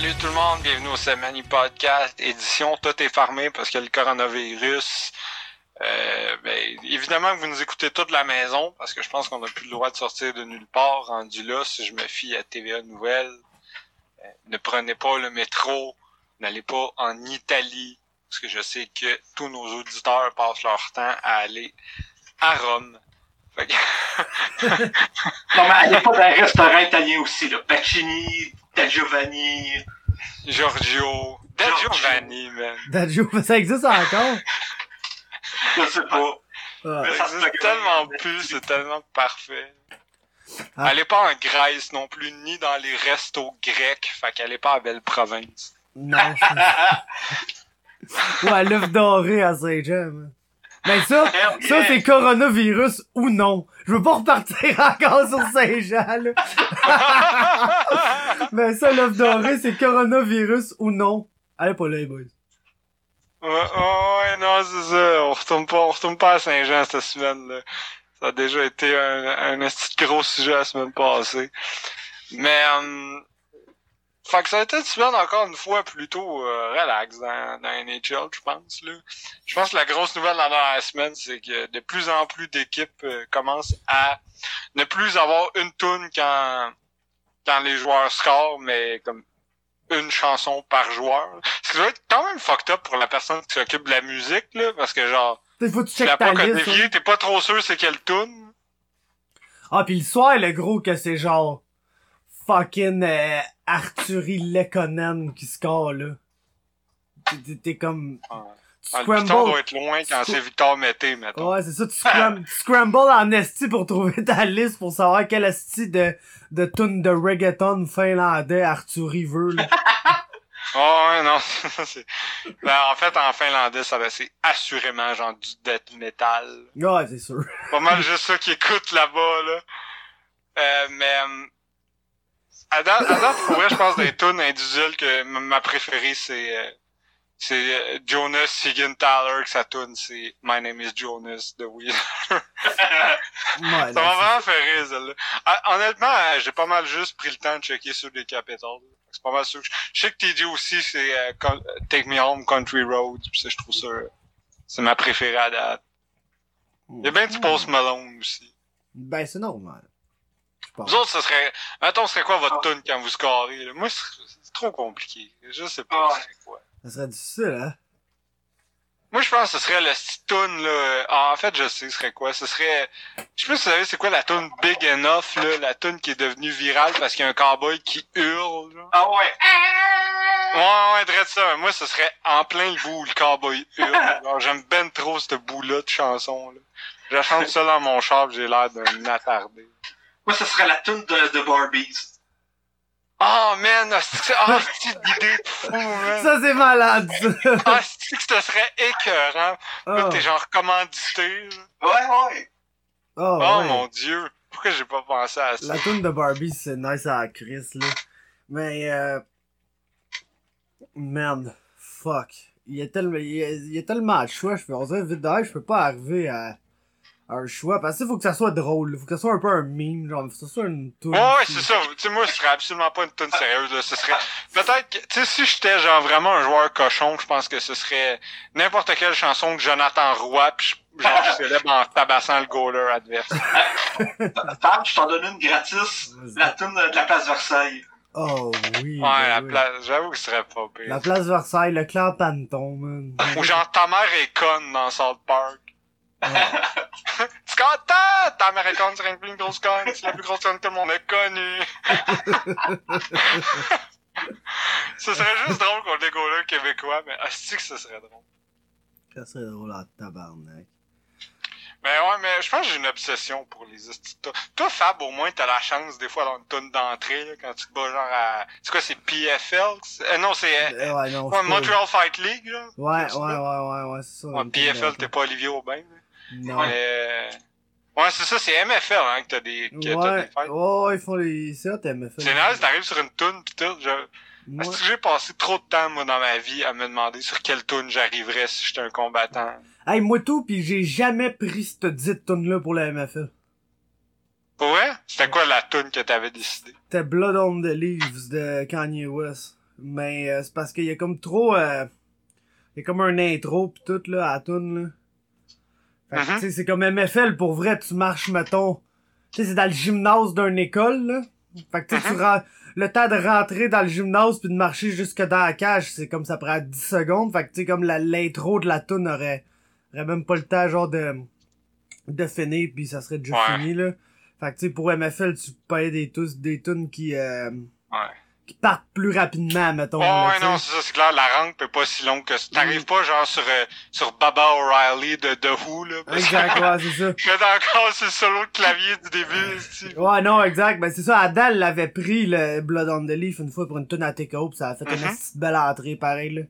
Salut tout le monde, bienvenue au Semani Podcast, édition Tout est fermé parce que le coronavirus. Euh, ben, évidemment que vous nous écoutez toute la maison parce que je pense qu'on n'a plus le droit de sortir de nulle part. Rendu là, si je me fie à TVA Nouvelles, euh, ne prenez pas le métro, n'allez pas en Italie parce que je sais que tous nos auditeurs passent leur temps à aller à Rome. Fait que- Non, mais allez pas dans un restaurant italien aussi, là. Pacini, Da Giovanni. Giorgio, Da Giorgio. Giovanni, man. Ça existe encore? Je sais pas. Ah. Mais ça tellement plus, c'est tellement parfait. Ah. Allez pas en Grèce non plus, ni dans les restos grecs, fait qu'allez pas à Belle Province. Non, c'est... Ouais, l'œuf doré à Saint-Jean, man. Mais ça, ça c'est coronavirus ou non. Je veux pas repartir encore sur Saint-Jean, là. Mais ça, l'œuf doré, c'est coronavirus ou non. Allez pas là, les boys. Ouais, ouais, non, c'est ça. On retourne pas, on retourne pas à Saint-Jean cette semaine, là. Ça a déjà été un, un de gros sujet la semaine passée. Mais, euh, fait que ça a été une semaine encore une fois plutôt euh, relax dans, dans NHL, je pense, là. Je pense que la grosse nouvelle dans la semaine, c'est que de plus en plus d'équipes euh, commencent à ne plus avoir une toune quand, quand les joueurs scorent, mais comme une chanson par joueur. Ce qui doit être quand même fucked up pour la personne qui s'occupe de la musique, là, parce que genre, faut tu check pas hein. t'es pas trop sûr c'est quelle tune. Ah, pis le soir, le gros, que c'est genre... Fucking euh, Arthurie Lekonen qui score, là. T'es- comme... Tu Ah, le doit être loin quand c'est Victor Mété, mettons. Ouais, c'est ça, tu, scram- tu scrambles en esti pour trouver ta liste pour savoir quel esti de, de tune de reggaeton finlandais Arthurie veut, là. Ah ouais, non. Ben, en fait, en finlandais, ça va, c'est assurément genre du death metal. Ouais, c'est sûr. Pas mal juste ça qui écoute là-bas, là. Euh, mais... À date, à date, pour vrai, je pense des tunes individuelles que ma préférée, c'est... euh, c'est euh, Jonas que sa tune, c'est My Name is Jonas de. Ouais, Ça m'a là, vraiment fait rire, celle-là. Ah, honnêtement, euh, j'ai pas mal juste pris le temps de checker sur les Capitals. C'est pas mal sûr. Je sais que TJ aussi, c'est euh, Take Me Home, Country Road. Pis ça, je trouve ça... C'est ma préférée à date. Il y a bien du Post Malone aussi. Ben, c'est normal. Vous autres, ce serait... Mettons, ce serait quoi votre tune quand vous scorez? Là? Moi, c'est trop compliqué. Je sais pas Ah. ce serait quoi. Ça serait difficile, hein? Moi, je pense que ce serait le petit tune, là. ah, en fait, je sais ce serait quoi. Ce serait... Je sais pas si vous savez c'est quoi la tune Big Enough, là. La tune qui est devenue virale parce qu'il y a un cowboy qui hurle, là. Ah ouais. Ouais, ouais, drette ça. Moi, ce serait en plein le bout où le cowboy hurle. J'aime ben trop ce bout-là de chanson, là. Je chante ça dans mon char, j'ai l'air d'un attardé. Moi, ce serait la tune de, de Barbies. Oh, man! Ah, c'est ah, c'est une idée de fou, man! Ça, c'est malade, ça! Ah, c'est que ce serait écœurant. Là, Oh, t'es genre commandité, là. Ouais, ouais. oh, Oh, ouais. mon dieu! Pourquoi j'ai pas pensé à ça? La tune de Barbie, c'est nice à la Chris, là. Mais, euh... Man, fuck. Il y a tellement, il y a, il y a tellement de choix, je peux, on dirait vite d'ailleurs, je peux pas arriver à, à un choix, parce qu'il faut que ça soit drôle, faut que ça soit un peu un meme, genre, faut que ça soit une tune. Ouais, ouais, c'est ça. Tu sais, moi, ce serait absolument pas une tonne sérieuse, là. Ce serait, peut-être que, tu sais, si j'étais genre vraiment un joueur cochon, je pense que ce serait n'importe quelle chanson que Jonathan Roy, pis je- genre, je célèbre en tabassant le goaler adverse. Fab, je t'en donne une gratis. La tune de, de la place Versailles. Oh, oui. Ouais, ben la oui. place, j'avoue que ce serait pas pire. La place Versailles, le clan Panton, man. Ou genre, ta mère est conne dans South Park. Ouais. Scott, ta mère est conne, c'est une grosse conne, c'est la plus grosse conne que le monde a connue. ce serait juste drôle contre les goalers québécois, mais asti que ce serait drôle. Ça serait drôle en tabarnak. Mais ouais, mais je pense que j'ai une obsession pour les tunes. Toi, Fab, au moins, t'as la chance, des fois, dans une tune d'entrée, quand tu te bats genre à... C'est quoi, c'est PFL? C'est- Euh, non, c'est... euh, ouais, non. ouais, Montreal Fight League, là? Ouais, ouais, ouais, ouais, ouais, c'est ça. Ouais, PFL, t'es pas Olivier Aubin, là. Non. Mais... euh, Ouais, c'est ça, c'est MFL, hein, que t'as des, que Ouais, des fights. ouais, ils font les... C'est hot, MFL. C'est nice, t'arrives sur une tune pis tout, je... Ouais. Est-ce que j'ai passé trop de temps, moi, dans ma vie, à me demander sur quelle tune j'arriverais si j'étais un combattant? Hey, moi tout, pis j'ai jamais pris cette dite tune là pour la MFL. Vrai? C'était quoi la tune que t'avais décidé? C'était Blood on the Leaves de Kanye West. Mais euh, c'est parce qu'il y a comme trop... euh, Il y a comme un intro pis tout, là, à la toune, là. Fait que, tu sais, c'est comme MFL, pour vrai, tu marches, mettons... Tu sais, c'est dans le gymnase d'une école, là. Fait que, tu sais, tu ren- Le temps de rentrer dans le gymnase puis de marcher jusque dans la cage, c'est comme ça prend 10 secondes. Fait que, tu sais, comme l'intro de la toune aurait... aurait même pas le temps, genre, de... de finir puis ça serait déjà Ouais. fini, là. Fait que, tu sais, pour MFL, tu payes des, tous, des tunes qui... euh, Ouais. Qui partent plus rapidement, mettons. Oh, là, ouais, tu non, c'est ça, c'est clair, la rampe est pas si longue que ça. T'arrives pas genre sur, euh, sur Baba O'Reilly de The Who, là. Exact, ouais, c'est ça. Je encore le solo de clavier du début, esti. Ouais, non, exact. Ben, c'est ça, Adal l'avait pris, le Blood on the Leaf, une fois pour une tune à TKO, pis ça a fait une Mhm. petite belle entrée, pareil, là.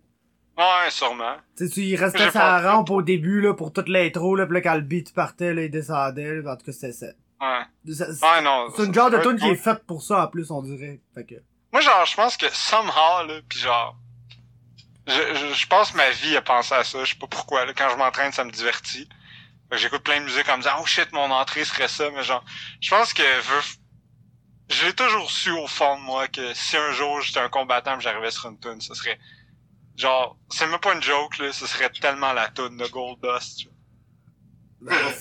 Ouais, sûrement. Tu sais, tu- il restait sa pas- rampe au début, là, pour toute l'intro, là, pis là, quand le beat partait, là, il descendait, là. En tout cas, c'était ça. Ouais. C'est Ouais, non. c'est une genre de tune qui est faite pour ça, en plus, on dirait. Fait que... Moi, genre, je pense que somehow, là, pis genre, je, je, je que ma vie a pensé à ça, je sais pas pourquoi, là, quand je m'entraîne, ça me divertit. J'écoute plein de musique en me disant, oh shit, mon entrée serait ça, mais genre, je pense que veux- j'ai toujours su au fond de moi que si un jour j'étais un combattant et j'arrivais sur une tune, ce serait, genre, c'est même pas une joke, là, ce serait tellement la tune de Gold Dust. vois.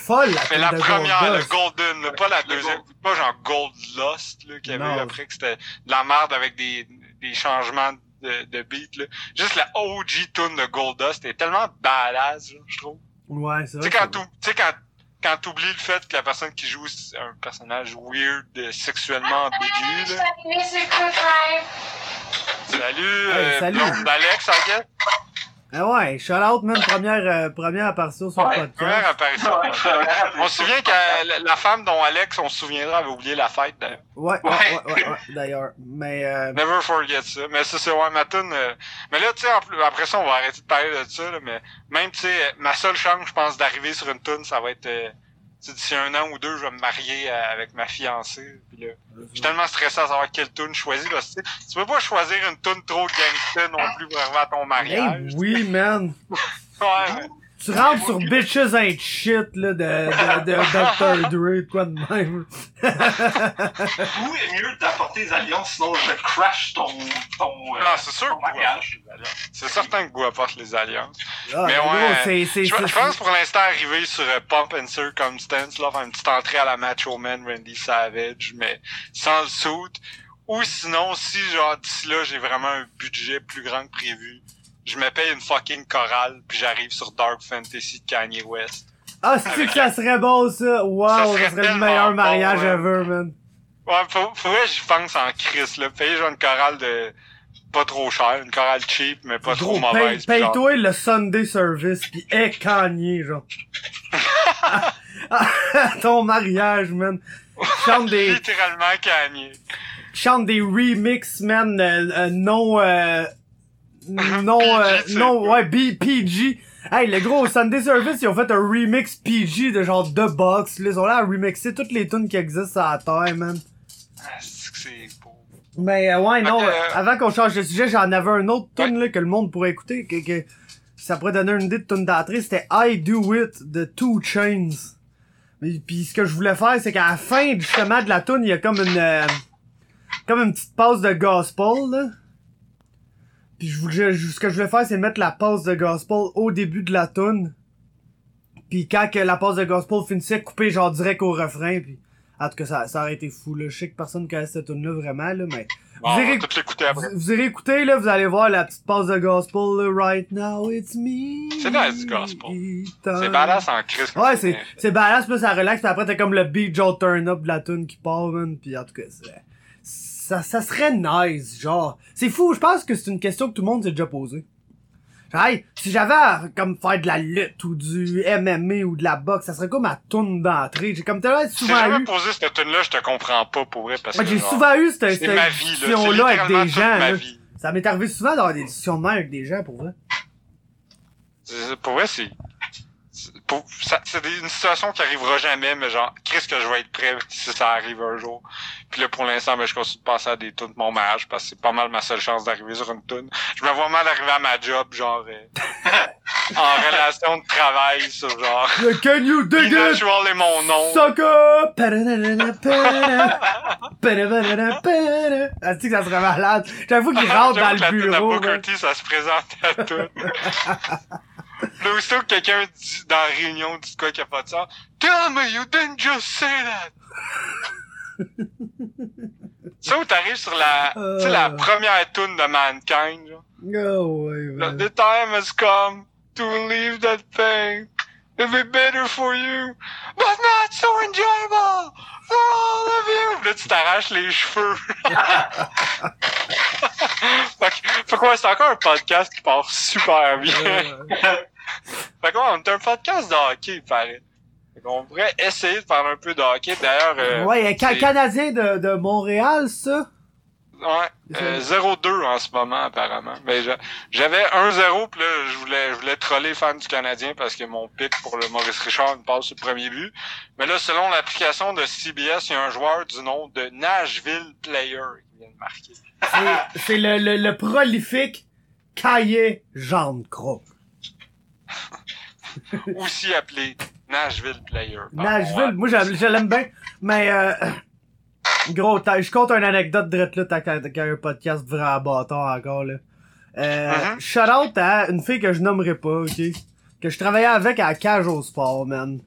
Folle, la Mais la de première, Gold le. Golden, là, pas la Le deuxième, Gold. pas genre Gold Lost, là, qu'il y avait Non. eu après, que c'était de la merde avec des, des changements de, de beat, là. Juste la OG tune de Gold Dust est tellement badass, là, je trouve. Ouais, c'est Tu vrai. tu sais, quand, quand t'oublies le fait que la personne qui joue c'est un personnage weird, euh, sexuellement ambigu, là. Salut, euh, salut. blonde d'Alex, I guess. Ah ouais, shout out, man, première, euh, première apparition sur Ouais, le podcast. Première apparition. Ouais. On se souvient que la, la femme dont Alex, on se souviendra, avait oublié la fête, d'ailleurs. Ouais, ouais, Ouais. ouais, ouais, d'ailleurs. Mais, euh, Never forget ça. Mais ça, c'est ouais, ma tune, euh, Mais là, tu sais, après ça, on va arrêter de parler de ça, là, mais même, tu sais, euh, ma seule chance, je pense, d'arriver sur une tune, ça va être... D'ici un an ou deux, je vais me marier euh, avec ma fiancée. Puis là, je suis tellement stressé à savoir quelle tune choisir. Que, tu peux pas choisir une tune trop gangsta non plus pour arriver à ton hey, mariage. oui, man. Ouais. Tu rentres sur Bitches Ain't Shit, là, de, de, de Dr. Dre, quoi de même. Vous est mieux d'apporter les alliances, sinon je crash ton, ton, euh, Non, c'est sûr ton mariage. C'est certain que Boo apporte les alliances. Ah, Mais gros, ouais, c'est, c'est, Je, c'est- je pense pour l'instant arriver sur euh, Pump and Circumstance, là, faire une petite entrée à la Macho Man Randy Savage, mais sans le suit. Ou sinon, si genre d'ici là j'ai vraiment un budget plus grand que prévu, je me paye une fucking chorale puis j'arrive sur Dark Fantasy de Kanye West. Ah, c'est que ça serait bon, ça? Wow, Ça ça serait le meilleur mariage ever, man. Ouais, faut, faudrait que j'y pense en crise, là. Payer genre une chorale de pas trop cher, une chorale cheap, mais pas trop Gros, mauvaise. genre- paye-toi le Sunday service, pis aie Kanye, genre. Ton mariage, man. Chante des, Littéralement Kanye. chante des remix, man, euh, euh, non, euh, non, euh, non, ouais, BPG. Hey, le gros, Sunday Service, ils ont fait un remix PG de genre The Box, là. Ils ont là à remixer toutes les tunes qui existent à la terre, man. Ah, c'est beau. Mais euh, ouais, non, euh, euh, avant qu'on change de sujet, j'en avais un autre tune là, que le monde pourrait écouter, que, que ça pourrait donner une idée de tune d'entrée, c'était I Do It de Two Chains. Mais puis ce que je voulais faire, c'est qu'à la fin justement de la tune, il y a comme une euh, comme une petite pause de gospel là. Puis je voulais, je- ce que je voulais faire, c'est mettre la pause de gospel au début de la tune. Puis quand que la pause de gospel finissait, couper genre direct au refrain. Puis en tout cas, ça, ça aurait été fou là. Je sais que personne connaît cette tune là vraiment là, mais Bon, Vous irez- vous, vous irez écouter, là, vous allez voir la petite pause de gospel, là, Right now it's me. C'est nice, du gospel. C'est badass en comme Ouais, c'est, c'est badass, puis ça relaxe, puis après, t'as comme le beat Joe Turn Up de la tune qui part, man, pis en tout cas, c'est, ça, ça serait nice, genre. C'est fou, je pense que c'est une question que tout le monde s'est déjà posée. Hey, si j'avais à, comme faire de la lutte ou du MMA ou de la boxe, ça serait quoi ma tune d'entrée? J'ai comme tellement Si j'ai souvent jamais eu, posé cette tune là je te comprends pas pour vrai parce que j'ai souvent eu cette, cette ma vie là, avec des gens, ma là. vie. Ça m'est arrivé souvent d'avoir des discussions de avec des gens, pour vrai. Pour vrai, c'est. C'est- pour- ça- C'est des- une situation qui arrivera jamais, mais genre, qu'est-ce que je vais être prêt si ça arrive un jour. Puis là, pour l'instant, ben, je continue de passer à des tunes de mon mariage parce que c'est pas mal ma seule chance d'arriver sur une tune. Je me vois mal arriver à ma job, genre, euh, en relation de travail sur genre. Le Can you dig it? Est mon nom. Sucker! Ah, tu sais que ça serait malade. J'avoue qu'il rentre dans le la bureau. Booker. T, ça se présente à tout. Là, aussitôt que quelqu'un dit, dans la réunion dit quoi qu'il n'y a pas de sens, Tell me you didn't just say that! ça où t'arrives sur la, tu sais, la Euh. première tune de Mankind, genre. The time has come to leave that thing. It'll be better for you, but not so enjoyable for all of you. Là, tu t'arraches les cheveux. fait que, fait que ouais, c'est encore un podcast qui part super bien. Fait que ouais, on est un podcast de hockey, il paraît. Fait qu'on pourrait essayer de parler un peu de hockey. D'ailleurs, euh, ouais, Ca- c'est- Canadien de, de Montréal, ça? Ouais, euh, 0-2 en ce moment apparemment. Mais j'a- j'avais 1-0 puis là je voulais je voulais troller les fans du Canadien parce que mon pic pour le Maurice Richard me passe sur le premier but. Mais là selon l'application de CBS, il y a un joueur du nom de Nashville Player qui vient de marquer. C'est- le, le, le prolifique Cahier Jean Croc. Aussi appelé Nashville Player. Nashville, moi je, je l'aime bien, mais euh, gros, je compte une anecdote de là, t'as un podcast vraiment bâtard encore là. Euh. Shout out à une fille que je nommerai pas, ok? Que je travaillais avec à la cage au sport, man.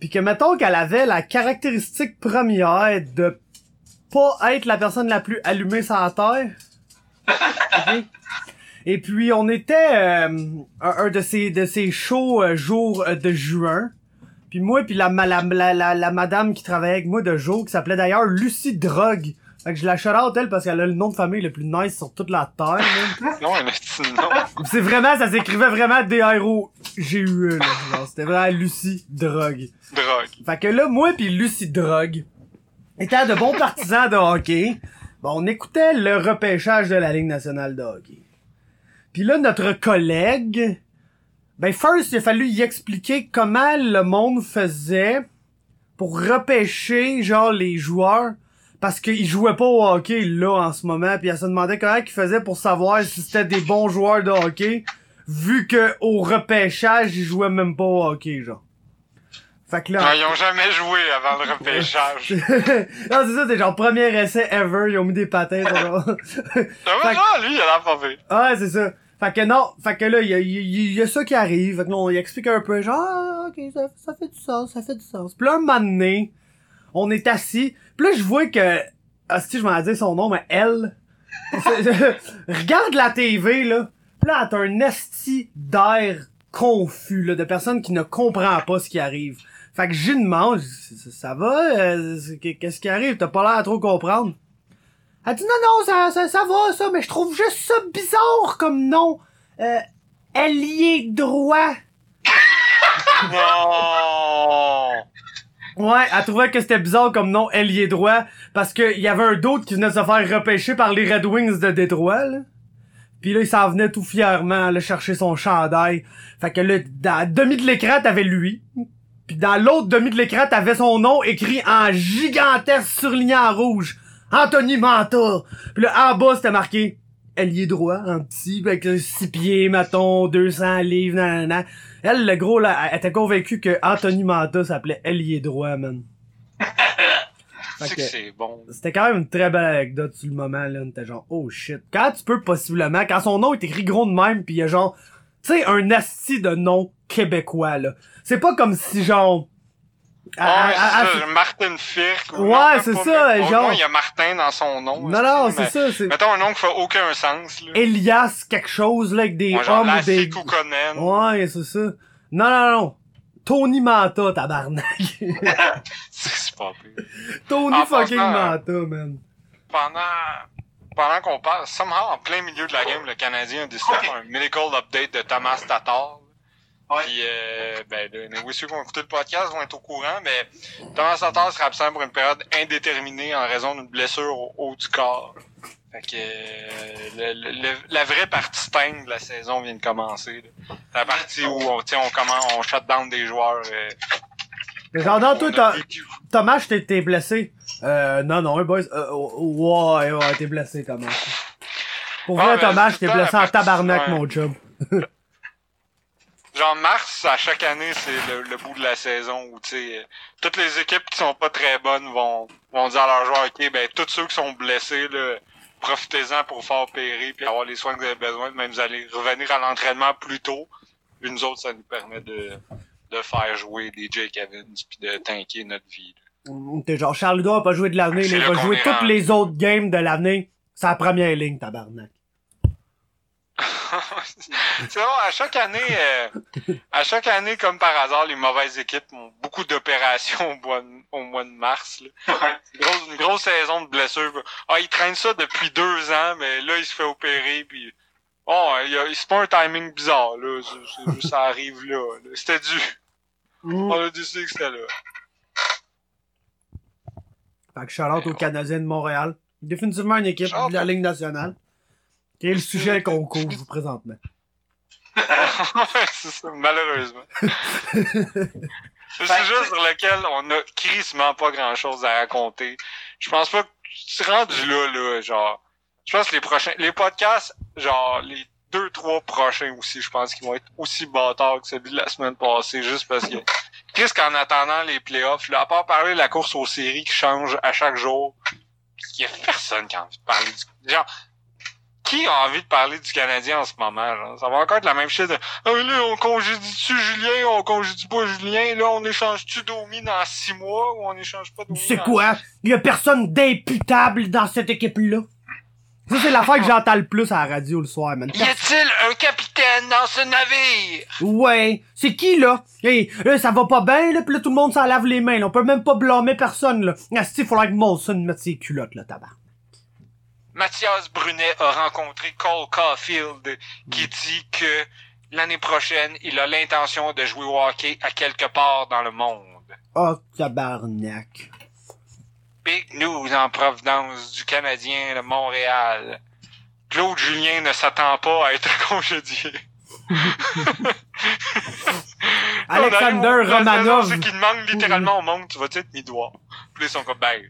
Puis que mettons qu'elle avait la caractéristique première de pas être la personne la plus allumée sur la terre. Ok? Et puis on était euh, un, un de ces de ces shows euh, jours euh, de juin. Puis moi puis la, la, la, la, la madame qui travaillait avec moi de jour qui s'appelait d'ailleurs Lucie Drogue. Fait que je la out elle parce qu'elle a le nom de famille le plus nice sur toute la terre. Non, nom. C'est vraiment ça s'écrivait vraiment D R O G U E là. C'était vraiment Lucie Drogue. Drogue. Fait que là, moi pis Lucie Drogue, étant de bons partisans de hockey, bon, on écoutait le repêchage de la Ligue nationale de hockey. Puis là, notre collègue, ben first, il a fallu y expliquer comment le monde faisait pour repêcher, genre, les joueurs, parce qu'ils jouaient pas au hockey, là, en ce moment, puis elle se demandait comment ils faisaient pour savoir si c'était des bons joueurs de hockey, vu que au repêchage, ils jouaient même pas au hockey, genre. Fait que là... Non, ils ont jamais joué avant le repêchage. non, c'est ça, c'est genre premier essai ever, ils ont mis des patins. genre. Ah Fait- non, lui, il a l'air pas pire. ouais, c'est ça. Fait que non, fait que là, il y a, y a- y a ça qui arrive. Fait que là, on y explique un peu, genre, ah, ok, ça, ça fait du sens, ça fait du sens. Puis là, un moment donné, on est assis. Puis là, je vois que, ah, si je m'en dire son nom, mais elle, regarde la TV, là. Puis là, t'as un esti d'air confus, là, de personnes qui ne comprend pas ce qui arrive. Fait que j'y demande, ça, va, euh, qu'est-ce qui arrive? T'as pas l'air à trop comprendre. Elle dit, non, non, ça, ça, ça va, ça, mais je trouve juste ça bizarre comme nom. Euh, droit. Non! Ouais, elle trouvait que c'était bizarre comme nom, ailier droit, parce que y avait un d'autre qui venait de se faire repêcher par les Red Wings de Détroit, là. Puis là, il s'en venait tout fièrement, aller chercher son chandail. Fait que là, dans la demi de l'écran, t'avais lui. Puis dans l'autre demi de l'écran, t'avais son nom écrit en gigantesque surligné en rouge. Anthony Manta. Puis là, en bas, c'était marqué ailier droit, en petit, avec 6 pieds, mettons, 200 livres, nanana. Elle, le gros, là, elle était convaincue que Anthony Manta s'appelait ailier droit, man. C'est bon. c'était quand même une très belle anecdote sur le moment, là. On était genre, oh shit. Quand tu peux possiblement, quand son nom est écrit gros de même, pis il y a genre, tu sais, un asti de nom québécois, là. C'est pas comme si genre... Ah, ouais, c'est ça, Martin Firk. ou Ouais, non, c'est pas ça, même- au genre- moins, il y a Martin dans son nom. non, non, c'est ça, c'est Mettons un nom qui fait aucun sens, là. Elias quelque chose, là, avec des Ouais, genre hommes ou des... Koukonen. Ouais, c'est ça. Non, non, non. Tony Manta, tabarnak. C'est pas pire. Tony En fucking passant, Manta, man. Pendant, pendant qu'on parle, somehow, en plein milieu de la game, le Canadien a décidé de faire un medical update de Thomas Tatar. Ouais. Puis, euh, ben, le- les ceux qui ont écouté le podcast vont être au courant, mais Thomas Tatar sera absent pour une période indéterminée en raison d'une blessure au haut du corps. Fait que euh, le- le- le- la vraie partie sting de la saison vient de commencer. là. La partie où on, on commence, on shut down des joueurs. euh, Mais toi, que- Thomas, t'es t'es blessé. Euh, non, non, boys. Euh, ouais, ouais, t'es blessé, Thomas. Pour Ah, vrai, Thomas, t'es blessé en tabarnak, ouais. mon job. genre mars, à chaque année, c'est le, le bout de la saison où, tu sais, euh, toutes les équipes qui sont pas très bonnes vont, vont dire à leurs joueurs, OK, ben, tous ceux qui sont blessés, là, profitez-en pour faire opérer puis avoir les soins que vous avez besoin. Même vous allez revenir à l'entraînement plus tôt. Puis nous autres, ça nous permet de, de faire jouer des Jake Evans puis de tanker notre vie. là. T'es genre, Charles Hudon a pas joué de l'année, il va jouer toutes les autres games de l'année. C'est la première ligne, tabarnak. c'est bon, à chaque année, euh, à chaque année, comme par hasard, les mauvaises équipes ont beaucoup d'opérations au mois de, au mois de mars. Là. Ouais. Une, grosse, une grosse saison de blessures. Ah, il traîne ça depuis deux ans, mais là, il se fait opérer, puis... Oh, il y a- c'est pas un timing bizarre, là. C'est- c'est juste, ça arrive là. là. C'était dû. Mm. On a décidé que c'était là. Fait que shout-out aux Canadiens de Montréal. Définitivement une équipe de la Ligue nationale. Qui est le sujet qu'on couvre présentement. Ouais, c'est ça, malheureusement. C'est un sujet c'est- sur lequel on a crissement pas grand chose à raconter. Je pense pas que tu rendu là, là, genre. Je pense que les prochains, les podcasts, genre, les deux, trois prochains aussi, je pense qu'ils vont être aussi bâtards que celui de la semaine passée, juste parce que, qu'est-ce qu'en attendant les playoffs, là, à part parler de la course aux séries qui change à chaque jour, il y a personne qui a envie de parler du, genre, qui a envie de parler du Canadien en ce moment, genre? Ça va encore être la même chose de, ah, là, on congédie-tu Julien, on congédie pas Julien, là, on échange-tu Domi dans six mois, ou on échange pas Domi Tu sais dans quoi? Il y a personne d'imputable dans cette équipe-là. Ça, c'est l'affaire que j'entends le plus à la radio le soir, man. Y a-t-il un capitaine dans ce navire? Ouais, c'est qui là? Hey, là, ça va pas bien, là, pis là, tout le monde s'en lave les mains, là. On peut même pas blâmer personne, là. Asti, il faudrait que Molson mette ses culottes, là, tabac. Mathias Brunet a rencontré Cole Caulfield qui dit que l'année prochaine, il a l'intention de jouer au hockey à quelque part dans le monde. Oh, tabarnak. Big news en provenance du Canadien de Montréal. Claude Julien ne s'attend pas à être congédié. Alexander Romanov. C'est qu'il demande littéralement au monde, tu vas-tu être mis droit? Puis ils sont comme, ben,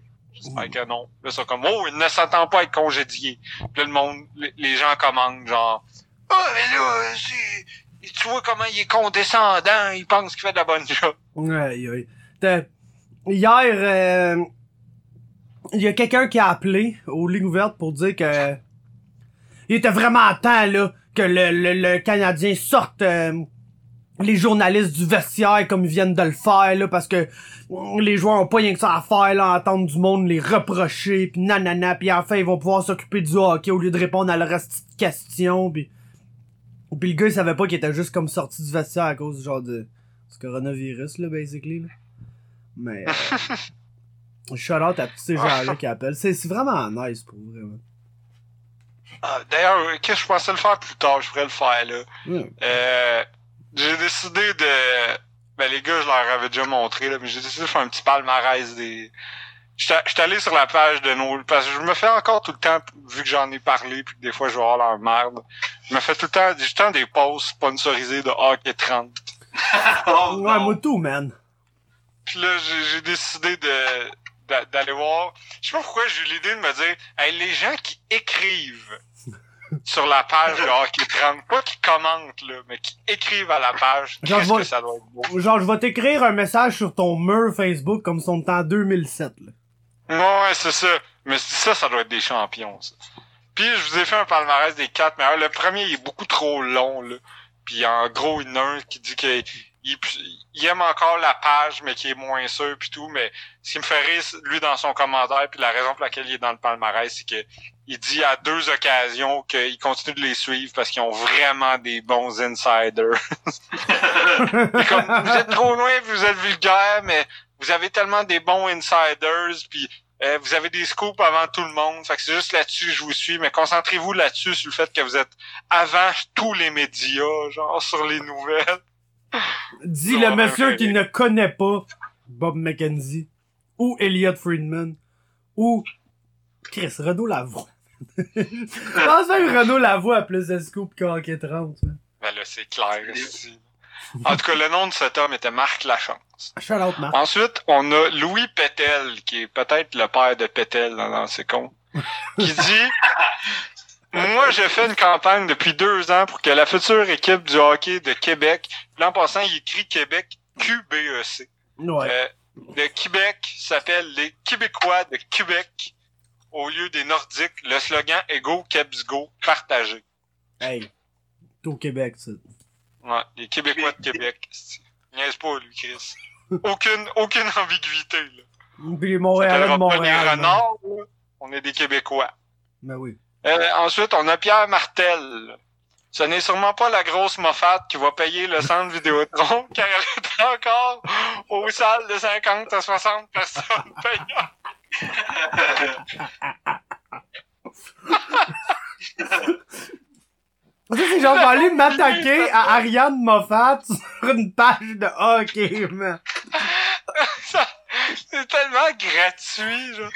j'espère que non. Là, ils sont comme, oh, il ne s'attend pas à être congédié. Puis là, le monde, les, gens commandent, genre, oh, mais là, c'est, tu vois comment il est condescendant, il pense qu'il fait de la bonne job. Aïe. T'as- Hier, euh, il y a quelqu'un qui a appelé aux lignes ouvertes pour dire que il était vraiment temps là que le, le, le Canadien sorte euh, les journalistes du vestiaire comme ils viennent de le faire là parce que les joueurs ont pas rien que ça à faire là entendre du monde les reprocher puis nanana puis enfin ils vont pouvoir s'occuper du hockey au lieu de répondre à leur reste de questions puis puis le gars il savait pas qu'il était juste comme sorti du vestiaire à cause du genre de du coronavirus là basically là. mais euh, shout out à tous ces gens là qui appellent c'est vraiment nice pour vrai man. Ah, D'ailleurs, euh, qu'est-ce que je pensais le faire plus tard, je pourrais le faire, là. Ouais. Euh, j'ai décidé de... Ben, les gars, je leur avais déjà montré, là, mais j'ai décidé de faire un petit palmarès des... J'étais j'étais allé sur la page de nos... Parce que je me fais encore tout le temps, vu que j'en ai parlé, puis que des fois, je vais avoir leur merde. Je me fais tout le temps, j'ai tout le temps des posts sponsorisés de Hockey 30. Oh, ouais tout man Puis là, j'ai décidé de d'a- d'aller voir. Je sais pas pourquoi j'ai eu l'idée de me dire, hey, les gens qui écrivent sur la page de Hockey 30, pas qui commentent, là, mais qui écrivent à la page, Genre, qu'est-ce je vois- que ça doit être beau. genre je vais t'écrire un message sur ton mur Facebook comme si on était en 2007 là Ouais, c'est ça. Mais ça, ça doit être des champions, ça. Puis je vous ai fait un palmarès des quatre meilleurs. Le premier, il est beaucoup trop long, là. Puis en gros, il y en a un qui dit qu'il il, il aime encore la page, mais qui est moins sûr, puis tout. Mais ce qui me fait rire, lui, dans son commentaire, puis la raison pour laquelle il est dans le palmarès, c'est que il dit à deux occasions qu'il continue de les suivre parce qu'ils ont vraiment des bons insiders. Comme, vous êtes trop loin, vous êtes vulgaire, mais vous avez tellement des bons insiders, puis euh, vous avez des scoops avant tout le monde. Fait que c'est juste là-dessus que je vous suis, mais concentrez-vous là-dessus sur le fait que vous êtes avant tous les médias, genre sur les nouvelles. Non, le monsieur qui ne connaît pas Bob McKenzie ou Elliot Friedman ou Chris Renaud Lavoie. Je pense même Renaud Lavoie a plus de scoop qu'Hockey 30. man. Ben là, c'est clair ici. En tout cas, le nom de cet homme était Marc Lachance. Out, Marc. Ensuite, on a Louis Pétel, qui est peut-être le père de Pétel dans, ses comptes, qui dit Moi, j'ai fait une campagne depuis deux ans pour que la future équipe du hockey de Québec, l'an passant, il écrit Québec QBEC. Ouais. Euh, le Québec s'appelle les Québécois de Québec au lieu des Nordiques. Le slogan est Go Kebs Go, partagé. Hey. T'es au Québec, ça. Ouais, les Québécois de Québec. Niaise pas, lui, Chris. Aucune, aucune ambiguïté, là. Puis les Montréalais de pas Montréal. les man. renards, là. On est des Québécois. Ben oui. Euh, ensuite, on a Pierre Martel. Ce n'est sûrement pas la grosse moffate qui va payer le centre Vidéotron, car elle est encore aux salles de 50 à 60 personnes payantes. C'est genre, aller m'attaquer à Ariane Moffat sur une page de hockey, man. C'est tellement gratuit, genre.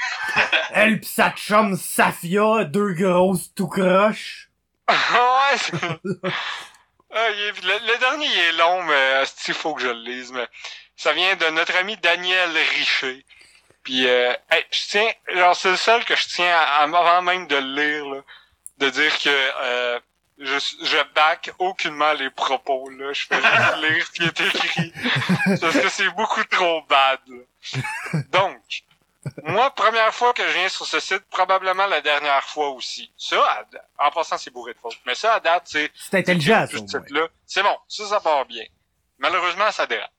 Elle pis sa chum Safia, deux grosses tout croches. ouais, c'est... Ah, est- le, le dernier est long, mais il faut que je le lise. Mais ça vient de notre ami Daniel Richer. Puis, euh, hey, je tiens, genre c'est le seul que je tiens à, à- avant même de le lire, là, de dire que euh, je, je back aucunement les propos. Là, je fais juste lire ce qui est écrit parce que c'est beaucoup trop bad. là. Donc, moi, première fois que je viens sur ce site, probablement la dernière fois aussi. Ça, à- en passant, c'est bourré de fautes. Mais ça, à date, c'est C'est intelligent. C'est bon, ça, ça part bien. Malheureusement, ça dérape.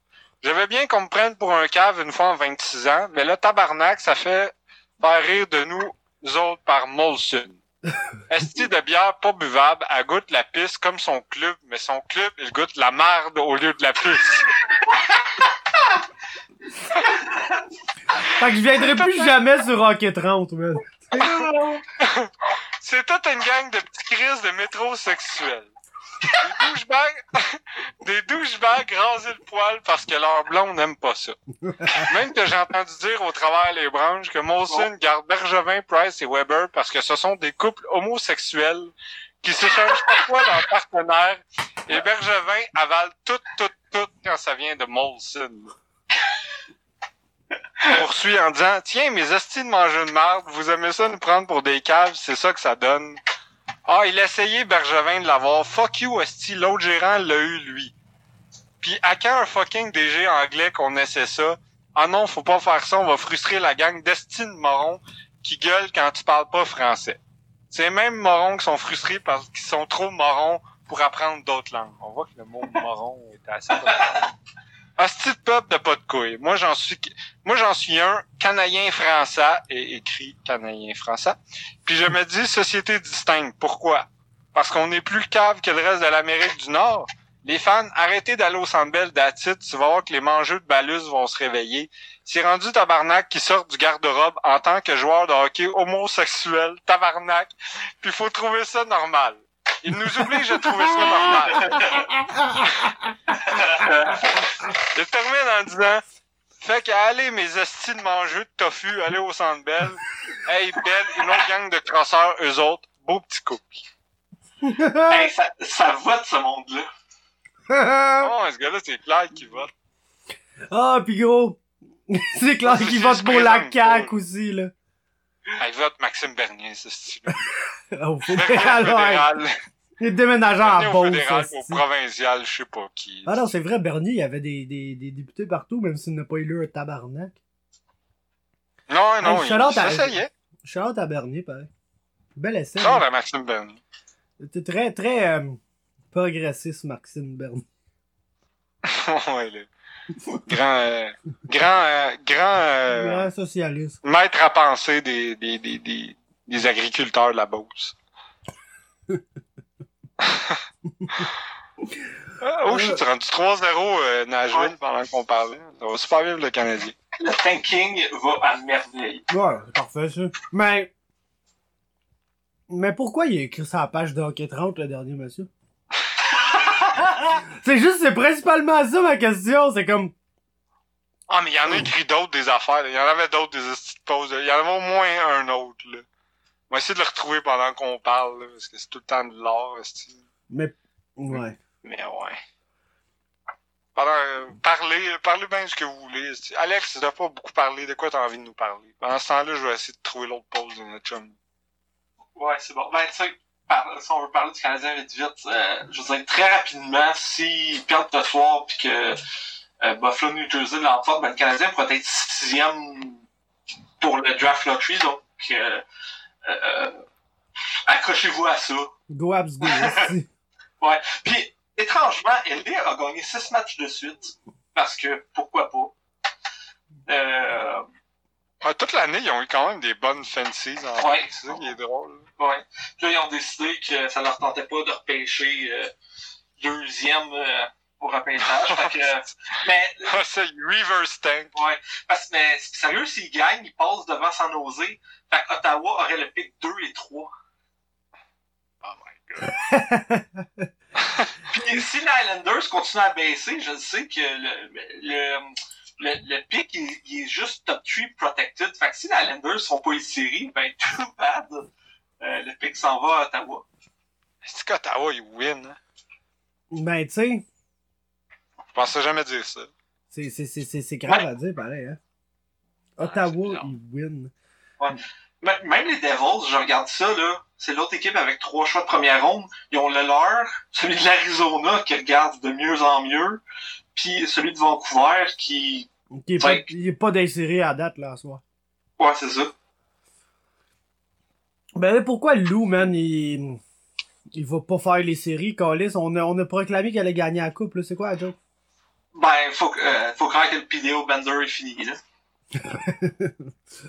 Je veux bien qu'on me prenne pour un cave une fois en 26 ans, mais là, tabarnak, ça fait faire rire de nous autres par Molson. Esti de bière pas buvable, elle goûte la pisse comme son club, mais son club, il goûte la merde au lieu de la pisse. Fait que je viendrai plus jamais sur Rocket 30, man. C'est toute une gang de petits crises de métrosexuels. Des douchebags, des douchebags rasés le poil parce que leur blonde n'aime pas ça. Même que j'ai entendu dire au travers les branches que Molson garde Bergevin, Price et Weber parce que ce sont des couples homosexuels qui s'échangent parfois leurs partenaires et Bergevin avale tout, tout, tout quand ça vient de Molson. Poursuit en disant, tiens, mes estis de manger de marde, vous aimez ça nous prendre pour des caves, c'est ça que ça donne. Ah, il a essayé Bergevin de l'avoir. Fuck you, esti, l'autre gérant l'a eu, lui. Puis à quand un fucking DG anglais qu'on essaie ça? Ah non, faut pas faire ça, on va frustrer la gang d'esti de morons qui gueulent quand tu parles pas français. C'est les mêmes morons qui sont frustrés parce qu'ils sont trop morons pour apprendre d'autres langues. On voit que le mot moron est assez... Hostie de peuple de pas de couilles. Moi, j'en suis, moi, j'en suis un canadien français et écrit canadien français. Puis je me dis société distincte. Pourquoi? Parce qu'on est plus cave que le reste de l'Amérique du Nord. Les fans, arrêtez d'aller au Centre Bell d'Atit, tu vas voir que les mangeux de balus vont se réveiller. C'est rendu tabarnak qui sort du garde-robe en tant que joueur de hockey homosexuel, tabarnak. Puis faut trouver ça normal. Il nous oblige à trouver ça normal. Il termine en disant Fait que allez mes estis de mangeux de tofu, allez au Centre Bell. Hey, Belle, une autre gang de crosseurs, eux autres. Beau petit couple. Hey, ça, ça vote ce monde-là. Oh, ce gars-là, c'est clair qu'il vote. ah, pis gros. c'est clair qu'il vote pour la CAQ aussi, là. Il vote Maxime Bernier, ce style. Au fédéral, ouais. fédéral. Il est déménagé Bernier en au Beauce, fédéral, au provincial, je sais pas qui. Ah non, c'est vrai, Bernier, il y avait des, des, des députés partout, même s'il n'a pas élu un tabarnak. Non, non, Hey, il à- s'essayait. Shout à Bernier, pareil. Bel essai. Hein. à Maxime Bernier. C'était très, très euh, progressiste, Maxime Bernier. ouais. Grand, euh, grand, euh, grand, euh, Grand socialiste. maître à penser des, des, des, des, des agriculteurs de la Beauce. Ah, oh, je suis rendu 3-0 euh, Nashville Ouais. pendant qu'on parlait. Ça va super bien le Canadien. Le tanking va à merveille. Ouais, c'est parfait, ça. Mais. Mais pourquoi il a écrit ça à la page de Hockey 30, le dernier monsieur? C'est juste, c'est principalement ça ma question. C'est comme. Ah, mais il y en a écrit d'autres des affaires. Il y en avait d'autres des pauses. Il y en avait au moins un autre. Là. On va essayer de le retrouver pendant qu'on parle, là, parce que c'est tout le temps de l'or. Mais. Ouais. Mais ouais. Pendant, euh, parlez, parlez bien de ce que vous voulez. Alex, tu dois pas beaucoup parler. De quoi t'as envie de nous parler? Pendant ce temps-là, je vais essayer de trouver l'autre pause de notre chum. Ouais, c'est bon. Ben, tu sais, par- si on veut parler du Canadien vite vite, euh, je veux dire, très rapidement, s'ils perdent ce soir puis que euh, Buffalo, New Jersey l'emporte, ben, le Canadien pourrait être sixième pour le draft lottery, donc euh, euh, accrochez-vous à ça. Go Abs Go. esti. Puis, étrangement, LA a gagné six matchs de suite, parce que, pourquoi pas? Euh, Ouais, toute l'année, ils ont eu quand même des bonnes fancies. En Ouais. C'est ça qui est drôle. Ouais. Puis là, ils ont décidé que ça leur tentait pas de repêcher euh, deuxième euh, au repêchage. fait que, euh, mais, Ah, ça, reverse tank. ouais. Parce que, mais, sérieux, s'ils gagnent, ils passent devant San Jose. Fait que Ottawa aurait le pic 2 et 3. Oh my god. Puis si les Islanders continuent à baisser, je sais que le, le, le, le pic, il, il est juste top 3 protected. Fait que si les Islanders sont pas une série, ben, too bad. Euh, le pic s'en va à Ottawa. C'est qu'Ottawa, ils win. Hein? Ben, tu sais, Je pensais jamais dire ça. c'est, c'est, c'est, c'est, c'est grave à dire, pareil, hein. Ottawa, c'est ils win. Même les Devils, je regarde ça, là. C'est l'autre équipe avec trois choix de première ronde. Ils ont le leur, celui de l'Arizona qui regarde de mieux en mieux, puis celui de Vancouver qui... Il est pas, il est pas d'insérer à date, là, à soir. Ouais, c'est ça. Ben, là, pourquoi le loup, man, il, il va pas faire les séries, Callis? On a, on a proclamé qu'elle allait gagner la coupe, là. C'est quoi la joke? Ben, faut, euh, faut croire que le PDO Bender est fini, là.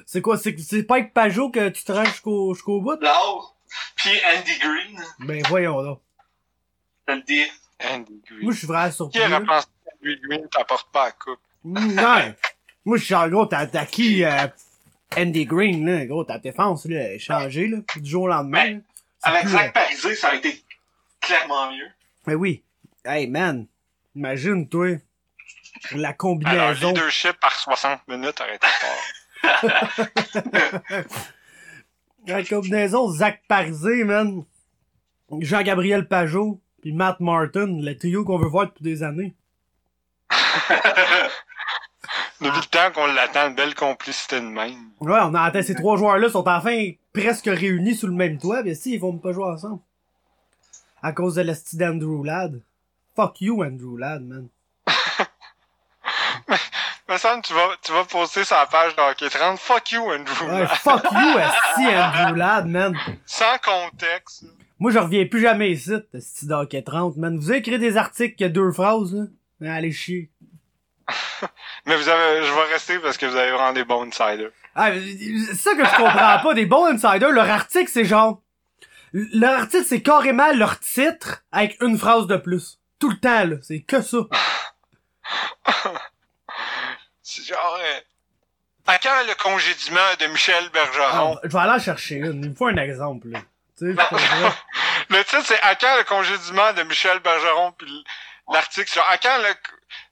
C'est quoi? C'est, c'est pas avec Pajot que tu te rends jusqu'au, jusqu'au bout? Là, puis Andy Green, Ben, voyons, là. je le dis. Andy Green. Moi, je suis vraiment Qui surpris. aurait là. pensé qu'Andy Green t'apporte pas la coupe? Mm, Non. Moi, je suis en gros, t'as, t'as qui, euh, Andy Green, là, gros, ta défense, là, elle a changé, là, du jour au lendemain, Ben, Avec plus, Zach euh, Parisé, ça a été clairement mieux. Mais oui. Hey, man. Imagine, toi. La Alors, combinaison. leadership par 60 minutes aurait été fort. La combinaison Zach Parisé, man. Jean-Gabriel Pajot. Puis Matt Martin. Le trio qu'on veut voir depuis des années. Depuis le temps qu'on l'attend, une belle complicité de même. Ouais, on a atteint ces trois joueurs-là sont enfin presque réunis sous le même toit. Mais si, ils vont pas jouer ensemble. À cause de l'esti d'Andrew Ladd. Fuck you, Andrew Ladd, man. Me semble tu vas, tu vas poster sur la page de Hockey 30. Fuck you, Andrew. Ouais, fuck you, esti Andrew Ladd, man. Sans contexte. Moi, je reviens plus jamais ici, esti d'hockey 30, man. Vous avez écrit des articles qui a deux phrases, là. Allez chier. Mais vous avez, je vais rester parce que vous avez vraiment des bons insiders. Ah, c'est ça que je comprends pas. Des bons insiders, leur article, c'est genre... Leur article, c'est carrément leur titre avec une phrase de plus. Tout le temps, là. C'est que ça. C'est genre, euh, à quand le congédiement de Michel Ah, Bergeron? je vais aller en chercher une. Il me faut un exemple, là. Tu sais. Le titre, c'est à quand le congédiement de Michel Bergeron? Puis l'article, c'est genre, à quand le,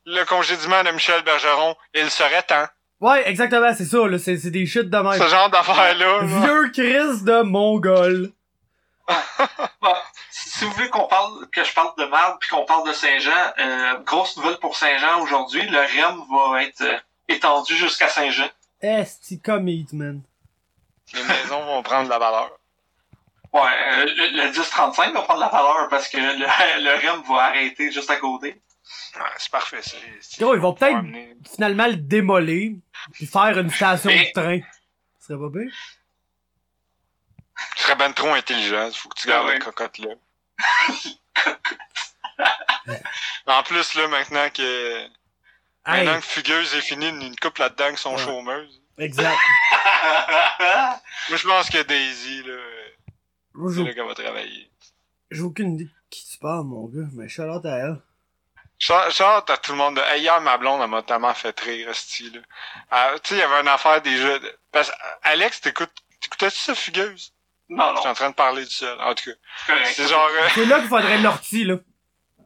le congédiement de Michel Bergeron? Il serait temps. Ouais, exactement, c'est ça, là. C'est c'est des shit de même. Ce genre d'affaires-là. là. Vieux Chris de Mongol. Bon, si si vous voulez qu'on parle, que je parle de Marde puis qu'on parle de Saint-Jean, euh, grosse nouvelle pour Saint-Jean aujourd'hui, le REM va être euh, étendu jusqu'à Saint-Jean. Esti commit, man. Les maisons vont prendre la valeur. Ouais, euh, le, le 10-35 va prendre la valeur parce que le, le REM va arrêter juste à côté. Ouais, c'est parfait, Gros, ils vont peut-être amener- finalement le démolir puis faire une station de train. Ce serait pas pire? Tu serais ben trop intelligent. Faut que tu gardes Ah ouais. la cocotte là. en plus, là, maintenant que, Hey, maintenant que Fugueuse est fini, une couple là-dedans qui sont Ouais. chômeuses. exact. Moi, je pense que Daisy, là, c'est là j'ai qu'elle va travailler. j'ai aucune idée de qui tu parles, mon gars, mais shout out à elle. Chante à tout le monde. de- Hey, hier, ma blonde, elle m'a tellement fait rire, ce là. Ah, tu sais, il y avait une affaire déjà. de- Parce Alex, t'écoutes, t'écoutais-tu ça, Fugueuse? non, Je non, suis en train de parler du seul. En tout cas, c'est genre. euh, C'est là qu'il faudrait l'ortie, là.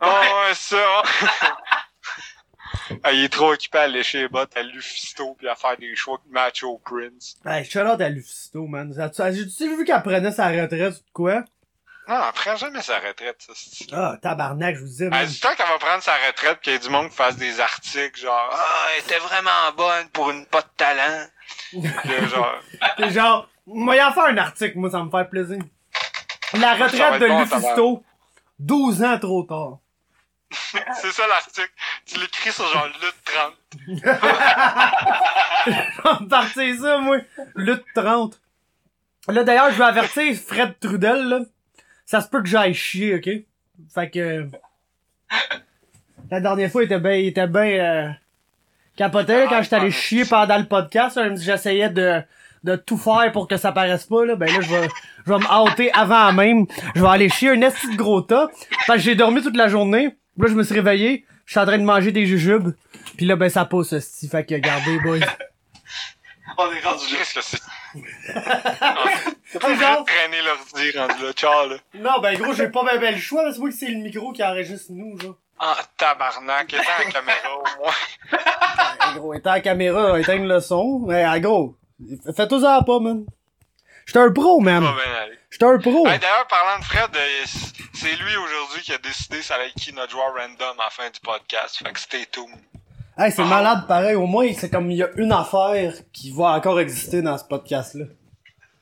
Oh, ouais, ça. ah, il est trop occupé à lécher les bottes à Lufisto puis à faire des choix de match au Prince. Hey, shout out à Lufisto, man. Ça- J'ai-tu vu qu'elle prenait sa retraite ou de quoi? Non, elle prend jamais sa retraite, ça, Ah, tabarnak, je vous disais, Elle dit tant qu'elle va prendre sa retraite qu'il y ait du monde qui fasse des articles genre Ah, elle était vraiment bonne pour une pas de talent. Genre, genre, moi, y en faire un article, moi, ça me fait plaisir. La retraite de bon, Lufisto, 12 ans trop tard. C'est ça l'article. Tu l'écris sur genre lutte 30. Je vais partir ça, moi. Lutte 30. Là, d'ailleurs, je vais avertir Fred Trudel, là. Ça se peut que j'aille chier, ok? Fait que... La dernière fois, il était bien, il était bien, euh, capoté, quand j'étais allé chier pendant le podcast, là, j'essayais de, de tout faire pour que ça paraisse pas, là, ben là, je vais, je vais me hâter avant même. Je vais aller chier un esti de gros tas. Fait que j'ai dormi toute la journée. Là, je me suis réveillé. Je suis en train de manger des jujubes. Puis là, ben, ça pousse, esti. Fait que, regardez, boys. On est rendu là. Qu'est-ce que c'est? C'est pas genre- de traîner l'ordi rendu là. Ciao, là. Non, ben gros, j'ai pas bien ben le choix, là, c'est moi que c'est le micro qui enregistre nous, genre. Ah, tabarnak. Éteins la caméra, au moins. Ben, gros, éteins la caméra, éteins le son. Mais, ah, gros, faites-en pas, man. J'étais un pro, man. J'étais un pro. Hey, D'ailleurs, parlant de Fred, euh, c'est lui aujourd'hui qui a décidé ça allait être qui notre joueur random à la fin du podcast. Fait que stay tuned. Hey, c'est malade pareil, au moins, c'est comme il y a une affaire qui va encore exister dans ce podcast-là.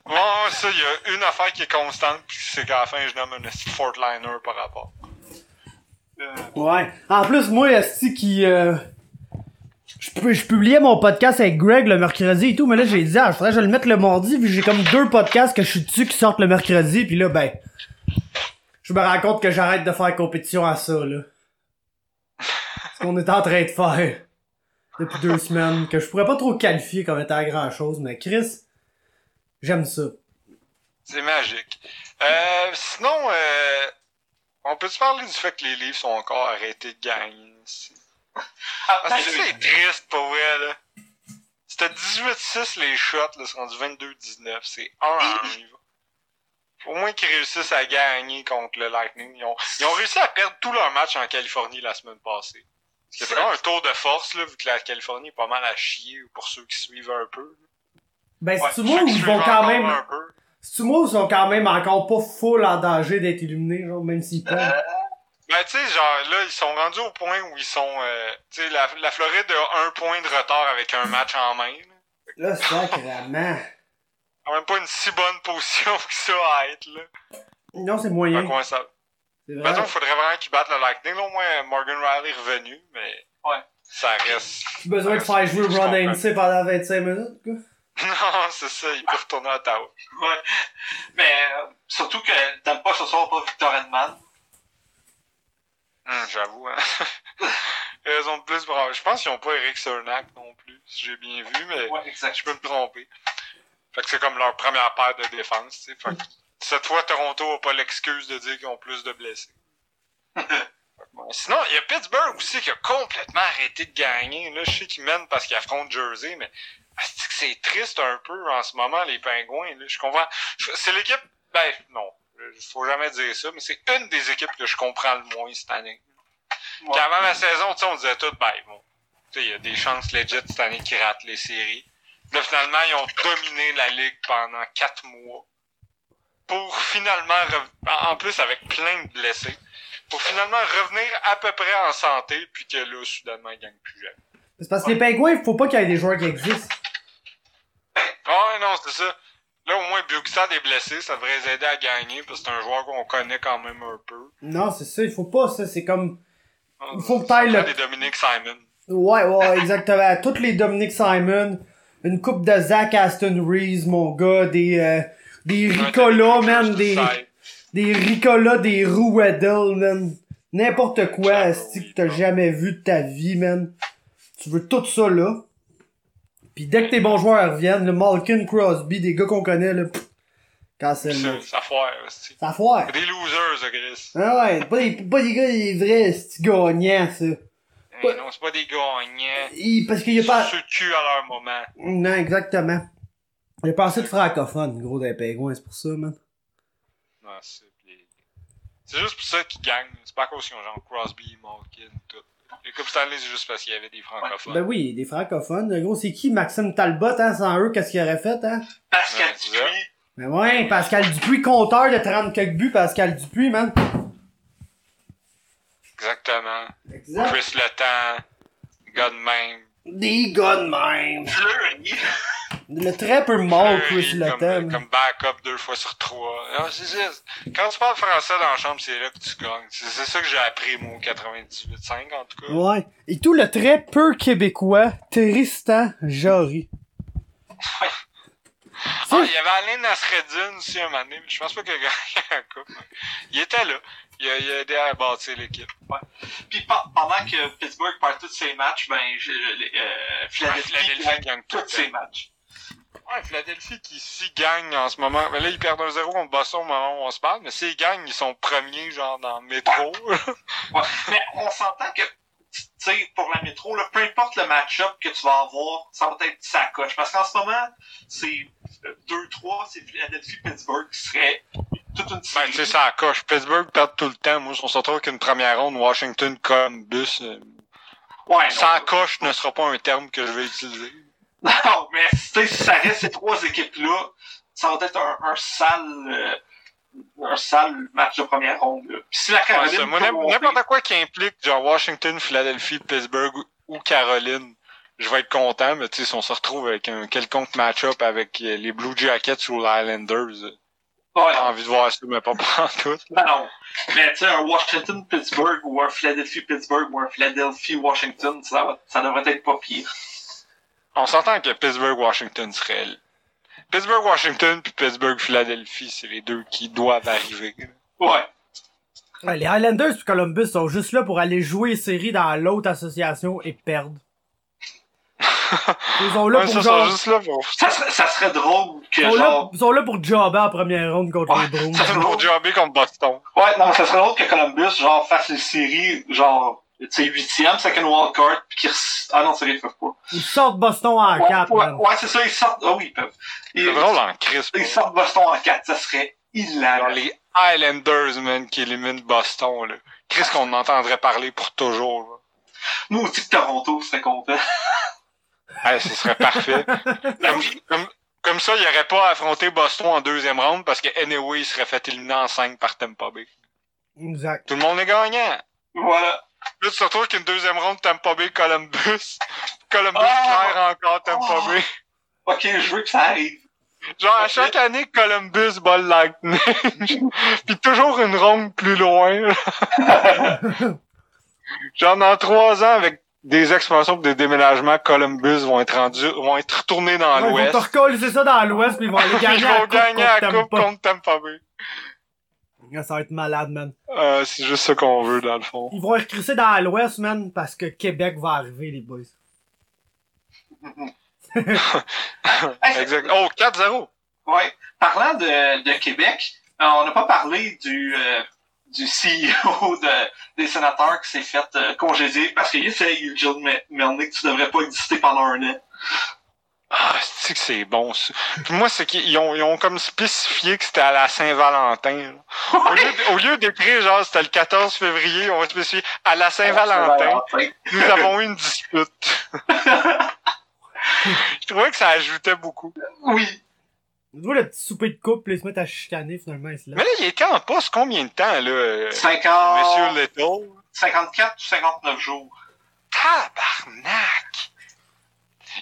Ouais, ouais, ça, il y a une affaire qui est constante, pis c'est qu'à la fin, je nomme un Fortliner par rapport. Euh, Ouais. En plus, moi, Esti qui... Euh... Je, je publiais mon podcast avec Greg le mercredi et tout, mais là, j'ai dit, ah, je faudrait que je le mette le mardi, vu que j'ai comme deux podcasts que je suis dessus qui sortent le mercredi, puis là, ben... Je me rends compte que j'arrête de faire compétition à ça, là. Ce qu'on est en train de faire depuis deux semaines, que je pourrais pas trop qualifier comme étant grand-chose, mais Chris, j'aime ça. C'est magique. Euh, sinon, euh, on peut se parler du fait que les livres sont encore arrêtés de gagner ici? ah, Parce que c'est triste, pour vrai, là. C'était 18-6 les shots, là, c'est rendu 22-19. C'est un en livre. Au moins qu'ils réussissent à gagner contre le Lightning. Ils ont, ils ont réussi à perdre tous leurs matchs en Californie la semaine passée. C'est vraiment un tour de force, là, vu que la Californie est pas mal à chier pour ceux qui suivent un peu. Ben, Ouais, c'est moi où ils vont quand même... un peu. C'est moi ils sont quand même encore pas full en danger d'être illuminés, genre, même s'ils peuvent. Euh, Ben, tu sais, genre, là, ils sont rendus au point où ils sont, euh, tu sais, la, la Floride a un point de retard avec un match en main. là. Là, sacrément. Quand même pas une si bonne position que ça à être, là. Non, c'est moyen. Mettons, vrai. il faudrait vraiment qu'ils battent le Lightning. Au moins, Morgan Riley est revenu, mais. Ouais. Ça reste. J'ai besoin de faire jouer Ron Hainsey pendant 25 minutes, quoi. Non, c'est ça, il peut retourner à Ottawa. ouais. Mais euh, surtout que t'aimes pas que ce soit pas Victor Edman. Hum, J'avoue, hein. Raison de plus avoir- Je pense qu'ils ont pas Eric Cernak non plus, si j'ai bien vu, mais Ouais, exact. je peux me tromper. Fait que c'est comme leur première paire de défense, tu sais. Fait que cette fois, Toronto a pas l'excuse de dire qu'ils ont plus de blessés. Sinon, il y a Pittsburgh aussi qui a complètement arrêté de gagner. Là, je sais qu'ils mènent parce qu'ils affrontent Jersey, mais c'est triste un peu en ce moment, les Pingouins. Là. Je comprends. C'est l'équipe. Ben, non. Il faut jamais dire ça, mais c'est une des équipes que je comprends le moins cette année. Ouais. Avant la saison, tu sais, on disait tout, ben, bon, tu sais, il y a des chances legit cette année qu'ils ratent les séries. Là, finalement, ils ont dominé la ligue pendant quatre mois. Pour finalement, en plus avec plein de blessés, pour finalement revenir à peu près en santé, puis que là, soudainement, ils gagnent plus jamais. C'est parce que les pingouins, faut pas qu'il y ait des joueurs qui existent. Ah non, c'est ça. Là, au moins, Bukestad est blessé, ça devrait les aider à gagner, parce que c'est un joueur qu'on connaît quand même un peu. Non, c'est ça, il faut pas ça, c'est comme... Il faut que t'ailles le- des Dominique Simon. Ouais, ouais, exactement. Toutes les Dominic Simon, une coupe de Zach Aston Reeves, mon gars, des, euh, des Ricola, man, des, des Ricola, des Roueddle, man. N'importe quoi, esti que t'as jamais vu de ta vie, man. Tu veux tout ça, là. Pis dès que tes bons joueurs reviennent, le Malkin, Crosby, des gars qu'on connaît, là, pff, cancel, Ça, foire, aussi. Ça foire. Des losers, ça, Chris. Ah ouais, pas des, pas des gars, des vrais, esti gagnants, ça. Hey, non, c'est pas des gagnants. Il- parce qu'il y a pas... À leur moment. Non, exactement. J'ai pas assez de francophone, gros, des pingouins, c'est pour ça, man. Non, c'est les- c'est juste pour ça qu'ils gagnent. C'est pas à cause qu'ils ont genre Crosby, Malkin, tout. Les Coupe Stanley, c'est juste parce qu'il y avait des francophones. Ben oui, des francophones. Gros, c'est qui Maxime Talbot, hein? Sans eux, qu'est-ce qu'il aurait fait, hein? Pascal Ouais, Dupuis. Ben ouais, Pascal Dupuis, compteur de 30 quelques buts, Pascal Dupuis, man. Exactement. Exact. Chris Le Temps, gars de même. Des gars de même. Fleury. Le très peu mort, Chris comme, Letton. comme backup deux fois sur trois. Ah, c'est ça. Quand tu parles français dans la chambre, c'est là que tu gagnes. C'est ça que j'ai appris, moi, au 98.5, en tout cas. Ouais. Et tout le très peu québécois, Tristan Jory. Ah, il y avait Alain Nasreddin aussi un moment donné, mais je pense pas qu'il a gagné la coupe. Il était là. Il a, il a aidé à bâtir l'équipe. Puis pe- pendant que Pittsburgh perd tous ses matchs, ben, je, les- euh, Philadelphie, Philadelphie gagne tous le ses temps. matchs. Ouais, Philadelphie qui s'y gagne en ce moment. Mais là, ils perdent un 0 contre Boston au moment où on se parle, mais s'ils gagnent, ils sont premiers, genre, dans le métro. Ouais. Mais on s'entend que, tu sais, pour la métro, là, peu importe le match-up que tu vas avoir, ça va être sa coche. Parce qu'en ce moment, c'est euh, 2-3, c'est Philadelphie-Pittsburgh qui serait toute une Ben, série. tu sais, ça coche. Pittsburgh perd tout le temps. Moi, on se retrouve qu'une première ronde, Washington comme bus. euh, ouais, Sans coche ne sera pas un terme que je vais utiliser. Non, mais si ça reste ces trois équipes-là, ça va être un, un sale, euh, un sale match de première ronde. Là. Puis si la Caroline n'importe quoi qui implique, genre, Washington, Philadelphie, Pittsburgh ou- Caroline, je vais être content, mais tu sais, si on se retrouve avec un quelconque match-up avec euh, les Blue Jackets ou les Islanders, euh, Ouais, j'ai envie de voir ça, mais pas prendre tout. Ben non. Mais tu sais, un Washington-Pittsburgh ou un Philadelphie-Pittsburgh ou un Philadelphie-Washington, ça, ça devrait être pas pire. On s'entend que Pittsburgh-Washington serait... Pittsburgh-Washington puis Pittsburgh-Philadelphie, c'est les deux qui doivent arriver. Ouais. Ouais, les Highlanders et Columbus sont juste là pour aller jouer série dans l'autre association et perdre. Ils sont là Ouais, pour ça, genre... sont juste là pour... Ça serait, ça serait drôle que Ils sont, là, genre. ils sont là pour jobber en première ronde contre Ouais, les Bruins. ça serait pour jobber contre Boston. Ouais, non, mais ça serait drôle que Columbus, genre, fasse les séries, genre, sais, huitième, second wildcard, pis qu'ils Ah non, c'est vrai, ils peuvent pas. Ils sortent Boston en Ouais, 4, ouais, ouais, c'est ça, ils sortent. Ah oui, ils peuvent. Ils, C'est drôle en crise. ils sortent Boston en 4, ça serait hilarant. Les Highlanders, man, qui éliminent Boston, là. Chris qu'on entendrait parler pour toujours, là. Nous aussi que Toronto serait content. Hey, ce serait parfait. comme, comme, comme ça, il aurait pas affronté Boston en deuxième ronde parce que anyway, il serait fait éliminer en 5 par Tampa Bay. Exact. Tout le monde est gagnant. Voilà. Là, tu te retrouves qu'une deuxième ronde Tampa Bay Columbus. Columbus Ah! claire encore Tampa Oh! Bay. Ok, je veux que ça arrive. Genre, à chaque année, Columbus bat le Lightning. Puis toujours une ronde plus loin. Genre, dans trois ans, avec des expansions et des déménagements, Columbus vont être rendus, vont être retournés dans Ouais, ils vont l'Ouest. te recoller, c'est ça, dans l'Ouest, puis ils vont aller Ils gagner la vont coupe gagner la coupe contre Tampa Bay. Ça va être malade, man. Euh, c'est juste ça qu'on veut, dans le fond. Ils vont recrisser dans l'Ouest, man, parce que Québec va arriver, les boys. Exact. Oh, 4-0. Ouais. Parlant de, de Québec, euh, on n'a pas parlé du, euh, du CEO de, des sénateurs qui s'est fait euh, congédier parce qu'il a fait Eugene Me- Melnick, tu devrais pas exister pendant un an. Ah, c'est que c'est bon, ça? Puis moi, c'est qu'ils ont, ils ont comme spécifié que c'était à la Saint-Valentin. là. Au lieu, d'écrire, genre, c'était le 14 février, on va spécifier à la Saint-Valentin. Nous avons eu une dispute. Je trouvais que ça ajoutait beaucoup. Oui. Tu vois le petit souper de couple, ils se mettent à chicaner, finalement, se Mais là, il était en poste combien de temps, là, euh, 50, Monsieur Little? 54 ou 59 jours. Tabarnak!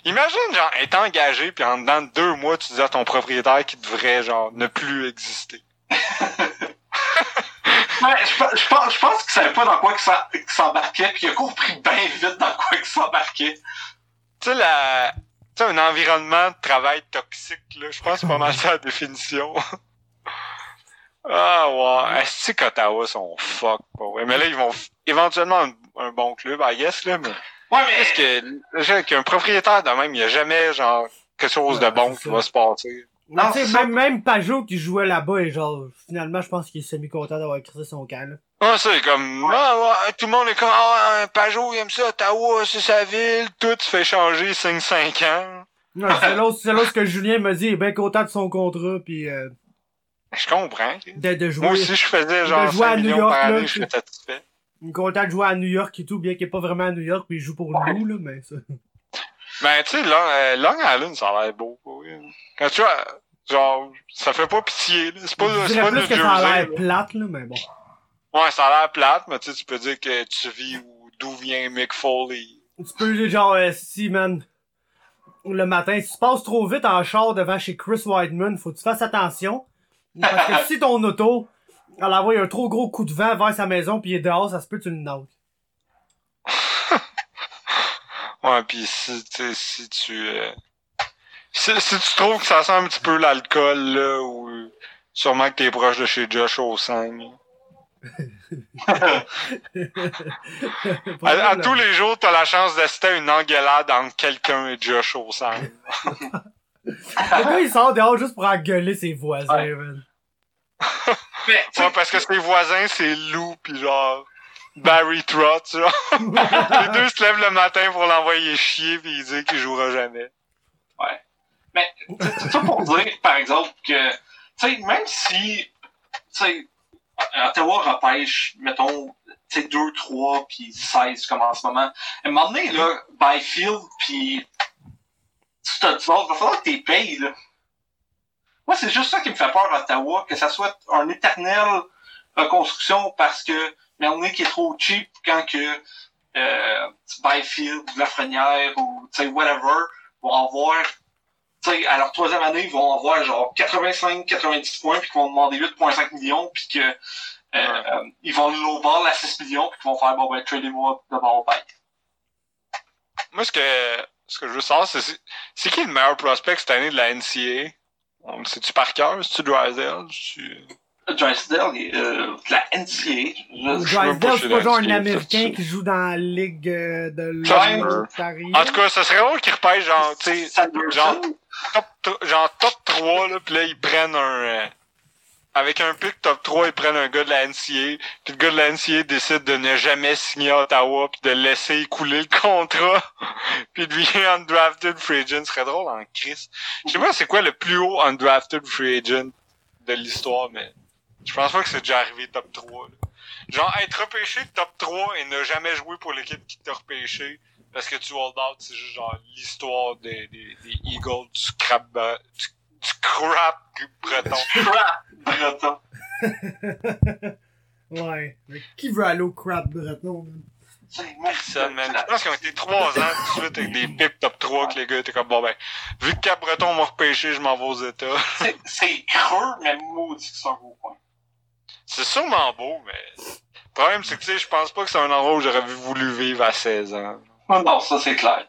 Imagine, genre, être engagé, puis en dedans de deux mois, tu dis à ton propriétaire qu'il devrait, genre, ne plus exister. Ouais, je, pe- je pense, je pense qu'il savait pas dans quoi qu'il s'embarquait, puis il a compris bien vite dans quoi qu'il s'embarquait. Tu sais, la... Un environnement de travail toxique, là, je pense que c'est pas mal ça la définition. ah, ouais. Est-ce qu'Ottawa sont fuck, pas vrai? Mais là, ils vont éventuellement un, un bon club, I guess, là, mais Ouais, mais est-ce que, qu'un propriétaire de même, il y a jamais, genre, quelque chose de Ouais, bon qui va se passer. Non, tu sais, c'est ça. même, même Pajot qui jouait là-bas, et genre, finalement, je pense qu'il est semi-content d'avoir crissé son camp. Ah, c'est comme, ah, ouais, tout le monde est comme, ah, ouais, Pajot, il aime ça, Ottawa, c'est sa ville, tout se fait changer 5-5 ans. Non, c'est l'autre, c'est l'autre ce que Julien m'a dit, il est bien content de son contrat, puis euh, Je comprends. de, de jouer. Moi aussi, je faisais genre jouer à 5 New York, par là, année, je serais satisfait. Content de jouer à New York et tout, bien qu'il est pas vraiment à New York, puis il joue pour nous, là, mais ça. Ben, tu sais, Long, euh, Long Island, ça a l'air beau, vrai. Quand tu vois, genre, ça fait pas pitié. C'est pas, c'est pas plus New que ça a l'air plate, là, mais bon. Ouais, ça a l'air plate, mais tu sais, tu peux dire que tu vis où, d'où vient Mick Foley. Tu peux dire genre, euh, si, man, le matin. Si tu passes trop vite en char devant chez Chris Whiteman, faut que tu fasses attention. Parce que si ton auto, elle envoie un trop gros coup de vent vers sa maison puis il est dehors, ça se peut que tu le notes. Ouais, pis si, si tu... euh, Si, si tu trouves que ça sent un petit peu l'alcool, là, ou sûrement que t'es proche de chez Josh au 5. À, à tous les jours, t'as la chance d'assister à une engueulade entre quelqu'un et Josh au 5. Le gars, il sort dehors juste pour engueuler ses voisins, Ouais. man. Mais, Ouais, parce que ses voisins, c'est Lou pis genre Barry Trotz, genre. Les deux se lèvent le matin pour l'envoyer chier pis il dit qu'il jouera jamais. Mais, c'est ça pour dire, par exemple, que, tu sais, même si, tu sais, Ottawa repêche, mettons, tu sais, 2, 3, puis 16, comme en ce moment. À un moment donné, là, Byfield, puis Stutzla, il va falloir que tu payes, là. Moi, c'est juste ça qui me fait peur à Ottawa, que ça soit un éternel reconstruction parce que, mais on est qui est trop cheap quand que, euh, Byfield, Lafrenière, ou, tu sais, whatever, vont avoir tu sais, à leur troisième année, ils vont avoir genre 85-90 points, puis qu'ils vont demander 8,5 millions, puis que euh, euh, ils vont lowball à 6 millions, puis qu'ils vont faire bon ben tradez-moi de ball back. Moi, ce que, ce que je veux savoir, c'est, c'est- c'est qui le meilleur prospect cette année de la NCA? On- C'est-tu Parker? C'est-tu Drysdale? C'est-tu... Drysdale, il est, euh, de la NCA. Drysdale, c'est pas genre un Américain qui joue dans la ligue euh, de l'Ontario. En tout cas, ça serait drôle qu'ils repêchent genre, tu sais, Sanderson. genre, genre top 3, là, pis là, ils prennent un... euh, avec un pick top 3, ils prennent un gars de la NCA, puis le gars de la NCA décide de ne jamais signer à Ottawa, puis de laisser couler le contrat, puis de lui undrafted free agent. Ce serait drôle en crise. Je sais pas c'est quoi le plus haut undrafted free agent de l'histoire, mais je pense pas que c'est déjà arrivé top 3. là. Genre, être repêché top 3 et ne jamais jouer pour l'équipe qui t'a repêché, parce que tu hold out, c'est juste genre l'histoire des, des, des Eagles, du du, du crap breton. Crap, Breton. Ouais. Mais qui veut aller au crap breton, Personne, man. Je pense qu'ils ont été 3 ans tout de suite avec des picks top 3 que les gars étaient comme, bon ben, vu que Cap Breton m'a repêché, je m'en vais aux États. c'est- creux, mais maudit que c'est un beau point. C'est sûrement beau, mais le problème c'est que tu sais, je pense pas que c'est un endroit où j'aurais voulu vivre à 16 ans. Non, non, ça c'est clair.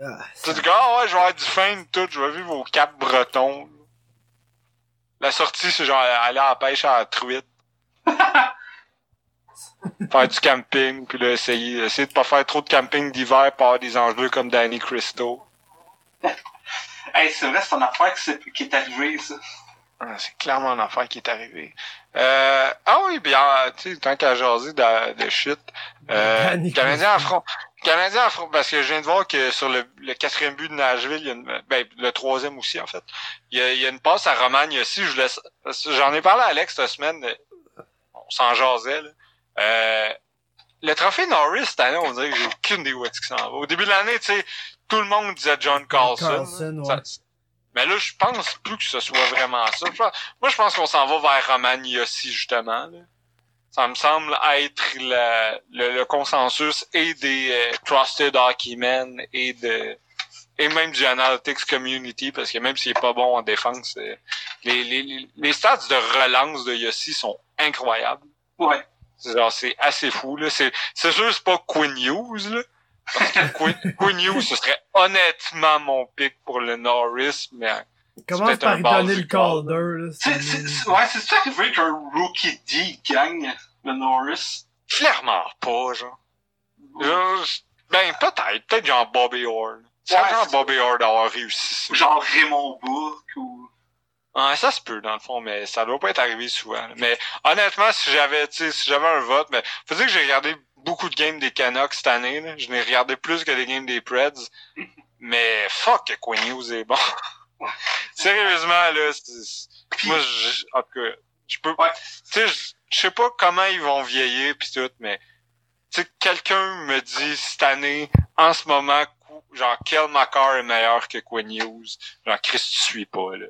Ah, Tu dis, ah ouais, je vais avoir du fame, tout, je vais vivre au Cap Breton. La sortie, c'est genre aller à la pêche à la truite. faire du camping, puis là, essayer, essayer de pas faire trop de camping d'hiver par des enjeux comme Danny Christo. Hey, c'est vrai, c'est une affaire qui, est arrivée, ça. Ah, C'est clairement une affaire qui est arrivée. Euh, ah oui, bien, tu sais, tant qu'à jaser de, de shit, euh, Canadien Christo. Canadien parce que je viens de voir que sur le, le quatrième but de Nashville, il y a une, ben, le troisième aussi, en fait, il y a, il y a une passe à Romagne aussi, je laisse, j'en ai parlé à Alex cette semaine, on s'en jasait, là. Euh, le trophée Norris, cette année, on dirait que j'ai aucune idée où est-ce qu'il s'en va. Au début de l'année, tu sais, tout le monde disait John Carlson. Carlson, Ça- ouais. mais là, je pense plus que ce soit vraiment ça. Moi, je pense qu'on s'en va vers Roman Yossi, justement. là. Ça me semble être le, le, le consensus et des euh, Trusted Hockey Men et de et même du Analytics Community, parce que même s'il est pas bon en défense, euh, les, les, les, les stats de relance de Yossi sont incroyables. Ouais. C'est genre, c'est assez fou, là. C'est, c'est sûr, c'est pas Quinn Hughes, là. Parce que Quinn, Quinn Hughes, ce serait honnêtement mon pick pour le Norris, mais Commence par un y donner le Calder, là. C'est, c'est, c'est- ouais, c'est ça arrivé qu'un rookie D gagne le Norris. clairement pas, genre. Genre, ben, peut-être. Peut-être genre Bobby Orr. C'est Ouais, genre Bobby Orr d'avoir réussi ça. Genre Raymond Bourque ou. Ouais, ça se peut, dans le fond, mais ça doit pas être arrivé souvent. là. Mais honnêtement, si j'avais, si j'avais un vote, mais faut dire que j'ai regardé beaucoup de games des Canucks cette année, là. Je n'ai regardé plus que des games des Preds. Mais fuck que Quinn Hughes est bon. Sérieusement, là, Puis- moi, je, en tout cas, je peux, Ouais. tu sais, je- sais pas comment ils vont vieillir pis tout, mais, tu sais, quelqu'un me dit cette année, en ce moment, genre, quel Macar est meilleur que Quinn Hughes? Genre, Chris, tu suis pas, là.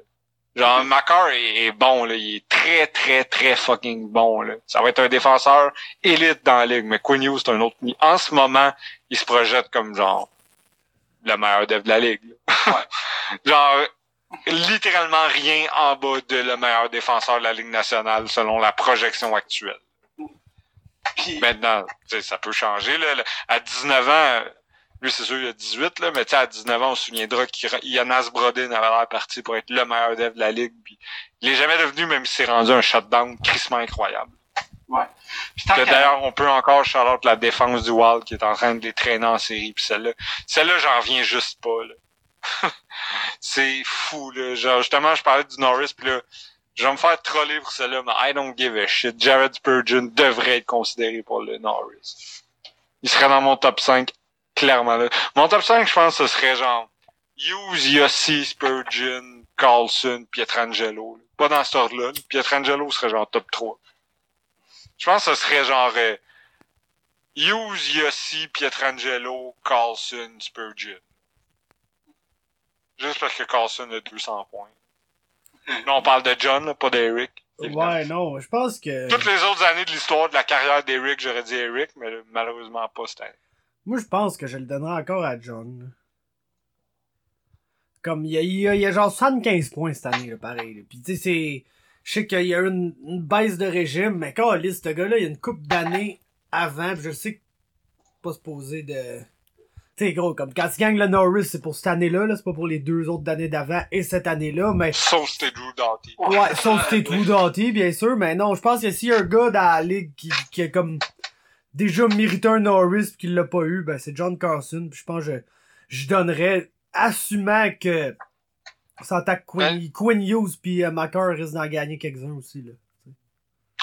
Genre, Macar est, est bon, là. Il est très, très, très fucking bon, là. Ça va être un défenseur élite dans la ligue, mais Quinn Hughes, c'est un autre. En ce moment, il se projette comme genre le meilleur dev de la ligue. Genre, littéralement rien en bas de le meilleur défenseur de la Ligue nationale selon la projection actuelle. Puis, Maintenant, ça peut changer. Là. À 19 ans, lui, c'est sûr, il a 18, là, mais à 19 ans, on se souviendra qu'Yanas Brodin avait l'air parti pour être le meilleur dev de la Ligue. Puis, il est jamais devenu, même s'il s'est rendu un shutdown crissement incroyable. qu'à- D'ailleurs, on peut encore charlotte la défense du Wild qui est en train de les traîner en série. Puis celle-là, celle-là, j'en reviens juste pas. Là. c'est fou. Là. Genre, justement, je parlais du Norris, puis là, je vais me faire troller pour celle-là, mais I don't give a shit. Jared Spurgeon devrait être considéré pour le Norris. Il serait dans mon top 5, clairement. Là. Mon top 5, je pense, ce serait genre Hughes, Yossi, Spurgeon, Carlson, Pietrangelo. Pas dans cet ordre-là. là. Pietrangelo serait genre top 3. Je pense que ce serait genre euh, Hughes, Yossi, Pietrangelo, Carlson, Spurgeon. Juste parce que Carlson a 200 points. Là, on parle de John, là, pas d'Eric. Ouais, non, je pense que. Toutes les autres années de l'histoire de la carrière d'Eric, j'aurais dit Eric, mais malheureusement pas cette année. Moi, je pense que je le donnerai encore à John. Comme, il y a, il y a, il y a genre 75 points cette année, là, pareil. là. Puis, tu sais, c'est... Je sais qu'il y a eu une, une baisse de régime, mais quand liste ce gars-là, il y a une coupe d'années avant, pis je sais que pas se poser de... Sais, gros, comme quand tu gagnes le Norris, c'est pour cette année-là, là, c'est pas pour les deux autres années d'avant et cette année-là, mais... Sauf c'était Drew Doughty. Ouais, sauf que t'es True Doughty, bien sûr, mais non, je pense que s'il y a un gars dans la ligue qui, qui a comme déjà mérité un Norris pis qu'il l'a pas eu, ben c'est John Carson, pis je pense que je, je donnerais, assumant que ça attaque Quinn, Quinn Hughes pis euh, Macar risque d'en gagner quelques-uns aussi, là.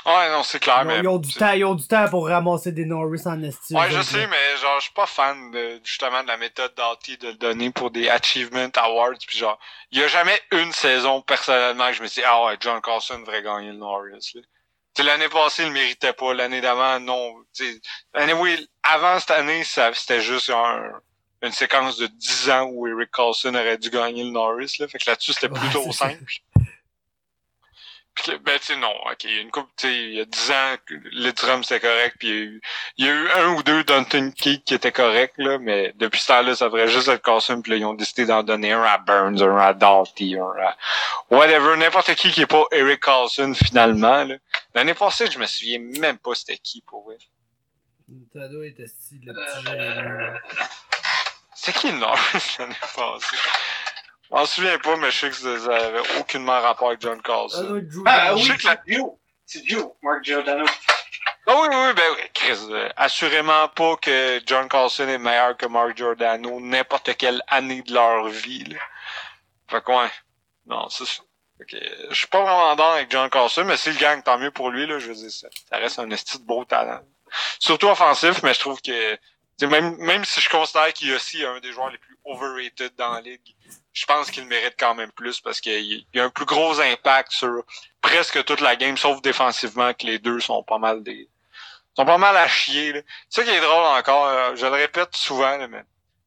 Ouais, non, c'est clair, Ils ont, mais. ils ont du temps, ils ont du temps pour ramasser des Norris en estime. Ouais, je sais, mais genre, je suis pas fan de, justement de la méthode Doughty de le donner pour des Achievement Awards. Puis genre, il y a jamais une saison, personnellement, que je me suis dit, ah ouais, John Carlson devrait gagner le Norris. là. L'année passée, il le méritait pas. L'année d'avant, non. L'année, oui, avant cette année, c'était juste un, une séquence de 10 ans où Eric Carlson aurait dû gagner le Norris. Là. Fait que là-dessus, c'était Ouais, plutôt simple. Ben, tu sais, non, ok, il y a une couple, tu sais, il y a 10 ans, le drum c'était correct, puis il y a eu, il y a eu un ou deux Dunton Keith qui étaient corrects, là, mais depuis ce temps-là, ça devrait juste être Carson, puis là, ils ont décidé d'en donner un à Burns, un à Doughty, un à whatever, n'importe qui qui est pas Eric Carlson, finalement, là. L'année passée, je me souviens même pas c'était qui, pour vrai. Ça doit être esti, le Euh, petit gérant. C'est qui le Norris l'année passée? Je m'en souviens pas, mais je sais que ça avait aucunement rapport avec John Carlson. Ah Doughty. oui, que la- c'est Joe. C'est Joe, Mark Giordano. Ah oui, oui, oui, ben oui, Chris, euh, assurément pas que John Carlson est meilleur que Mark Giordano n'importe quelle année de leur vie, là. Fait que ouais, non, c'est ça. Fait que, euh, je suis pas vraiment dans avec John Carlson, mais s'il gagne, tant mieux pour lui, là, je veux dire, ça, ça reste un esti de beau talent. Surtout offensif, mais je trouve que, même, même si je considère qu'il est aussi un des joueurs les plus overrated dans la ligue, je pense qu'il mérite quand même plus parce qu'il a un plus gros impact sur presque toute la game, sauf défensivement, que les deux sont pas mal des, sont pas mal à chier. là. C'est ça qui est drôle encore. euh, je le répète souvent, là, mais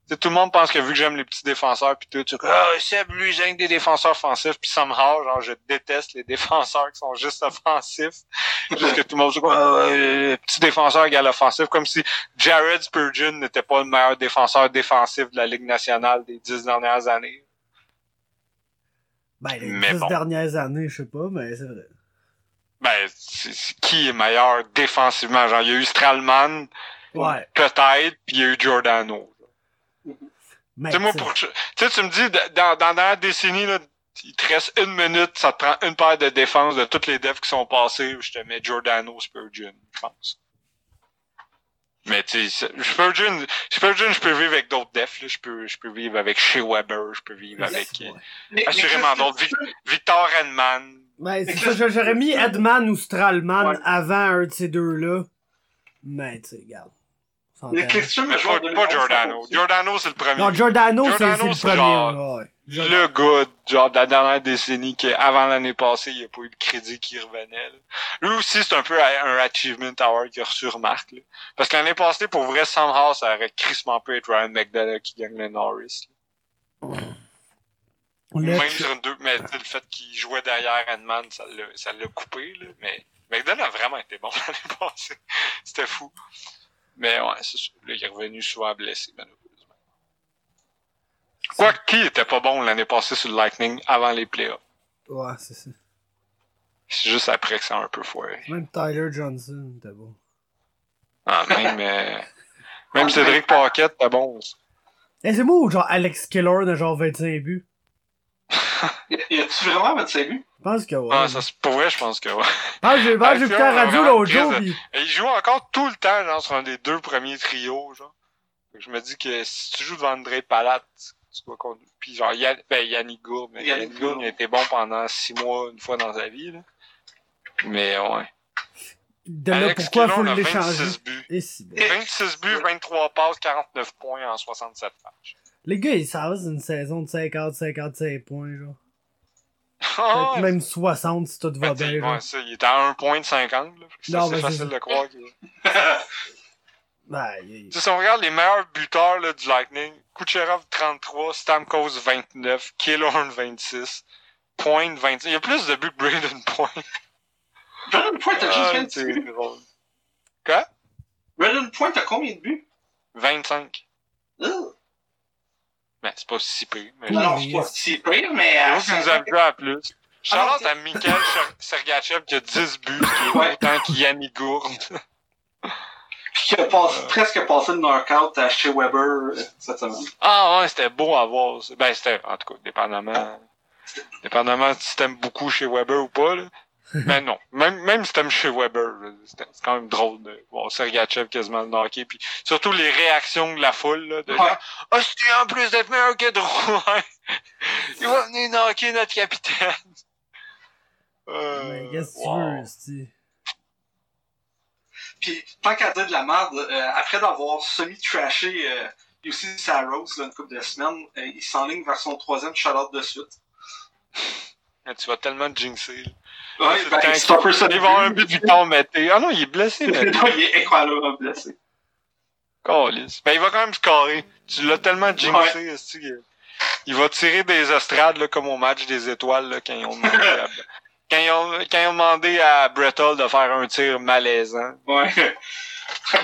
tu sais, tout le monde pense que vu que j'aime les petits défenseurs puis tout, tu sais, ah, Seb, lui, j'aime des défenseurs offensifs puis somehow, genre, je déteste les défenseurs qui sont juste offensifs. juste que tout le monde dit, ouais, petit défenseur égal offensif, comme si Jared Spurgeon n'était pas le meilleur défenseur défensif de la Ligue nationale des dix dernières années. Ben, les Mais dix bon. dernières années, je sais pas, mais c'est vrai. Ben, qui est meilleur défensivement? Genre, il y a eu Stralman, Ouais. peut-être, puis il y a eu Giordano. Mais, Tu sais, moi, pour, tu sais, tu me dis, dans, dans la dernière décennie, là, il te reste une minute, ça te prend une paire de défense de toutes les defs qui sont passés, je te mets Giordano, Spurgeon, je pense. Mais tu sais, Spurgeon, Spurgeon, je peux vivre avec d'autres defs, là. Je peux, je peux vivre avec Shea Weber, je peux vivre avec, euh, Ouais. Mais- assurément d'autres. Vic- Victor Edman. Ben, c'est Mais ça, j'aurais mis Edman ou Stralman Ouais. avant un de ces deux-là. Mais, tu sais, regarde. On Mais s'entend. Christian, Mais le joueur pas, de pas Giordano. Giordano, c'est le premier. Non, Giordano, c'est le premier. genre- ouais. le gars, genre, de la dernière décennie, qui, avant l'année passée, il n'y a pas eu de crédit qui revenait. là. Lui aussi, c'est un peu un achievement award qu'il a reçu remarque. Là. Parce que l'année passée, pour vrai, somehow, ça aurait crissement pu être Ryan McDonough qui gagne le Norris. là. Le- Même sur une deux, mais tu sais, le fait qu'il jouait derrière l'a, ça l'a coupé, là. Mais McDonough a vraiment été bon l'année passée. C'était fou. Mais ouais, c'est sûr. Là, il est revenu souvent blessé, malheureusement. Quoi qui était pas bon l'année passée sur le Lightning avant les playoffs? Ouais, c'est ça. C'est juste après que ça a un peu foiré. Même Tyler Johnson était bon. Ah, même, euh, même Cédric Paquette était bon aussi. Et c'est moi ou genre Alex Killer de genre 25 buts? Y a-tu vraiment 25 buts? Je pense que ouais. Ah, ça, pour vrai, je pense que ouais. Ah, j'ai écouté la radio l'autre jour crise pis... Et il joue encore tout le temps, genre, sur un des deux premiers trios, genre. Je me dis que si tu joues devant André Palat, tu dois conduire. Puis genre, Yann, ben, Yannick Gourde, mais Yannick Yannick Gourde, il a été bon pendant six mois, une fois dans sa vie, là. Mais ouais. De là, Alex pourquoi Killorn faut a l'échanger? 26 buts. Et si bon. 26 buts, 23 passes, 49 points en 67 matchs. Les gars, ils savent, une saison de 50-55 points, genre. Ah, Peut-être même 60 si tout va ben, bien, ouais, ça, il était à 1 point de 50, là. Fait que Non, C'est mais c'est facile de croire que... Ben, il- Tu sais, si on regarde les meilleurs buteurs là, du Lightning, Kucherov 33, Stamkos 29, Killorn 26, Point 26. Il y a plus de buts que Braden Point. Brandon Point, t'as Ah, juste 20 c'est buts. drôle. Quoi? Brandon Point, t'as combien de buts? 25. Euh, Ben, c'est pas si pire. Mais Non, c'est pas si pire, mais... c'est moi qui nous 50 a vu à plus. Charlotte Ah, à Mikhail Ser- Sergachev qui a 10 buts, qui est Ouais. autant qu'Yanni Gourde. Puis qui a passé, presque passé le knockout à chez Weber euh, cette semaine. Ah ouais, c'était beau à voir. Ben, c'était, en tout cas, dépendamment, dépendamment si t'aimes beaucoup chez Weber ou pas, là. Mais non, même, même si t'aimes chez Weber, c'était c'est quand même drôle de voir Sergachev quasiment le knocker, puis surtout les réactions de la foule, là, de ah, c'est en plus d'être meilleur que Drouin, il va venir knocker notre capitaine. Euh, Mais qu'est-ce que tu veux? Puis, tant qu'à dire de la merde, euh, après d'avoir semi-trashé euh, UC Saros là, une couple de semaines, euh, il s'enligne vers son troisième shout de suite. Ah, Tu vas tellement te jinxer. là. Ouais, ben, quand c'est un peu ça. Il va avoir un but de Victor Mété. Ah non, il est blessé. Non, il est incroyablement blessé. Calisse. Ben, il va quand même scorer. Tu l'as tellement jinxé, que- Il va tirer des estrades, là, comme au match des étoiles, là, quand ils ont demandé à, quand ils ont, quand ils ont demandé à Brett de faire un tir malaisant. Ouais. fait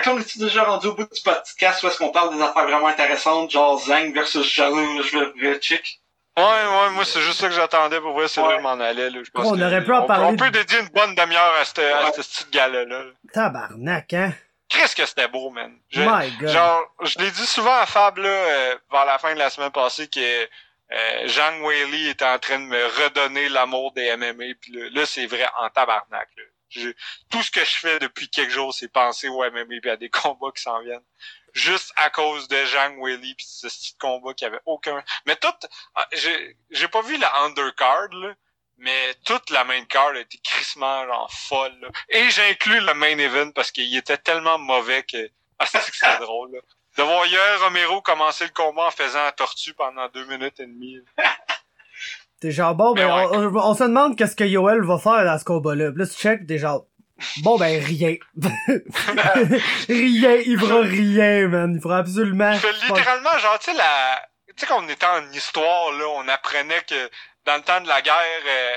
que là, on est déjà rendu au bout du podcast où est-ce qu'on parle des affaires vraiment intéressantes, genre Zang versus Jalovchik. Ouais, ouais, moi, c'est juste ça que j'attendais pour voir si Ouais. là, je m'en allais, là. Je pense On que- aurait pu en on, parler On peut de- dédier une bonne demi-heure à ce, à Ouais. ce petit gala-là. Tabarnak, hein? Qu'est-ce que c'était beau, man. Je- My God. Genre, je l'ai dit souvent à Fab, là, euh, vers la fin de la semaine passée, que euh, Jean Whaley était en train de me redonner l'amour des MMA, puis là, là, c'est vrai, en tabarnak. Là. J'ai- tout ce que je fais depuis quelques jours, c'est penser au MMA puis à des combats qui s'en viennent. Juste à cause de Jean Whaley puis ce petit combat qui avait aucun... Mais tout... ah, J'ai j'ai pas vu la undercard, là, mais toute la main card a été crissement genre folle. Là. Et j'inclus le main event parce qu'il était tellement mauvais que... Ah, c'est drôle, là. De voir Yoel Romero commencer le combat en faisant la tortue pendant deux minutes et demie. T'es genre, bon, ben, Mais ouais. on, se demande qu'est-ce que Yoel va faire dans ce combat-là. Tu check, t'es genre, bon, ben, rien. rien, il fera rien, man. Il fera absolument. Il fait littéralement, genre, tu sais, la... Tu sais, quand on était en histoire, là, on apprenait que dans le temps de la guerre, euh,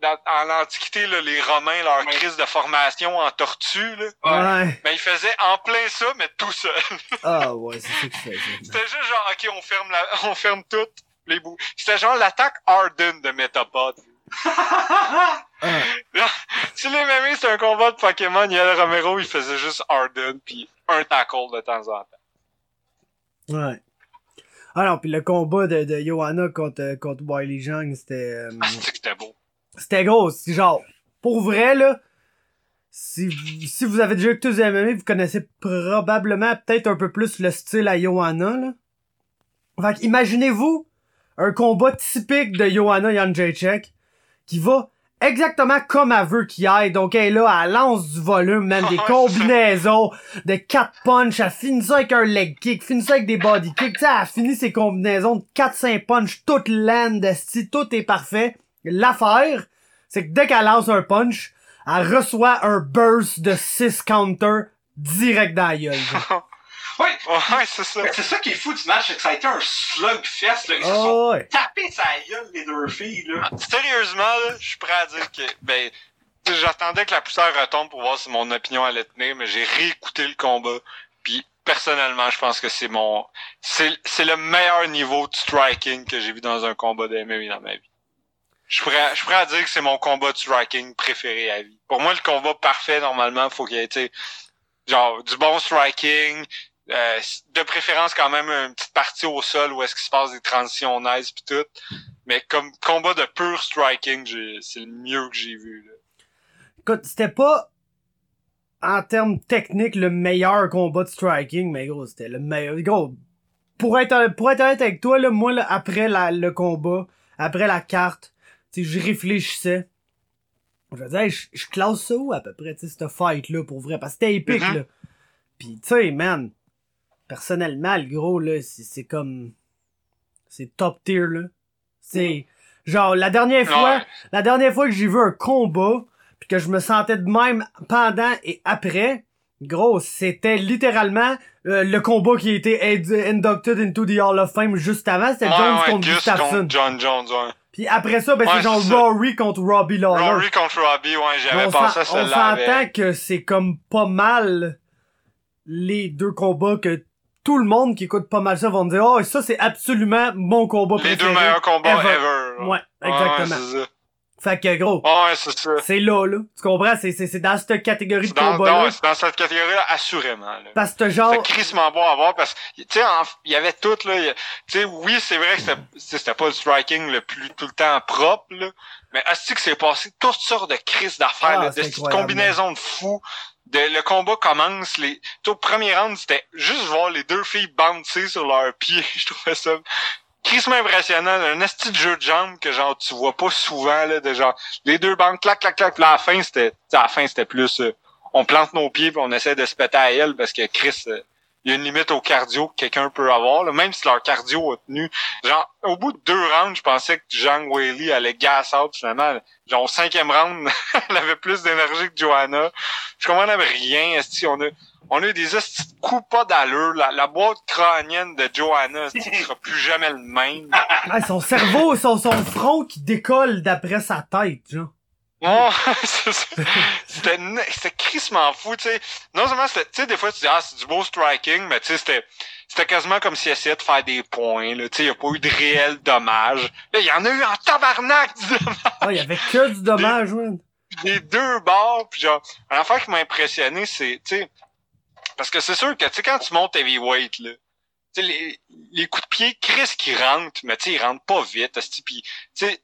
dans, en l'Antiquité, là, les Romains, leur Ouais. crise de formation en tortue, là, Ouais. ben, ils faisaient en plein ça, mais tout seul. Ah, ouais, c'est ça qu'il fait, ça. C'était juste genre, OK, on ferme, la... on ferme tout, les bouts. C'était genre l'attaque Arden de Metapod. Ah, Si les mémés, c'était un combat de Pokémon, Yoel Romero, il faisait juste Arden, puis un tackle de temps en temps. ouais. Ah non, puis le combat de, de Johanna contre, contre Wiley Jang, c'était... euh, Ah, c'est c'était beau. C'était gros, c'est genre, pour vrai, là, si, vous- si vous avez déjà écouté les MMA, vous connaissez probablement peut-être un peu plus le style à Johanna, là. Fait imaginez-vous un combat typique de Johanna Janjacek qui va exactement comme elle veut qu'il aille. Donc elle est là, elle lance du volume, même des combinaisons de 4 punch, elle finit ça avec un leg kick, finit ça avec des body kicks, tu sais, elle finit ses combinaisons de 4-5 punch, toute land, esti, tout est parfait. L'affaire, c'est que dès qu'elle lance un punch, elle reçoit un burst de 6 counters direct dans la gueule. genre. Ouais, c'est ça. mais c'est ça qui est fou du match, c'est que ça a été un slugfest, là. Ils se sont Oh, ouais. tapés sa gueule, les deux filles, là. Ah, Sérieusement, là, je suis prêt à dire que, ben, j'attendais que la poussière retombe pour voir si mon opinion allait tenir, mais j'ai réécouté le combat. Puis personnellement, je pense que c'est mon, c'est, c'est le meilleur niveau de striking que j'ai vu dans un combat de MMA dans ma vie. Je pourrais, je pourrais dire que c'est mon combat de striking préféré à vie. Pour moi, le combat parfait, normalement, faut qu'il y ait, tu sais, genre, du bon striking, euh, de préférence quand même une petite partie au sol où est-ce qu'il se passe des transitions nice pis tout. Mais comme combat de pur striking, c'est le mieux que j'ai vu. Là. Écoute, c'était pas en termes techniques le meilleur combat de striking, mais gros, c'était le meilleur. Gros, pour être, pour être honnête avec toi, là, moi, là, après la, le combat, après la carte, je réfléchissais. Je me disais, hey, je, je classe ça où à peu près, tu sais, cette fight-là, pour vrai, parce que c'était épique, Mhm. là. Pis, tu sais, man, personnellement, le gros, là, c'est comme... C'est top tier, là. C'est... Genre, la dernière fois, Ouais. la dernière fois que j'ai vu un combat, puis que je me sentais de même pendant et après, gros, c'était littéralement euh, le combat qui a été ind- inducted into the Hall of Fame juste avant, c'était Ouais, Jones ouais, contre Gustafsson. John Jones, ouais. Puis après ça, ben c'est genre. Rory contre Robbie Lawler. Rory contre Robbie, ouais, j'avais on pensé à s'en- on celle-là. s'entend avec- que c'est comme pas mal les deux combats que tout le monde qui écoute pas mal ça vont dire oh ça c'est absolument mon combat Les préféré. deux meilleurs combats ever. ever. Ouais, exactement. Ouais, fait que gros, Ouais, c'est ça. c'est là là. Tu comprends? C'est c'est c'est dans cette catégorie de C'est dans, combat non, c'est dans cette catégorie-là, assurément. Là. Parce que genre C'est crissement bon à voir parce que, tu sais, il y avait tout, là. Tu sais, oui, c'est vrai que c'était- pas le striking le plus tout le temps propre, là. Mais est-ce que c'est passé toutes sortes de crises d'affaires, Ah, là, de combinaisons de fous. De, le combat commence, les, au premier round, c'était juste voir les deux filles bouncer sur leurs pieds. Je trouvais ça crissement impressionnant. Un esti de jeu de jambes que genre tu vois pas souvent, là, de genre, les deux bandes, clac, clac, clac. Puis à la fin, c'était, la fin, c'était plus, euh, on plante nos pieds puis on essaie de se péter à elle parce que Chris, euh, il y a une limite au cardio que quelqu'un peut avoir, là, même si leur cardio a tenu. Genre, au bout de deux rounds, je pensais que Zhang Weili allait gas out, finalement. Genre, au cinquième round, elle avait plus d'énergie que Johanna. Je comprenais rien, esti, on a, on a eu des coups pas d'allure. La, la boîte crânienne de Johanna, qui sera plus jamais le même. ah, son cerveau, son son front qui décolle d'après sa tête, genre. Ouais, c'est ça. c'était crissement fou, tu sais. Non seulement c'était, tu sais, des fois tu dis ah c'est du beau striking, mais tu sais c'était c'était quasiment comme s'il essayait de faire des points, là. Tu sais, il y a pas eu de réel dommage. Là, il y en a eu en tabarnak du dommage Ah, il y avait que du dommage, man. des deux bords. Puis genre, une affaire qui m'a impressionné, c'est, tu sais, parce que c'est sûr que tu sais quand tu montes heavyweight là, tu sais les, les coups de pied, Chris qui rentrent, mais tu sais ils rentrent pas vite, puis tu sais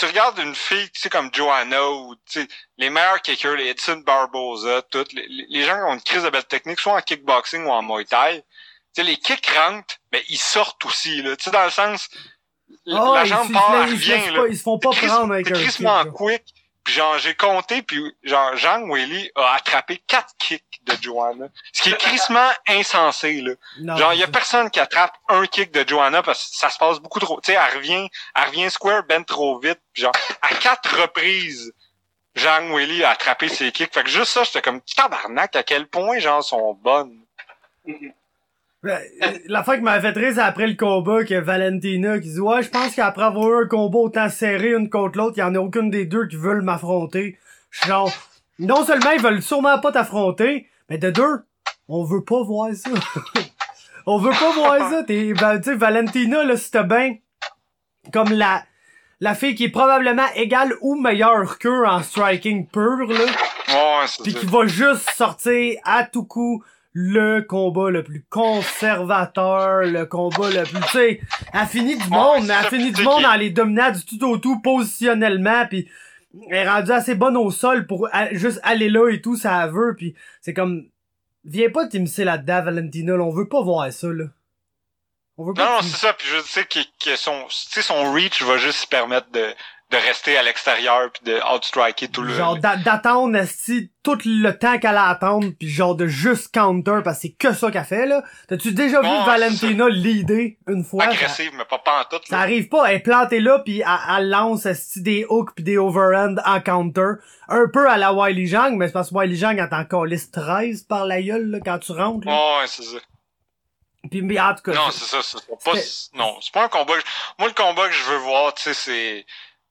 tu regardes une fille, tu sais, comme Joanna ou, tu sais, les meilleurs kickers, les Edson Barboza, toutes, les, les- gens qui ont une crise de belle technique, soit en kickboxing ou en Muay Thai, tu sais, les kicks rentrent, mais ils sortent aussi, là. Tu sais, dans le sens, Ah, la jambe part, elle revient, là. pas, ils se font pas prendre avec un kick, quick. Puis genre, j'ai compté, puis genre, Jean Willy a attrapé quatre kicks de Joanna. Ce qui est crissement insensé, là. Non, Genre, il y a personne qui attrape un kick de Joanna parce que ça se passe beaucoup trop. Tu sais, elle revient, elle revient square, ben trop vite. Puis genre, à quatre reprises, Jean Willy a attrapé ses kicks. Fait que juste ça, j'étais comme tabarnak à quel point, genre, sont bonnes. Ben, L'affaire qui m'avait fait rire, c'est après le combat que Valentina qui dit Ouais, je pense qu'après avoir eu un combat autant serré une contre l'autre, il y en a aucune des deux qui veulent m'affronter. Je suis genre Non seulement ils veulent sûrement pas t'affronter, mais de deux, on veut pas voir ça. on veut pas voir ça. T'es, ben, Valentina, là, c'était bien comme la, la fille qui est probablement égale ou meilleure qu'eux en striking pur, là. Ouais, c'est Pis ça. qui va juste sortir à tout coup le combat le plus conservateur, le combat le plus, tu sais, elle finit du monde, mais elle finit du monde en les dominant du tout au tout positionnellement, puis elle est rendue assez bonne au sol pour juste aller là et tout, ça elle veut, puis c'est comme, viens pas t'immiscer là-dedans, Valentina, là, on veut pas voir ça, là. On veut pas Non, non, c'est ça. Puis je sais que, que son, tu sais, son reach va juste se permettre de, de rester à l'extérieur puis de outstriker tout le. Genre d'a- d'attendre tout le temps qu'elle a à attendre puis genre de juste counter parce que c'est que ça qu'elle fait là. T'as-tu déjà vu Valentina l'idée une fois? Ça, agressive, mais pas, pas en tout. ça là. arrive pas, elle est plantée là puis elle, elle lance des hooks puis des overhand en counter. Un peu à la Wiley Jang, mais c'est parce que Wiley Jang elle t'en liste 13 par la gueule là, quand tu rentres. Là. Ouais, c'est ça. Puis mais en tout cas, Non, c'est ça. C'est pas, non, c'est pas un combat. que- Moi, le combat que je veux voir, tu sais, c'est,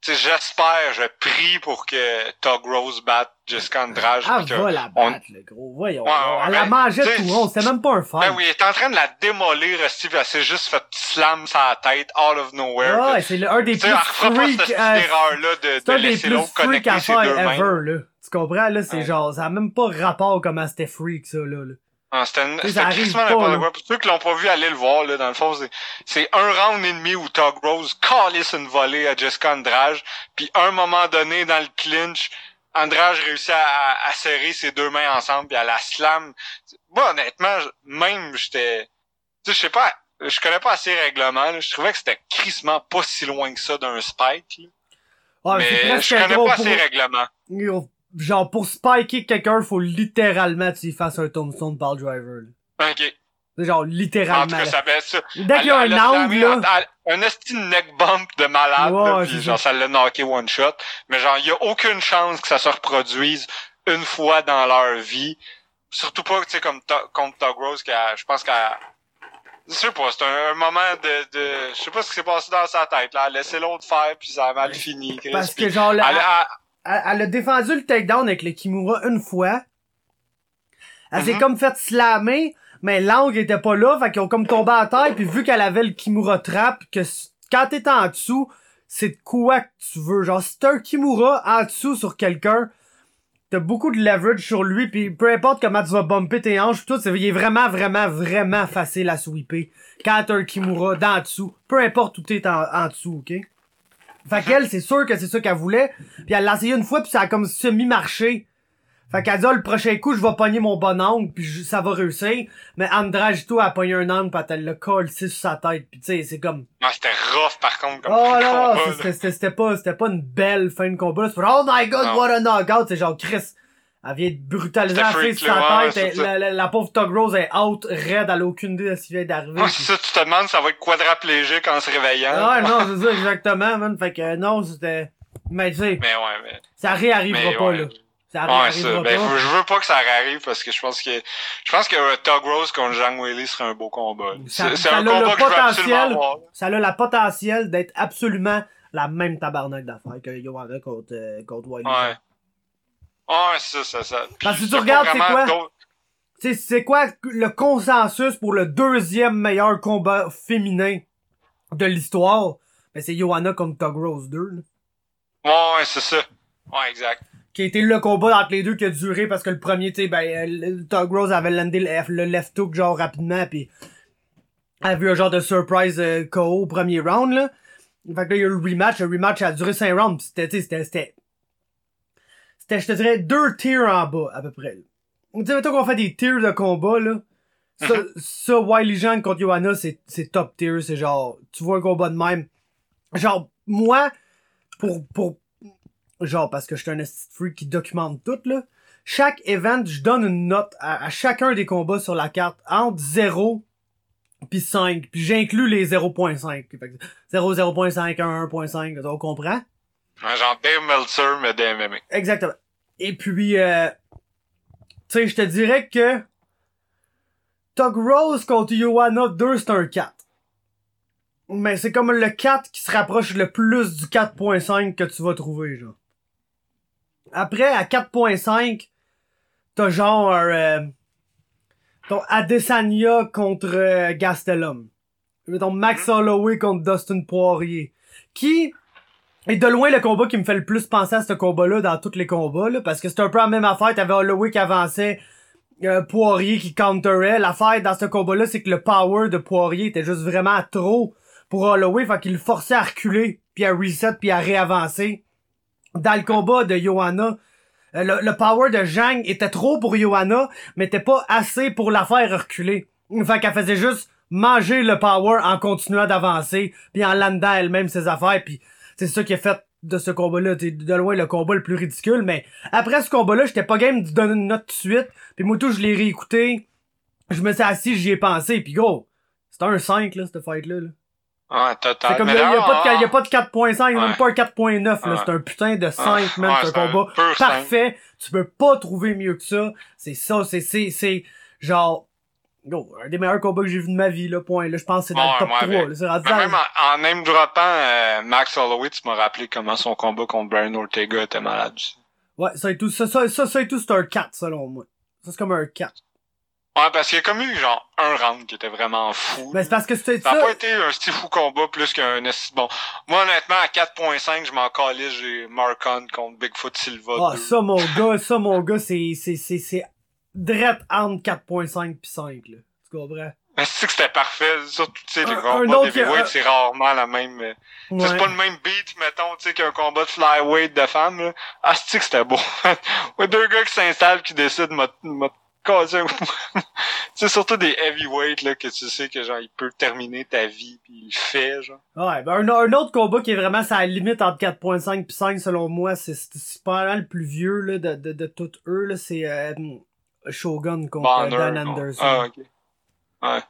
j'espère, je prie pour que Tug Rose batte Jessica Andrade. Ah, que va la on- battre, le gros. Voyons. Ouais, ouais, elle la ben, mangeait sais, tout rond. C'était même pas un fight. Ben oui, il est en train de la démolir, Steve, elle s'est juste fait slam sa tête, out of nowhere. Ouais, c'est le- un des plus elle refera pas freak. cette euh, erreur-là de, C'est de un laisser l'autre connecter ses deux mains. ever, là. Tu comprends, là? C'est Ouais. genre, ça a même pas rapport comment c'était freak, ça, là. là. Ah, c'était une- n'importe quoi. Pour ceux qui l'ont pas vu, allez le voir, là, dans le fond, c'est, c'est un round et demi où Tug Rose calisse une volée à Jessica Andrade, puis un moment donné, dans le clinch, Andrade réussit à, à- serrer ses deux mains ensemble, puis à la slam. Moi, honnêtement, même, j'étais, tu sais, je sais pas, je connais pas assez les règlements, je trouvais que c'était crissement pas si loin que ça d'un spike, là. Ouais, c'est mais je connais pas pour... assez les règlements. Genre, pour spiker quelqu'un, faut littéralement que tu fasses un tombstone le driver, là. Ok. C'est genre, En littéralement. tout cas, ça ça. Dès qu'il y a un angle, là. en- en- Un esti de neck bump de malade, là, c'est genre ça. l'a knocké one shot. Mais genre, il y a aucune chance que ça se reproduise une fois dans leur vie. Surtout pas, tu sais, comme contre Tug Rose, qui a- je pense qu'à... Je sais pas, c'est un, un moment de, de... Je sais pas ce qui s'est passé dans sa tête, là. Elle a laissé l'autre faire, puis ça a mal fini. Chris, Parce que genre, elle a- elle, elle a défendu le takedown avec le Kimura une fois. Elle s'est Mhm. comme fait slammer, mais l'angle était pas là, fait qu'ils ont comme tombé à terre, puis vu qu'elle avait le Kimura trap, que quand t'es en dessous, c'est de quoi que tu veux. Genre, si t'as un Kimura en dessous sur quelqu'un, t'as beaucoup de leverage sur lui, puis peu importe comment tu vas bumper tes hanches, pis tout, c'est- il est vraiment, vraiment, vraiment facile à sweeper. Quand t'as un Kimura d'en dessous, peu importe où t'es en, en dessous, ok? Fait qu'elle, c'est sûr que c'est ça qu'elle voulait. Puis elle l'a essayé une fois, puis ça a comme semi-marché. Fait qu'elle dit, ah, le prochain coup, je vais pogner mon bon angle, puis je- ça va réussir. Mais Andragito a pogné un angle, puis elle le colle sur sa tête. Puis tu sais, c'est comme... Non, c'était rough, par contre, comme Oh là c'était- c'était c'était pas, c'était pas une belle fin de combat. C'est oh my god, Non. what a knockout. C'est genre, Chris, elle vient de brutaliser la sur sa ouais, tête. la, la- la pauvre Tug Rose est out, raide, elle a aucune idée de ce qui vient d'arriver. Ouais, c'est ça, tu te demandes, ça va être quadraplégique en se réveillant. Ah non, c'est ça, exactement, man. Fait que euh, non, c'était... Mais tu sais, Mais ouais, mais... ça réarrivera Mais pas, ouais. là. Ça Ouais, réarrivera ça. Ben, pas. faut- je veux pas que ça arrive parce que je pense que je pense que Tug Rose contre Jean Whaley serait un beau combat. Ça- C'est un a le combat que je veux absolument. Ça a la potentiel d'être absolument la même tabarnak d'affaires que Johanna contre, euh, contre Wiley. Ouais. Ouais, ça, ça, ça. Puis Parce que tu regardes, c'est quoi? c'est quoi le consensus pour le deuxième meilleur combat féminin de l'histoire? Ben, c'est Johanna contre Tug Rose 2, là. Ouais, c'est ça. Ouais, exact. Qui a été le combat entre les deux qui a duré parce que le premier, tu sais, ben, euh, Tug Rose avait landé le, left hook genre rapidement pis elle a vu un genre de surprise euh, KO au premier round, là. Fait que là, il y a eu le rematch. Le rematch a duré 5 rounds pis c'était, c'était, c'était, je te dirais, deux tiers en bas, à peu près. Tu sais, mettons qu'on fait des tiers de combat, là. Ça, ça Wiley Jean contre Johanna, c'est, c'est top tier. C'est genre, tu vois un combat de même. Genre, moi, pour, pour, genre, parce que je suis un freak qui documente tout, là. Chaque event, je donne une note à, à chacun des combats sur la carte entre 0 puis 5. Puis j'inclus les 0.5. Fait que 0, 0.5, 1, 1.5, on comprend? Un genre Dave Meltzer, mais MMA. Exactement. Et puis, euh, tu sais, je te dirais que Tug Rose contre Johanna 2, c'est un 4. Mais c'est comme le 4 qui se rapproche le plus du 4.5 que tu vas trouver, genre. Après, à 4.5, t'as genre euh, ton Adesanya contre euh, Gastelum. Ton Max Holloway contre Dustin Poirier. Qui est de loin le combat qui me fait le plus penser à ce combat-là dans tous les combats, là, parce que c'est un peu la même affaire. T'avais Holloway qui avançait, euh, Poirier qui counterait. L'affaire dans ce combat-là, c'est que le power de Poirier était juste vraiment trop pour Holloway, fait qu'il le forçait à reculer, puis à reset, puis à réavancer. Dans le combat de Johanna, euh, le, le power de Zhang était trop pour Johanna, mais était pas assez pour la faire reculer. Fait qu'elle faisait juste manger le power en continuant d'avancer, puis en landant elle-même ses affaires, puis c'est ça qui a fait de ce combat-là, de loin le combat le plus ridicule, mais après ce combat-là, j'étais pas game de donner une note tout de suite, puis moi tout, je l'ai réécouté, je me suis assis, j'y ai pensé, puis gros, c'était un 5, là, cette fight-là. Là. Ouais, total. C'est comme, il y a, pas de, y a pas de 4.5, Ouais. même pas un 4.9, là, c'est un putain de 5, man, Ouais, c'est un combat. parfait, tu peux pas trouver mieux que ça, c'est ça, c'est, c'est, c'est, genre, Go, un des meilleurs combats que j'ai vu de ma vie, là, point. Là, je pense que c'est dans le top ouais, 3. mais- là, rendu dans- même en, en name droppant euh, Max Holloway, tu m'as rappelé comment son combat contre Brian Ortega était malade. Ouais, ça et tout, ça, ça, ça, ça et tout, c'est un 4, selon moi. Ça, c'est comme un 4. Ouais, parce qu'il y a comme eu genre un round qui était vraiment fou. Ben, c'est parce que c'était Ça ça. a pas été un style fou combat plus qu'un bon. Moi, honnêtement, à 4.5, je m'en calais, j'ai Marcon contre Bigfoot Silva. Ah, 2. ça, mon gars, ça, mon gars, c'est, c'est, c'est, c'est, drette entre 4.5 pis 5, là. Tu comprends? Mais c'est que c'était parfait. Surtout, tu sais, les combats d'heavyweight, un- c'est rarement la même. euh, Ouais. C'est pas le même beat, mettons, tu sais, qu'un combat de flyweight de femmes, là. Ah, c'est que c'était beau. ouais, deux gars qui s'installent, qui décident de casser un. C'est surtout des heavyweight, là, que tu sais que, genre, il peut terminer ta vie, pis il le fait, genre. Ouais, ben, un, un autre combat qui est vraiment à la limite entre 4.5 pis 5, selon moi, c'est, pas mal le plus vieux, là, de, de, de tous eux, là, c'est, euh, Shogun contre. Dan. Anderson. Ah, ok. Ouais.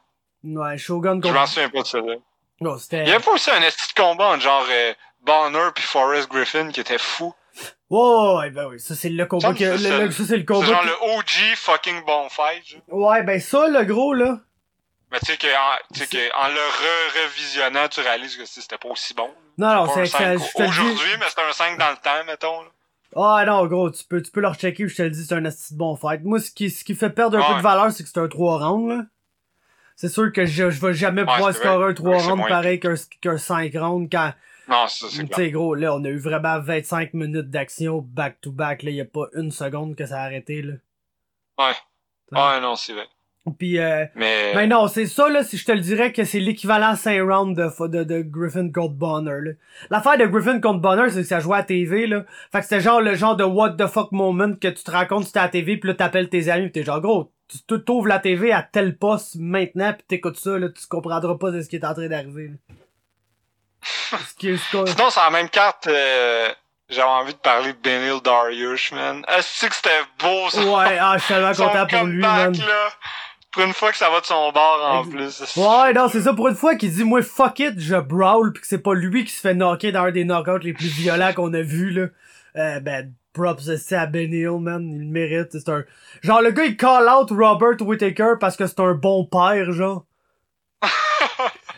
Ouais, Shogun Je contre... m'en souviens pas de ça, là. Non, c'était... Il y avait pas aussi un esti de combat entre genre euh, Bonner puis Forrest Griffin qui était fou. Ouais, ben oui, ça c'est le combat que, c'est le- ça. le- ça c'est le C'est combat genre qui- le OG fucking bon fight. genre. Ouais, ben ça, le gros, là, Mais tu sais que en, tu sais que en le re revisionnant, tu réalises que c'était pas aussi bon. non, non, c'est, c'est, 5 je te le dis, Aujourd'hui, mais c'était un 5 dans le temps, mettons. là. Ah non, gros, tu peux, tu peux le rechecker, je te le dis, c'est un asti de bon fight. Moi, ce qui, ce qui fait perdre un peu de valeur, c'est que c'est un 3 rounds, là. C'est sûr que je, je vais jamais Ouais, pouvoir scorer un 3 Ouais, c'est rounds pareil qu'un, qu'un 5 rounds quand, Non, ça c'est tu clair. sais, gros, là, on a eu vraiment 25 minutes d'action back to back, là, y a pas une seconde que ça a arrêté, là. Ouais. Ouais, non, c'est vrai. Euh, Mais. Ben non, c'est ça, là, si je te le dirais que c'est l'équivalent 5 rounds de, de, de Griffin contre Bonner, là. L'affaire de Griffin contre Bonner, c'est que ça jouait à TV, là. Fait que c'était genre le genre de what the fuck moment que tu te racontes sur ta TV pis là t'appelles tes amis pis t'es genre gros, tu t'ouvres la TV à tel poste maintenant pis t'écoutes ça, là, tu comprendras pas de ce qui est en train d'arriver, Sinon, sur la même carte, euh, j'avais envie de parler de Benil Dariush, man. Est-ce que c'était beau, ça? Ouais, ah, je suis tellement content pour lui, man. là. Pour une fois que ça va de son bord, en plus. Ouais, non, c'est ça pour une fois qu'il dit, moi, fuck it, je brawl, pis que c'est pas lui qui se fait knocker dans un des knockouts les plus violents qu'on a vu, là. Euh, ben, props, c'est à Ben Hill, man, il le mérite, c'est un... Genre, le gars, il call out Robert Whittaker parce que c'est un bon père, genre.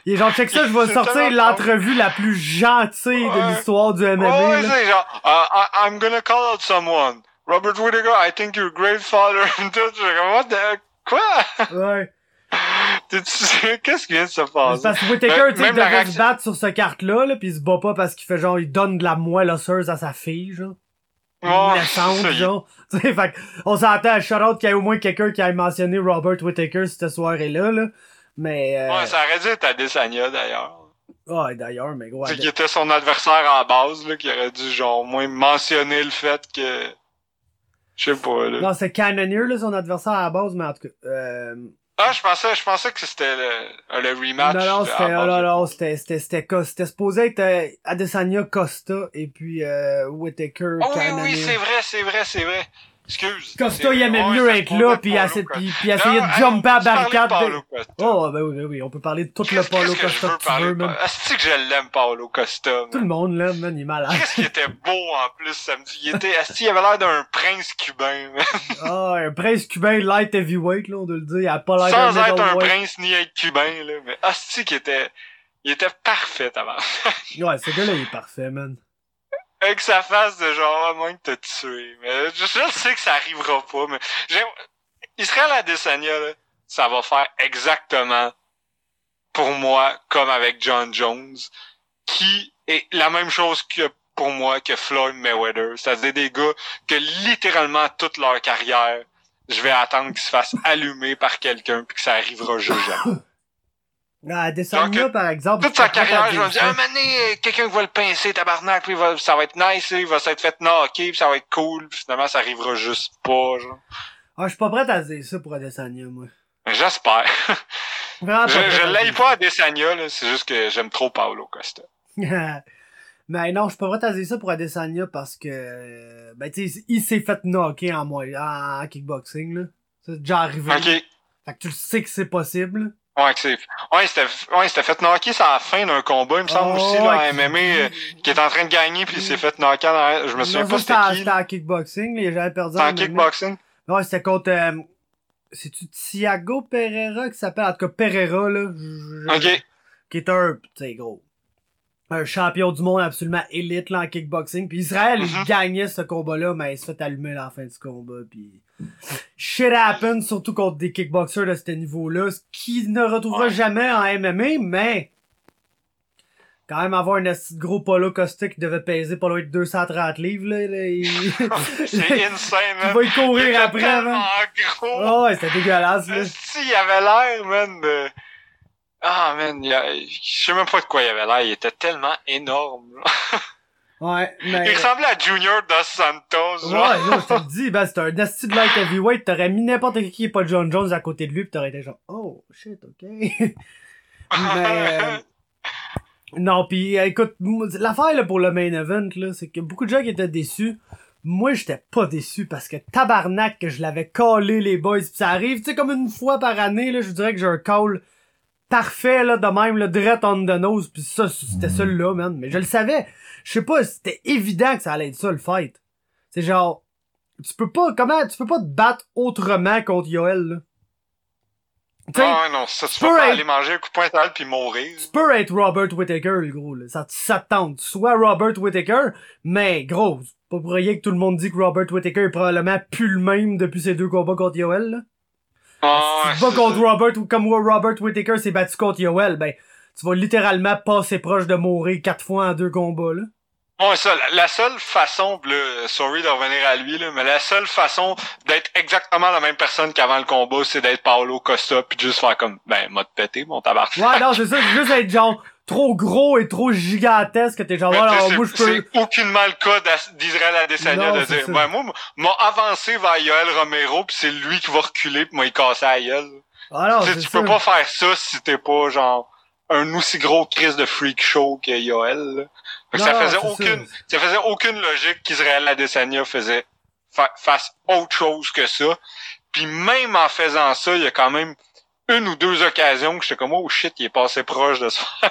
Il est genre, check ça, je vais sortir l'entrevue la plus gentille de l'histoire du MMA, Ouais, ouais, c'est genre, uh, I, I'm gonna call out someone. Robert Whittaker, I think you're a great father. What the, quoi? Ouais. Qu'est-ce qui vient de se passer? parce que Whittaker, tu sais, il devait se battre sur ce carte-là, là, pis il se bat pas parce qu'il fait genre, il donne de la moelle osseuse à sa fille, genre. Ça, il- genre. Tu sais, fait que on s'entend à shout-out qu'il y ait au moins quelqu'un qui ait mentionné Robert Whittaker cette soirée-là, là. Mais, euh... Ouais, ça aurait dû être Adesanya, d'ailleurs. ouais, d'ailleurs, mais gros. C'est Ade- qui était son adversaire en base, là, qui aurait dû, genre, au moins mentionner le fait que... Je sais pas, là. Non, c'est Cannoneer, là, son adversaire à la base, mais en tout cas, euh... Ah, je pensais, je pensais que c'était le, le rematch. non, non, c'était, oh, non, non, c'était, c'était, c'était, Cos- c'était supposé être euh, Adesanya Costa, et puis, euh, Whittaker, Oh oui, oui, c'est vrai, c'est vrai, c'est vrai. Excuse. Costa, il aimait mieux être là, puis, essayer, de jumper à barricade. Oh, ben oui, ben oui, on peut parler de tout le Paulo Costa que tu veux, man. Est-ce que je l'aime, Paulo Costa? Tout le monde l'aime, man, il est malade. Qu'est-ce qui était beau en plus samedi? Il était, est-ce qu'il avait l'air d'un prince cubain, man? Ah, un prince cubain light heavyweight, là, on doit le dire. Il a pas l'air Sans être un prince ni être cubain, là. Mais qui était, il était parfait avant? Ouais, ce gars-là, il est parfait, man. Avec sa face de genre, à moins que t'as tué. Mais je, sais que ça arrivera pas, mais j'ai, Israël Adesanya, là, ça va faire exactement pour moi comme avec John Jones, qui est la même chose que pour moi que Floyd Mayweather. C'est-à-dire des gars que littéralement toute leur carrière, je vais attendre qu'ils se fassent allumer par quelqu'un puis que ça arrivera jamais. Ah, Adesanya, par exemple. Toute sa carrière, je vais me dire, un moment donné, euh, quelqu'un qui va le pincer, tabarnak, puis va, ça va être nice, il va s'être fait knocker, puis ça va être cool, puis finalement, ça arrivera juste pas, genre. Ah, je suis pas prêt à dire ça pour Adesanya, moi. J'espère. Je je l'aille pas à Desania, là, c'est juste que j'aime trop Paolo Costa. Mais non, je suis pas prêt à dire ça pour Adesanya parce que, euh, ben, tu sais, il s'est fait knocker en, moi, en kickboxing, là. C'est déjà arrivé. Ok. Fait que tu le sais que c'est possible. Ouais, c'est, ouais, c'était, ouais, c'était fait knocker à la fin d'un combat, il me semble Oh, aussi, là, en MMA, euh, qui est en train de gagner, puis il s'est fait knocker dans, je me souviens Non, pas c'était qui, C'était en kickboxing, là, il a jamais perdu en kickboxing. Ouais, c'était contre, euh, c'est-tu Thiago Pereira qui s'appelle, en tout cas Pereira, là. Ok. Qui est un, tu sais, gros. Un champion du monde absolument élite, là, en kickboxing. Puis Israël, il Mhm. gagnait ce combat-là, mais il se fait allumer à la fin du combat, puis... Shit happens, surtout contre des kickboxers de ce niveau-là, ce qui ne retrouvera Ouais. jamais en MMA, mais... Quand même avoir un gros polo Costa qui devait peser pas loin de 230 livres, là, là, il... C'est insane, il man. va y Il courir après, man. gros. Oh, ouais, c'était dégueulasse, là. Si, il avait l'air, man, de... Ah, man, il a- je sais même pas de quoi il avait l'air. Il était tellement énorme. Ouais, mais... Il ressemblait à Junior Dos Santos, genre. Ouais, non, je te le dis, ben, c'est un asti de light heavyweight, t'aurais mis n'importe qui qui est pas John Jones à côté de lui pis t'aurais été genre, oh, shit, ok. Mais, euh, non, pis euh, écoute, l'affaire, là, pour le main event, là, c'est que beaucoup de gens qui étaient déçus, moi, j'étais pas déçu parce que tabarnak que je l'avais collé, les boys, pis ça arrive, tu sais, comme une fois par année, là, je dirais que j'ai un call parfait, là, de même, le direct on the nose, pis ça, c'était celui-là, man. Mais je le savais. Je sais pas, c'était évident que ça allait être ça, le fight. C'est genre, tu peux pas, comment, tu peux pas te battre autrement contre Yoel, là. Ah, non, ça, tu tu peux peux pas être- aller manger un coup de poing sale puis mourir. tu peux être Robert Whittaker, le gros, là. Ça, ça te tente. Soit Robert Whittaker, mais gros, c'est pas pour rien que tout le monde dit que Robert Whittaker est probablement plus le même depuis ses deux combats contre Yoel, là. Ah, si tu vas contre. Robert ou comme Robert Whittaker s'est battu contre Yoel, ben, tu vas littéralement passer proche de mourir quatre fois en deux combats, là. Ouais, ça, la, seule façon, là, sorry de revenir à lui, là, mais la seule façon d'être exactement la même personne qu'avant le combat, c'est d'être Paolo Costa puis juste faire comme, ben, m'a pété, mon tabarnak. Ouais, non, c'est ça, juste être genre trop gros et trop gigantesque que t'es genre, alors, moi je peux. C'est aucunement le cas d'Israël Adesanya de dire, ben, moi, m'a avancé vers Yoel Romero puis c'est lui qui va reculer pis m'a casser la gueule. Non, Tu peux pas faire ça si t'es pas, genre, un aussi gros crise de freak show que Yoel, là. Fait que Non, ça faisait aucune, ça. faisait aucune logique qu'Israël Adesanya faisait, fa- fasse autre chose que ça. Puis même en faisant ça, il y a quand même une ou deux occasions que j'étais comme, oh shit, il est passé proche de se faire,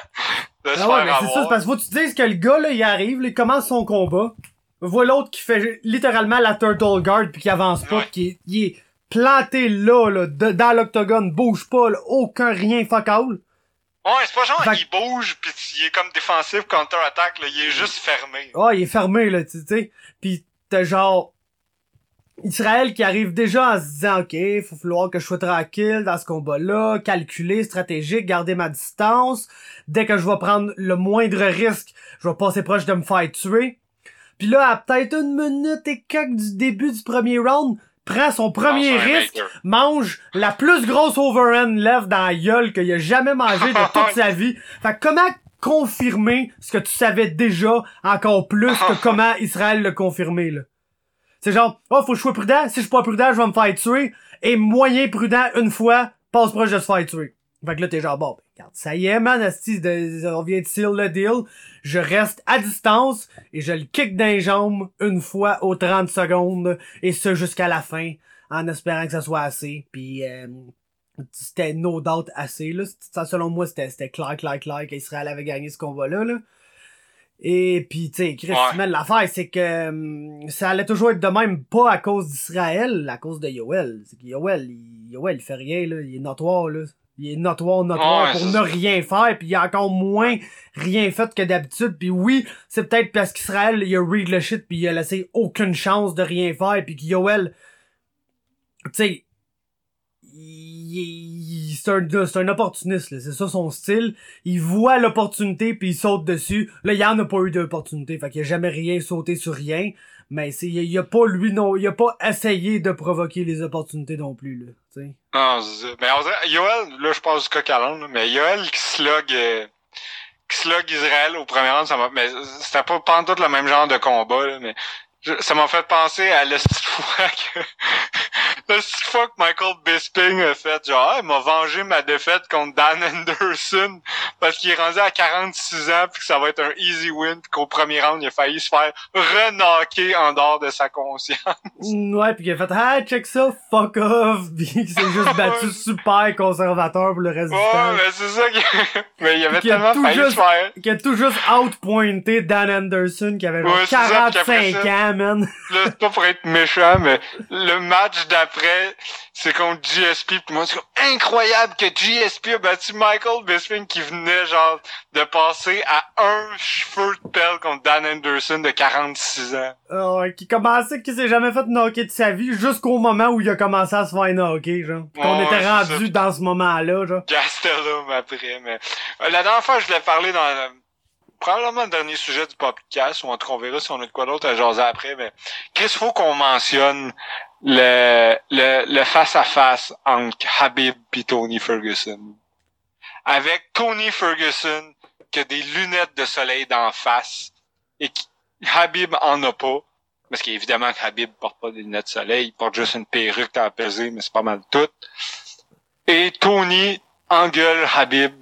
de se Ah ouais, faire mais c'est ça, parce que faut que tu te dises que le gars, là, il arrive, là, il commence son combat, voit l'autre qui fait littéralement la turtle guard puis qui avance pas, Ouais. qui est, il est planté là, là, de- dans l'octogone, bouge pas, là, aucun rien fuck all. Ouais, c'est pas genre, Fait- il bouge pis il est comme défensif counter-attaque, là, il est juste fermé. Ah, il est fermé, là, tu sais. Pis t'as genre... Israël qui arrive déjà en se disant, OK, faut falloir que je sois tranquille dans ce combat-là, calculer, stratégique, garder ma distance. Dès que je vais prendre le moindre risque, je vais passer proche de me faire tuer. Puis là, à peut-être une minute et quelques du début du premier round, prend son premier risque, mange la plus grosse overhand left dans la gueule qu'il a jamais mangé de toute sa vie. Fait que comment confirmer ce que tu savais déjà encore plus que comment Israël l'a confirmé, là? C'est genre, oh, faut que je sois prudent. Si je suis pas prudent, je vais me faire tuer. Et moyen prudent, une fois, passe proche de se faire tuer. Fait que là, t'es genre, bon, ben, regarde, ça y est, man, asti, on vient de seal le deal. Je reste à distance et je le kick dans les jambes une fois aux 30 secondes. Et ce, jusqu'à la fin, en espérant que ça soit assez. Puis, euh, c'était no doubt assez, là. Ça, selon moi, c'était, clair, clair, clair qu'Israël avait gagné ce combat-là, là. Et puis, tu sais, Chris, Ouais. l'affaire, c'est que hum, ça allait toujours être de même, pas à cause d'Israël, à cause de Yoel. C'est que Yoel, il, Yoel, il fait rien, là. Il est notoire, là. Il est notoire, notoire Ouais, pour ne rien faire, puis il a encore moins rien fait que d'habitude. Puis oui, c'est peut-être parce qu'Israël, il a read le shit, puis il a laissé aucune chance de rien faire, puis que Yoel, tu sais, il- c'est un, opportuniste, c'est ça son style. Il voit l'opportunité puis il saute dessus. Là, il en a pas eu d'opportunité, fait qu'il a jamais rien sauté sur rien. Mais c'est, il, a- pas lui non, il a pas essayé de provoquer les opportunités non plus là. tu sais. Non, c'est ça. mais on dirait, Yoel, là, je passe du coq mais Yoel qui slog, euh, qui slog Israël au premier round, ça m'a, mais c'était pas pantoute le même genre de combat, mais ça m'a fait penser à que, la fois que Michael Bisping a fait, genre, ah, il m'a vengé ma défaite contre Dan Anderson parce qu'il est rendu à 46 ans puis que ça va être un easy win puis qu'au premier round, il a failli se faire renaquer en dehors de sa conscience. Mm, Ouais, puis il a fait ah check ça, fuck off, puis il s'est juste battu super conservateur pour le reste du Ouais, mais c'est ça qui... mais il avait tellement failli juste- se faire. Qui a tout juste outpointé Dan Anderson qui avait genre Ouais, c'est ça, puis après 45 ça- ans, man. Là, c'est pas pour être méchant, mais le match d'après, après, c'est contre GSP. Puis moi, c'est comme incroyable que GSP a battu Michael Bisping qui venait genre de passer à un cheveu de pelle contre Dan Anderson de 46 ans. Ah qui commençait, qui s'est jamais fait knocker de sa vie jusqu'au moment où il a commencé à se faire knocker, genre. Qu'on était rendu dans ce moment-là, genre. Gastelum après, mais euh, la dernière fois, je voulais parler dans le- probablement le dernier sujet du podcast, ou en tout cas, on verra si on a de quoi d'autre à jaser après, mais Chris, faut qu'on mentionne le le le face-à-face entre Habib et Tony Ferguson. Avec Tony Ferguson qui a des lunettes de soleil d'en face et qui, Habib en a pas. Parce qu'évidemment que Habib porte pas des lunettes de soleil, il porte juste une perruque à peser, mais c'est pas mal tout. Et Tony engueule Habib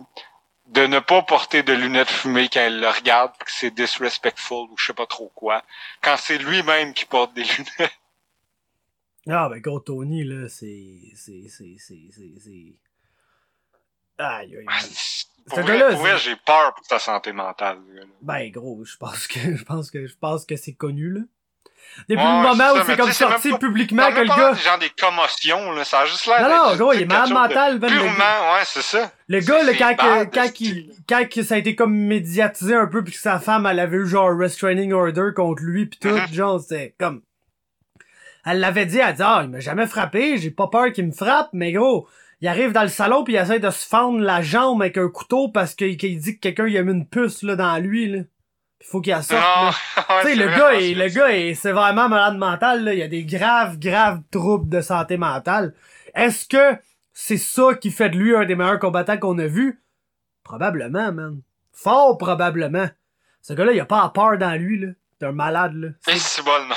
de ne pas porter de lunettes fumées quand elle le regarde, que c'est disrespectful ou je sais pas trop quoi, quand c'est lui-même qui porte des lunettes. Ah, ben, gros Tony, là, c'est, c'est, c'est, c'est, c'est, c'est... Aïe, aïe, aïe. Pour vrai, j'ai peur pour sa santé mentale. Ben, gros, je pense que, je pense que, je pense que c'est connu, là. Depuis Ouais, le moment où c'est comme sorti pas- publiquement que le gars... genre des commotions, là, ça a juste l'air Non, non, gros, il est malade mental, Ben, Purement, ouais, c'est ça. Le gars, là, quand, bad, quand, c'est- il, quand ça a été comme médiatisé un peu, puis que sa femme, elle avait eu genre un restraining order contre lui, pis tout, Mhm. genre, c'était comme... Elle l'avait dit, elle dit, ah, il m'a jamais frappé, j'ai pas peur qu'il me frappe, mais gros, il arrive dans le salon puis il essaie de se fendre la jambe avec un couteau parce qu'il dit que quelqu'un il a mis une puce, là, dans lui, là. Il faut qu'il la sorte, là. ouais, Tu sais, c'est le gars, est, le gars est sévèrement malade mental, là. Il y a des graves, graves troubles de santé mentale. Est-ce que c'est ça qui fait de lui un des meilleurs combattants qu'on a vu? Probablement, man. Fort probablement. Ce gars-là, il a pas à peur dans lui, là. C'est un malade, là. c'est- c'est bon, non.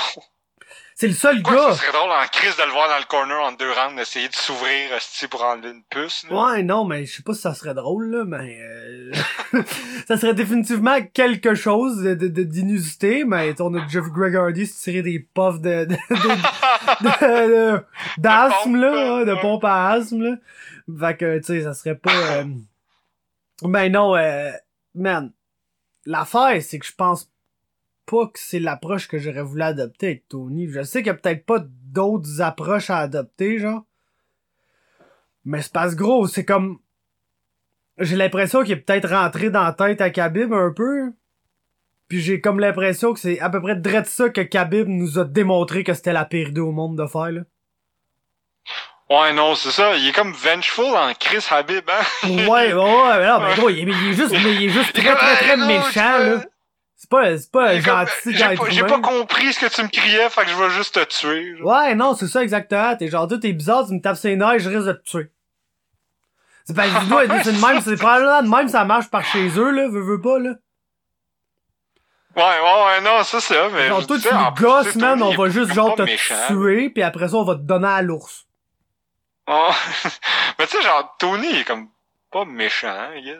C'est le seul Quoi, gars. ça serait drôle en crise de le voir dans le corner en deux rounds, d'essayer de s'ouvrir, pour enlever une puce, là. Ouais, non, mais je sais pas si ça serait drôle, là, mais euh, ça serait définitivement quelque chose de, de, de- d'inusité, mais on a déjà vu Greg Hardy se tirer des puffs de, d'asthme, De là, de pompe à asthme, là. Fait que, tu sais, ça serait pas... euh, Mais non, euh, man, l'affaire, c'est que je pense pas que c'est l'approche que j'aurais voulu adopter avec Tony. Je sais qu'il y a peut-être pas d'autres approches à adopter, genre. Mais c'est que gros, c'est comme. J'ai l'impression qu'il est peut-être rentré dans la tête à Khabib un peu. Puis j'ai comme l'impression que c'est à peu près de ça que Khabib nous a démontré que c'était la pire idée au monde de faire, là. Ouais, non, c'est ça. Il est comme vengeful en Chris Habib, hein. Ouais, ouais, ouais, mais non, mais gros, il est, il est juste, il est juste très, très, très non, méchant, là. C'est pas, c'est pas gentil J'ai pas, j'ai pas compris ce que tu me criais, fait que je vais juste te tuer. genre. Ouais, non, c'est ça exactement. T'es genre, t'es bizarre, tu me tapes ses nerfs, je risque de te tuer. C'est pas, c'est c'est de même, c'est probablement de même, ça marche par chez eux, là, veux, veux pas, là. Ouais, ouais, ouais, non, ça c'est ça, mais. Genre, toi, dis, tu me gosses, man, on va juste, genre, te tuer, puis après ça, on va te donner à l'ours. Oh. mais tu sais, genre, Tony il est comme pas méchant, hein, là.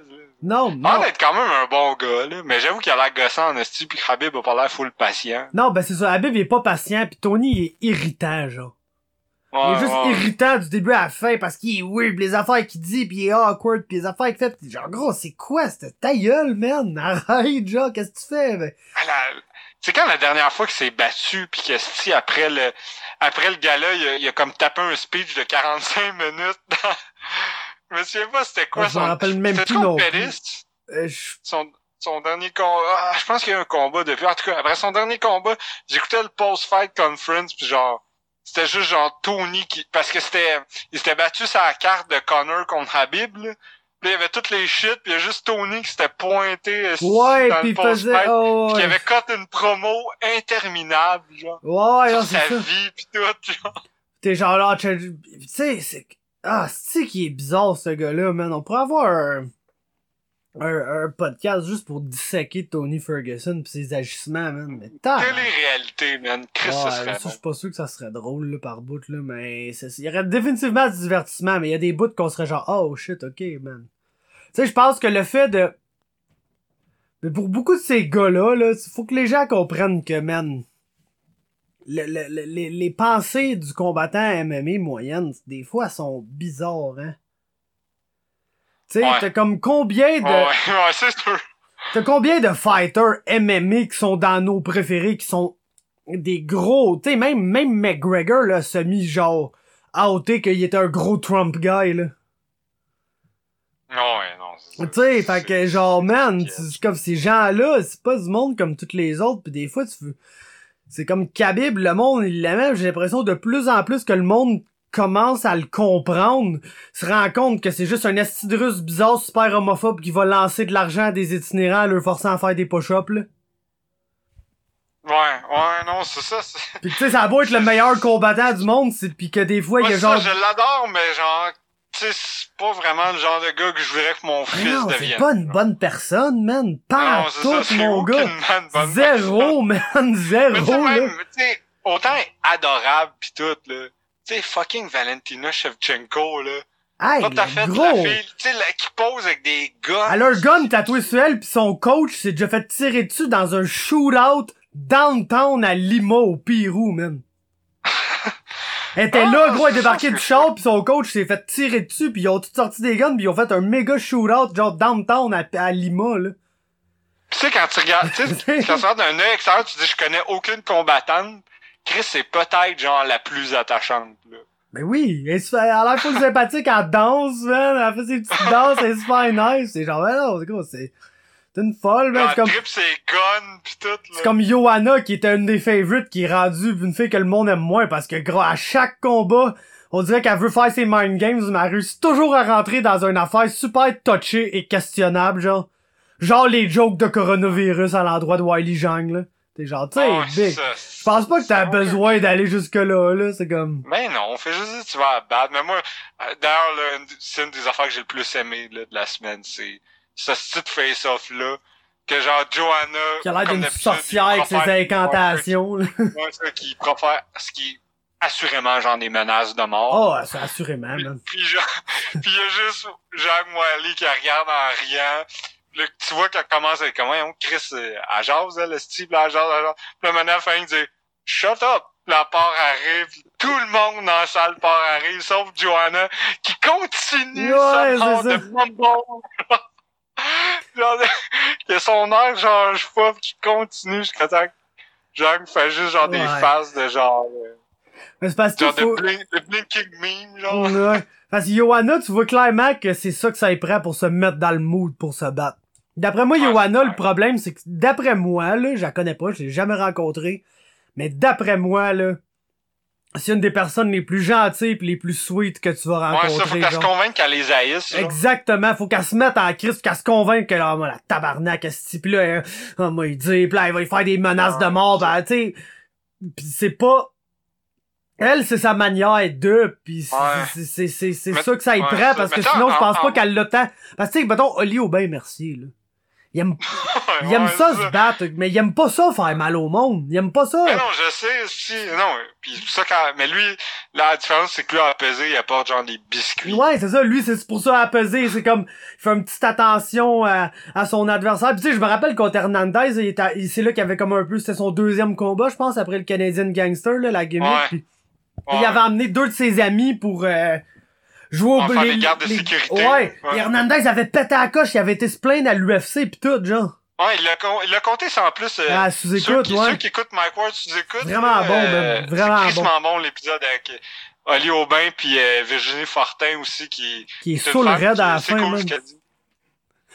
Non, Il a non. d'être quand même un bon gars, là. Mais j'avoue qu'il a l'air gossant en esti, pis que Habib a pas l'air full patient. Non, ben c'est ça, Habib, il est pas patient, puis Tony, il est irritant, genre. Il est juste ouais. irritant du début à la fin parce qu'il est weird, pis les affaires qu'il dit, pis il est awkward, pis les affaires qu'il fait, pis genre, gros, c'est quoi cette ta gueule, man? Arrête, genre, qu'est-ce que tu fais, ben? La- C'est quand la dernière fois qu'il s'est battu, pis que si après le après le gala, il a, il a comme tapé un speech de 45 minutes dans... Je me souviens pas c'était quoi Ah, je m'en son... rappelle même plus non? Euh, je- son, son dernier combat. Ah, je pense qu'il y a eu un combat depuis. En tout cas, après son dernier combat, j'écoutais le post-fight conference, puis genre, c'était juste genre Tony qui. Parce que c'était. Il s'était battu sur la carte de Connor contre Habib, là. Puis il y avait toutes les shit, puis il y a juste Tony qui s'était pointé euh, Ouais, dans pis le il faisait, oh, ouais. avait cut une promo interminable, genre. Ouais, sur sa ça. vie, pis tout, genre. T'es genre là, tu sais, c'est, ah, c'est qui est bizarre, ce gars-là, man? On pourrait avoir un, un, un podcast juste pour disséquer Tony Ferguson pis ses agissements, man. Mais t'as. Quelle est réalité, man? Chris, ce ça, serait je suis pas sûr que ça serait drôle, là, par bout, là, mais il y aurait définitivement du divertissement, mais il y a des bouts qu'on serait genre, oh shit, ok, man. Tu sais, je pense que le fait de, mais pour beaucoup de ces gars-là, là, faut que les gens comprennent que, man, le- le- le- les, les pensées du combattant MMA moyenne, des fois, sont bizarres, hein. Tu sais, Ouais. t'as comme combien de... Ouais, ouais, c'est sûr. T'as combien de fighters MMA qui sont dans nos préférés, qui sont des gros, tu sais, même, même McGregor, là, semi genre outé qu'il était un gros Trump guy, là. Non, ouais, non. Tu sais, fait que genre, man, c'est comme ces gens-là, c'est pas du monde comme toutes les autres, pis des fois, tu veux... C'est comme Khabib, le monde, il l'aimait, j'ai l'impression de plus en plus que le monde commence à le comprendre, se rend compte que c'est juste un russe bizarre, super homophobe, qui va lancer de l'argent à des itinérants, leur forçant à faire des push-ups, là. Ouais, ouais, non, c'est ça. c'est- Pis tu sais, ça a beau être le meilleur combattant du monde, pis que des fois, il y a ça, genre... je l'adore, mais genre, c'est pas vraiment le genre de gars que je voudrais que mon fils non, c'est devienne. pas une bonne personne, man. Pas c'est tout, ça, c'est mon gars. Zéro, man, zéro, là. même, autant adorable pis tout, là. Tu sais, fucking Valentina Shevchenko, là. Hey, Pas fait gros. la fille, tu sais, la- qui pose avec des gars. Elle a un gun tatoué sur elle, pis son coach s'est déjà fait tirer dessus dans un shootout downtown à Lima, au Pérou, man. Elle était Ah, là, gros, elle ça, du char, pis son coach s'est fait tirer dessus, pis ils ont tous sorti des guns, pis ils ont fait un méga shootout, genre downtown à, à Lima, là. Tu sais, quand tu regardes, tu sais, quand tu regardes d'un œil extérieur, tu dis, je connais aucune combattante. Chris, c'est peut-être, genre, la plus attachante, là. Ben oui, elle, elle a l'air full sympathique, elle danse, man, elle fait ses petites danses, elle est super nice, c'est genre, ben non, c'est gros, c'est, c'est une folle, man, Genre, c'est comme, trip ses guns pis tout, là. C'est comme Johanna qui était une des favorites qui est rendue une fille que le monde aime moins parce que gros à chaque combat, on dirait qu'elle veut faire ses mind games mais elle réussit toujours à rentrer dans une affaire super touchée et questionnable genre. Genre les jokes de coronavirus à l'endroit de Wiley Zhang là. T'es genre, tu sais, Ouais, c'est big. ça. Je pense pas que t'as besoin d'aller jusque là là, c'est comme. Mais non, on fait juste dire tu vas à battre. Mais moi, euh, d'ailleurs, là, c'est une des affaires que j'ai le plus aimé là, de la semaine. C'est ce petit face-off-là. Que genre Johanna. Qui a l'air d'une sorcière avec ses incantations. là. Ouais, ça, qui profère ce qui assurément genre des menaces de mort. Oh, c'est assurément, man. Puis genre, puis il y a juste Jacques Moali qui regarde en riant. Là, tu vois qu'elle commence à comment on Chris euh, à jase, elle, le style, à jase, à jase. Puis là, maintenant, fin, il dit Shut up! La part arrive, tout le monde dans la salle part arrive, sauf Joanna, qui continue Ouais, sa ça. de mumble. genre, que son air change pas, pis qui continue jusqu'à temps que fait juste genre des faces de genre, euh, Mais c'est parce que genre faut... de, blink, de blinking meme, genre. Ouais. Parce que Johanna, tu vois clairement que c'est ça que ça y prend pour se mettre dans le mood pour se battre. D'après moi, Ouais, Johanna, le problème, c'est que d'après moi, là, je la connais pas, je l'ai jamais rencontrée, mais d'après moi, là, c'est une des personnes les plus gentilles pis les plus sweet que tu vas Ouais, rencontrer. ça, faut qu'elle se convainque qu'elle les haïsse. Exactement, faut qu'elle se mette en crise, qu'elle se convainque que là, moi, la tabarnak, ce type-là, oh, moi, il dit, pis là, il va y faire des menaces de mort, ben, tu sais, pis c'est pas, elle, c'est sa manière de, pis c'est, Ouais. c'est, c'est, c'est, c'est Mais- ça que ça y ouais, prend, parce que sinon, je en- pense en- pas qu'elle l'a tant, parce que, tu sais, mettons, Oli Aubin, merci, là. Il aime, il aime Ouais, ça se battre, mais il aime pas ça faire mal au monde. Il aime pas ça. Mais non, je sais, si, non, puis ça quand, mais lui, la différence, c'est que lui, à peser, il apporte genre des biscuits. Ouais, c'est ça. Lui, c'est pour ça à peser. C'est comme, il fait une petite attention à, à son adversaire. Puis tu sais, je me rappelle contre Hernandez, il était, c'est là qu'il avait comme un peu, c'était son deuxième combat, je pense, après le Canadian Gangster, là, la gimmick. Ouais. Puis Ouais. Il avait amené deux de ses amis pour euh, jouer au faire des gardes de sécurité. Ouais. Ouais. Et Hernandez avait pété à la coche, il avait été se plaindre à l'UFC pis tout, genre. Ouais, il l'a, con- il l'a compté sans plus, euh, Ah, ceux, sous-écoute, qui, ouais. ceux qui écoutent Mike Ward sous-écoute. Vraiment là, bon, euh, man. Vraiment c'est crissement bon. l'épisode avec euh, Oli Aubin puis euh, Virginie Fortin aussi, qui, Qui est c'est une sous le femme raid qui- à la fin, cool ce dit.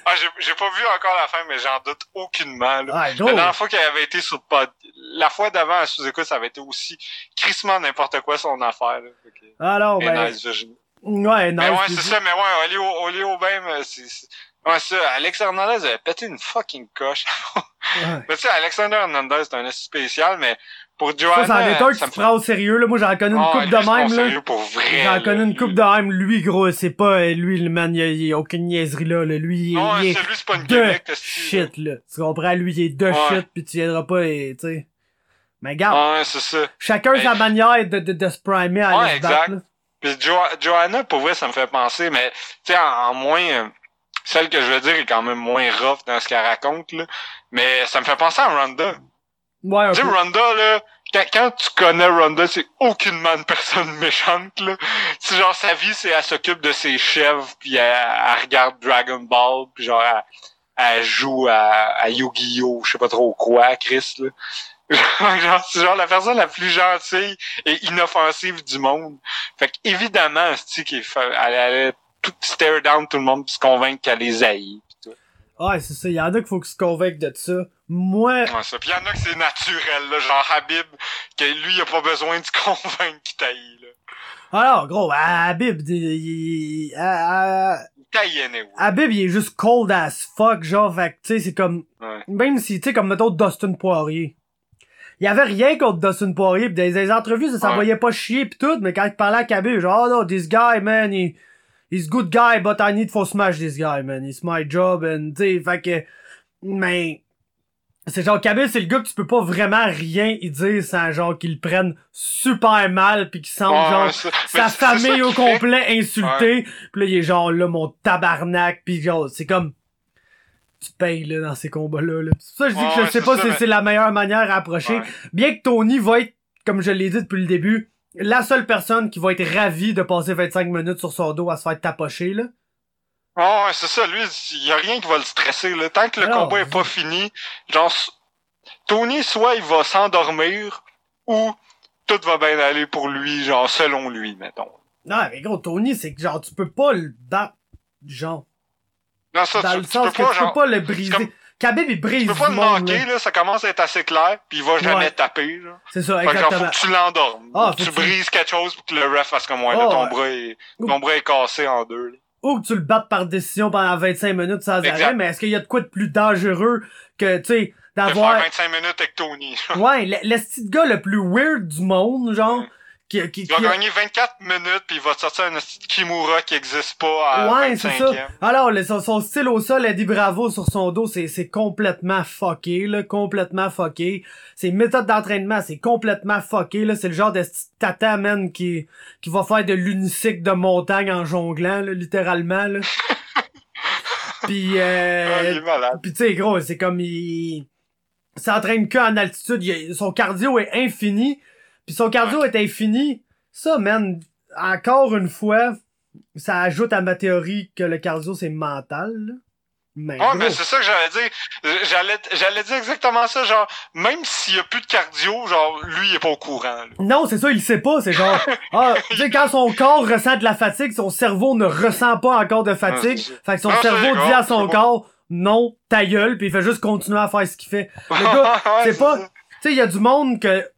Ah, j'ai, j'ai pas vu encore la fin, mais j'en doute aucunement, là. Ouais, La dernière fois qu'elle avait été sur le pod, la fois d'avant à sous-écoute, ça avait été aussi crissement n'importe quoi son affaire, là. Que- Alors, Et ben. nice, Virginie. Ouais, nice. Mais ouais, puis- c'est ça, mais ouais, Oli, Oli Aubin, mais c'est, c'est- ouais, ça, Alex Hernandez avait pété une fucking coche. Ouais. mais tu sais, Alexander Hernandez, c'est un assez spécial, mais pour Ça, Joanna, c'en est un qui ça se prend au sérieux, là. Moi, j'en connais une Ah, coupe lui, de même, là. pour vrai. J'en connais une coupe de même. Lui, gros, c'est pas, euh, lui, le man, il y a, aucune niaiserie là, là. Lui, il, Non, est celui, c'est pas une de shit, là. Tu comprends? Lui, il est de Ouais. shit, pis tu viendras pas, et, tu sais. Mais regarde, Ouais, c'est ça. chacun Mais- sa manière de, de, de se primer à Ouais, battre, exact. là. Puis jo Joanna, pour vrai, ça me fait penser, mais tu sais, en, en moins, euh, celle que je veux dire est quand même moins rough dans ce qu'elle raconte, là. Mais ça me fait penser à Ronda. Ouais, Tu sais. Ronda, là, quand, quand tu connais Ronda, c'est aucunement une personne méchante, là. C'est genre, sa vie, c'est elle s'occupe de ses chèvres, puis elle, elle regarde Dragon Ball, puis genre, elle, elle joue à, à Yu-Gi-Oh!, je sais pas trop quoi, Chris, là. genre, c'est genre la personne la plus gentille et inoffensive du monde. Fait qu'évidemment, c'est qui elle allait tout stare down tout le monde pis se convaincre qu'elle les haït. pis tout. Ouais, c'est ça. Il y en a qu'il faut qu'ils se convainquent de ça. Moi, Ouais, ça. Puis y en a que c'est naturel, là, genre Habib, que lui, il a pas besoin de se convaincre qu'il taille, là. alors, gros, Habib, il- il- ah, ah, Il taille anyway. Habib, il est juste cold as fuck, genre, fait que, tu sais, c'est comme, Ouais. même si, tu sais, comme, mettons, Dustin Poirier. Il y avait rien contre Dustin Poirier, pis dans les entrevues, ça s'envoyait pas chier pis tout, mais quand il parlait à Habib, genre, oh no, this guy, man, he, he's good guy, but I need to smash this guy, man, it's my job, and, tu sais, fait que, mais, c'est genre, Khabib, c'est le gars que tu peux pas vraiment rien y dire sans, genre, qu'il le prenne super mal pis qu'il sente, Ouais, genre, ça- sa famille au complet insultée. Puis là, il est genre là, mon tabarnak. Puis genre, c'est comme... Tu payes là dans ces combats-là. Là. Ça je dis Ouais, que je sais pas si c'est la meilleure manière à approcher. Ouais. Bien que Tony va être, comme je l'ai dit depuis le début, la seule personne qui va être ravie de passer 25 minutes sur son dos à se faire tapocher, là. Ouais, ouais, c'est ça, lui, il y a rien qui va le stresser, là. Tant que le Alors, combat est pas fini, genre, Tony, soit il va s'endormir, ou tout va bien aller pour lui, genre, selon lui, mettons. Non, mais gros, Tony, c'est que genre, tu peux pas le battre, genre. Non, ça, Dans tu, le tu sens peux que pas, tu genre, peux pas le briser. comme- Khabib, il brise tu peux pas le manquer, là. ça commence à être assez clair, puis il va jamais Ouais. taper. C'est ça, Fait que genre, faut exactement. que tu l'endormes. Ah, tu brises quelque chose pour que le ref fasse comme moi, Oh, là, ton ouais. bras est, ton bras est cassé en deux, là. ou que tu le battes par décision pendant 25 minutes sans Exact. arrêt, mais est-ce qu'il y a de quoi de plus dangereux que, tu sais, d'avoir... 25 minutes avec Tony. Ouais, le, le petit gars le plus weird du monde, genre, qui, qui, Il va gagner 24 minutes, puis il va sortir un Kimura qui existe pas à Ouais, c'est 25e. ça. Alors, le- son, son style au sol, Eddie Bravo sur son dos, c'est, complètement fucké, là, complètement fucké. Ses méthodes d'entraînement, c'est complètement fucké, là. C'est le genre de tata, man, qui, qui va faire de l'unicycle de montagne en jonglant, là, littéralement, là. Puis, euh, Ah, il. Pis tu sais, gros, c'est comme il s'entraîne que en altitude. Il- son cardio est infini. Puis son cardio est infini. Ça, man, encore une fois, ça ajoute à ma théorie que le cardio, c'est mental. là. Mais, gros, mais c'est ça que j'allais dire. J'allais, j'allais dire exactement ça, genre, même s'il y a plus de cardio, genre, lui, il est pas au courant, là. Non, c'est ça, il sait pas. C'est genre, ah, tu sais, quand son corps ressent de la fatigue, son cerveau ne ressent pas encore de fatigue. Ah, fait que son Ah, cerveau dit à son corps, non, ta gueule, puis il fait juste continuer à faire ce qu'il fait. Le gars, Ouais, c'est pas-. Tu sais, il y a du monde que...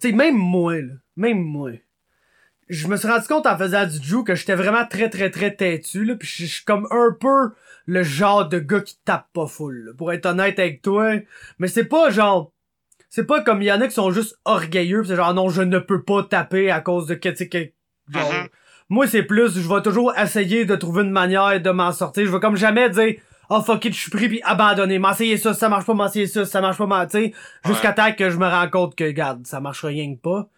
Tu sais, même moi, là, même moi, je me suis rendu compte en faisant du jiu que j'étais vraiment très, très, très têtu, là, pis je suis comme un peu le genre de gars qui tape pas full, là, pour être honnête avec toi. Mais c'est pas genre... C'est pas comme il y en a qui sont juste orgueilleux, pis c'est genre, non, je ne peux pas taper à cause de que, tu que... genre, Mhm. Moi, c'est plus, je vais toujours essayer de trouver une manière de m'en sortir. Je vais comme jamais dire, oh fuck it, je suis pris puis abandonner. M'essayer ça, ça marche pas, m'essayer ça, ça marche pas, tu. Jusqu'à temps que je me rends compte que, regarde, ça marche rien que pas.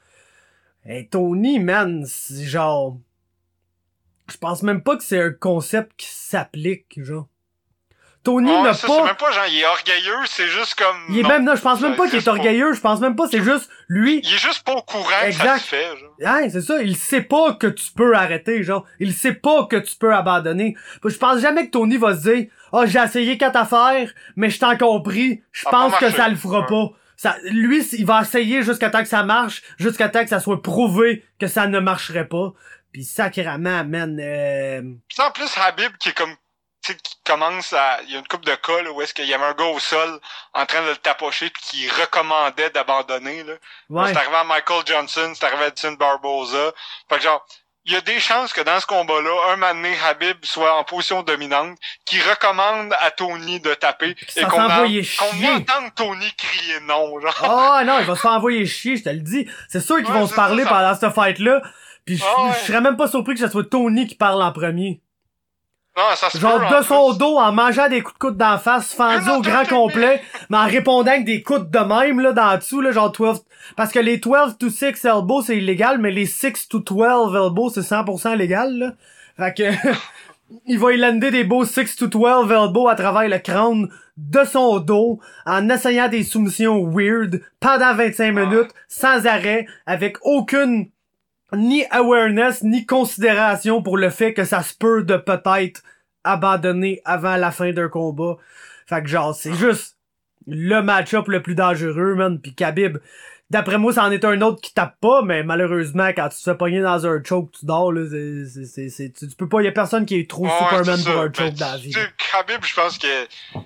Et Tony, man, c'est genre... Je pense même pas que c'est un concept qui s'applique, genre. Tony Ouais, n'a ça, pas... c'est même pas genre, il est orgueilleux, c'est juste comme. Il est non. même, non, je pense même Ça pas qu'il est orgueilleux, je pense même pas, c'est juste, lui, Il est juste pas au courant que Exact. ça se fait, genre. Hein, c'est ça, il sait pas que tu peux arrêter, genre. Il sait pas que tu peux abandonner. Je pense jamais que Tony va se dire, ah, j'ai essayé quatre affaires, mais je t'en compris. Je Ça pense que ça le fera Ouais. pas. Ça, lui, il va essayer jusqu'à temps que ça marche, jusqu'à temps que ça soit prouvé que ça ne marcherait pas. Puis sacrément, man, euh... Puis en plus, Habib, qui est comme, sais, qui commence à, il y a une couple de cas, là, où est-ce qu'il y avait un gars au sol, en train de le tapocher, puis qui recommandait d'abandonner, là. ouais. C'est arrivé à Michael Johnson, c'est arrivé à Edson Barboza. Fait que genre, il y a des chances que dans ce combat-là, un donné, Habib soit en position dominante, qui recommande à Tony de taper, et qu'on en- chier. entende Tony crier non, genre. Ah non, il va se faire envoyer chier, je te le dis. C'est sûr qu'ils Ouais, vont se parler ça, pendant cette fight-là. Puis je Ah ouais. je serais même pas surpris que ce soit Tony qui parle en premier. Non, ça se Genre peut, de son plus. dos, en mangeant des coups de coude d'en face, fendu au grand complet, mais en répondant avec des coups de même, là, dans dessous, là, genre 12... Parce que les 12 to 6 elbows, c'est illégal, mais les 6 to 12 elbows, c'est 100% légal, là. Fait que... il va y lander des beaux 6 to 12 elbows à travers le crâne de son dos, en essayant des soumissions weird, pendant 25 minutes, sans arrêt, avec aucune ni awareness, ni considération pour le fait que ça se peut de peut-être abandonner avant la fin d'un combat. Fait que genre, c'est juste... le match-up le plus dangereux, man. Puis Khabib, d'après moi, c'en est un autre qui tape pas, mais malheureusement, quand tu te fais pogner dans un choke, tu dors, là. c'est- c'est- c'est- c'est- tu, peux pas, y a personne qui est trop Ouais, Superman pour un Ben, choke dans la vie. tu sais, Khabib, je pense que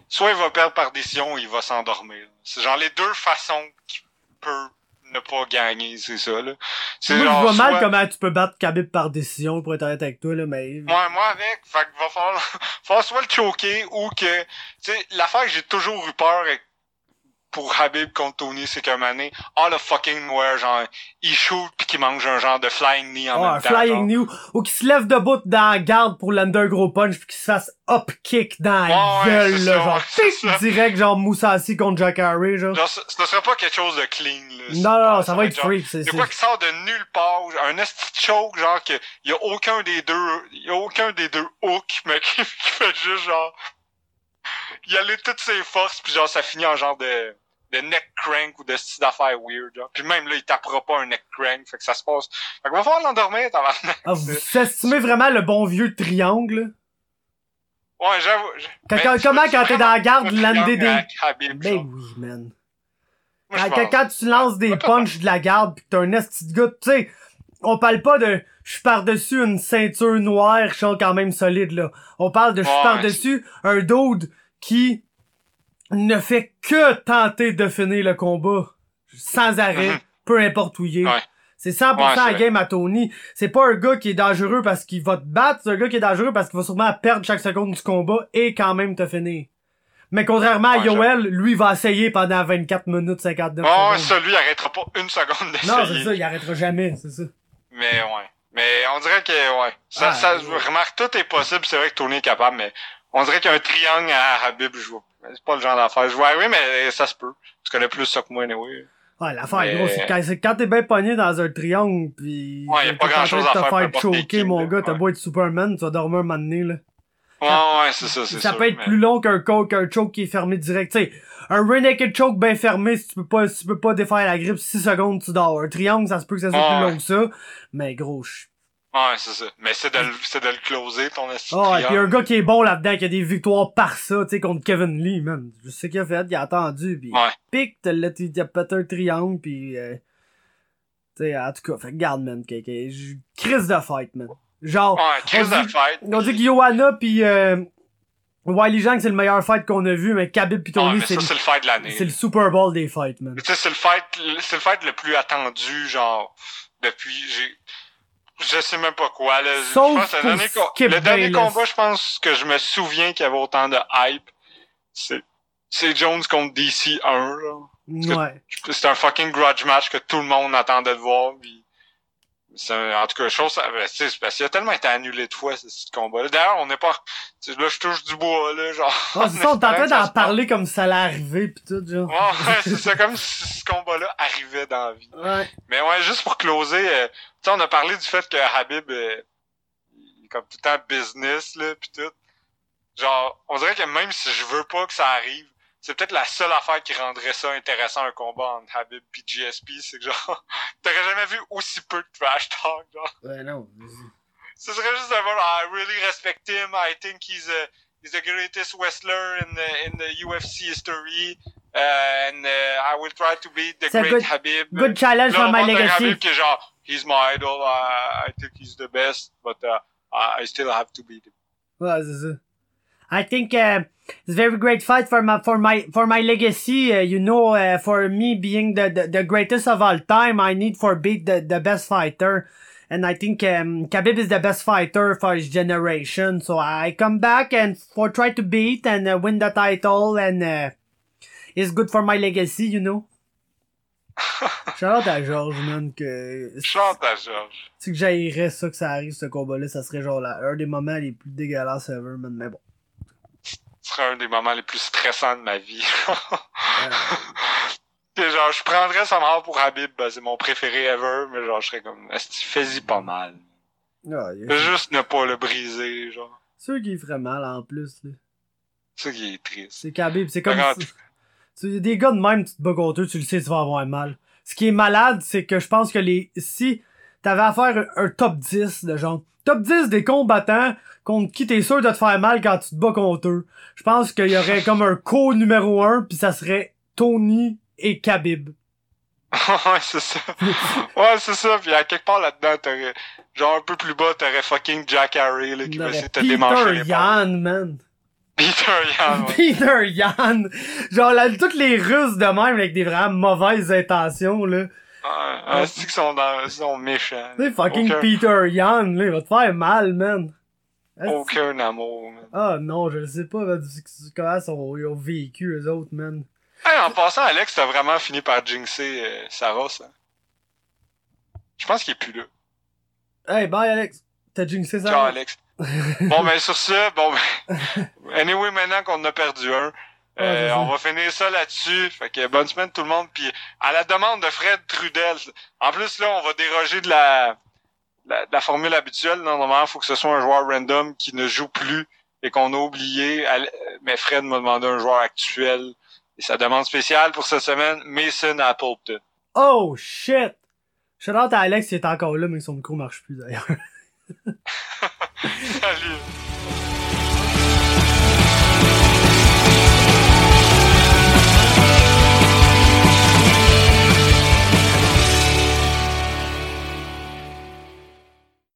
soit il va perdre par décision ou il va s'endormir. C'est genre les deux façons qu'il peut ne pas gagner, c'est ça, là. C'est Moi, je vois mal comment tu peux battre Khabib par décision, pour être honnête avec toi, là, mais... Ouais, moi avec, fait qu'il va falloir, falloir soit le choquer ou que, tu sais, l'affaire que j'ai toujours eu peur avec- pour Habib contre Tony, c'est qu'un moment donné, ah le fucking noir, genre, il shoot pis qu'il mange un genre de flying knee en Ah, même temps. flying new, ou qui se lève debout dans la garde pour l'under gros punch puis qui se fasse up kick dans la ouais, gueule, là, ça, genre, ça. direct, genre Moussassi contre Jack Harry, genre. Genre, ce, ce serait pas quelque chose de clean, là. Non, pas- non, ça va être genre- freak, c'est, quoi qui sort de nulle part, un esti choke, genre que y a aucun des deux, y a aucun des deux hooks, mais qui, qui fait juste genre, y aller toutes ses forces, puis genre ça finit en genre de, de neck crank ou de style d'affaires weird, genre. Puis même là, il tapera pas un neck crank, fait que ça se passe. Fait qu'on va falloir l'endormir, tabarnak. Ah, vous estimez vraiment le bon vieux triangle? Ouais, j'avoue. Quand- tu comment quand t'es dans la garde, triangle des- Ben oui, man. Moi, Quand, quand- tu lances des punches de la garde pis que t'as un esti de gars, tu sais, on parle pas de je suis par-dessus une ceinture noire, je suis quand même solide, là. On parle de je suis Ouais, par-dessus un dude qui ne fait que tenter de finir le combat sans arrêt, Mhm. peu importe où il est. Ouais. C'est 100% Ouais, la game à Tony. C'est pas un gars qui est dangereux parce qu'il va te battre, c'est un gars qui est dangereux parce qu'il va sûrement perdre chaque seconde du combat et quand même te finir. Mais contrairement à Yoel, lui va essayer pendant 24 minutes 59 Ouais, secondes. ça, lui, il arrêtera pas une seconde d'essayer. Non, c'est ça, il arrêtera jamais, c'est ça. Mais ouais. Mais on dirait que ouais. Ça, Ah, ça ouais. remarque tout est possible, c'est vrai que Tony est capable, mais on dirait qu'il y a un triangle à Habib, vois. C'est pas le genre d'affaire. Je vois oui, mais ça se peut. Tu connais plus ça que moi, anyway. Ouais, l'affaire, Mais- gros, c'est quand, quand t'es bien pogné dans un triangle, pis Ouais, y a pas grand-chose de à te faire, peu faire choquer, mon gars, t'as beau être Superman, tu vas dormir un moment donné, là. Ouais, ouais, c'est ça, c'est Ça sûr, peut être mais- plus long qu'un choke, choke qui est fermé direct. Tu sais, un rear naked choke bien fermé, si tu peux pas, si tu peux pas défaire la grippe 6 secondes, tu dors. Un triangle, ça se peut que ça soit Ouais, plus long que ça. Mais gros, je... Ouais, c'est ça. Mais c'est de, le- c'est de le closer, ton esti de Oh, et puis un gars qui est bon là-dedans, qui a des victoires par ça, tu sais, contre Kevin Lee, man. Je sais qu'il a fait, il a attendu, pis Ouais. pique, t'as a pété un triangle, pis euh, tu sais, en tout cas, fait que garde, man, que, que, crise de fight, man. Genre, Ouais, crise de fête. on dit que Johanna pis euh, Wiley Jang, c'est le meilleur fight qu'on a vu, mais Khabib pis Tony, le, c'est le fight de l'année. c'est le Super Bowl des fights, man. Tu sais, c'est le fight, c'est le fight le plus attendu, genre, depuis, j'ai, je sais même pas quoi, là. Je Sauf pense que le dernier, co- Skip le dernier Bayless. combat, je pense que je me souviens qu'il y avait autant de hype. C'est, c'est Jones contre DC 1, genre. que- Ouais. C'est un fucking grudge match que tout le monde attendait de voir, en tout cas, chose, ça- ben, c'est parce qu'il a tellement été annulé de fois, ce, ce combat-là. D'ailleurs, on n'est pas, tu sais, là, je touche du bois, là, genre. Ah, c'est ça, on tentait d'en parler comme si ça allait arriver pis tout, genre. Ouais, ouais, c'est ça, comme si ce combat-là arrivait dans la vie. Ouais. Mais ouais, juste pour closer, euh, tu sais, on a parlé du fait que Habib euh, il est comme tout le temps business, là, pis tout. Genre, on dirait que même si je veux pas que ça arrive, c'est peut-être la seule affaire qui rendrait ça intéressant un combat entre Habib pis GSP, c'est que genre, t'aurais jamais vu aussi peu de trash talk, genre. Ouais, non. Ce serait juste voir, I really respect him, I think he's a, he's the greatest wrestler in the, in the UFC history, uh, and uh, I will try to beat the un great good- Habib. Good challenge Là, for my legacy. Habib qui est genre, he's my idol, I, I think he's the best, but uh, I I still have to beat him. Ouais, c'est ça. I think uh, it's a very great fight for my for my for my legacy. Uh, you know, uh, for me being the, the the greatest of all time, I need for beat the the best fighter, and I think um, Khabib is the best fighter for his generation. So I come back and for try to beat and uh, win the title, and uh, it's good for my legacy. You know. Shout out à George, man, que Chante à Georges. si que j'haïrais ça que ça arrive ce combat-là, ça serait genre là, un des moments les plus dégueulasses ever, man. Mais bon. Ce serait un des moments les plus stressants de ma vie. Genre, je prendrais sa mort pour Habib, ben, c'est mon préféré ever, mais genre, je serais comme, est-ce fais-y pas mal. a- Juste ne pas le briser, genre. sûr qu'il ferait mal en plus, là. C'est ça qui est triste. C'est Khabib, c'est comme si- tu des gars de même, tu te bats contre eux, tu le sais, tu vas avoir mal. Ce qui est malade, c'est que je pense que les si t'avais à faire un, un top 10 de genre. Top 10 des combattants contre qui t'es sûr de te faire mal quand tu te bats contre eux. Je pense qu'il y aurait comme un co numéro 1 puis ça serait Tony et Khabib. ouais, c'est ça. ouais, c'est ça. Puis à quelque part là-dedans, t'aurais, genre un peu plus bas, t'aurais fucking Jack Harry, là, qui va essayer de te démancher les Peter Yan, man. Peter Yan, ouais. Peter Yan. Genre, là, toutes les Russes de même avec des vraiment mauvaises intentions, là. Ouais, ouais, c'est qu'ils sont dans, ils sont méchants. Sais, fucking Aucun- Peter Yan, là, il va te faire mal, man. Aucun amour, man. Ah non, je sais pas man, comment ils ont, ils ont vécu, eux autres, man. Hey, en passant, Alex, t'as vraiment fini par jinxer euh, Sarah, ça. Je pense qu'il est plus là. Hey, bye, Alex. T'as jinxé ça? Ciao, Alex. bon, ben, sur ce, bon, ben, anyway, maintenant qu'on en a perdu un, euh, c'est ça. on va finir ça là-dessus. Fait que bonne semaine tout le monde. Puis à la demande de Fred Trudel, en plus là, on va déroger de la, la, de la formule habituelle. Normalement, il faut que ce soit un joueur random qui ne joue plus et qu'on a oublié. Mais Fred m'a demandé un joueur actuel. Et sa demande spéciale pour cette semaine, Mason Appleton. Oh, shit! Shout out à Alex, il est encore là, mais son micro marche plus, d'ailleurs. Salut!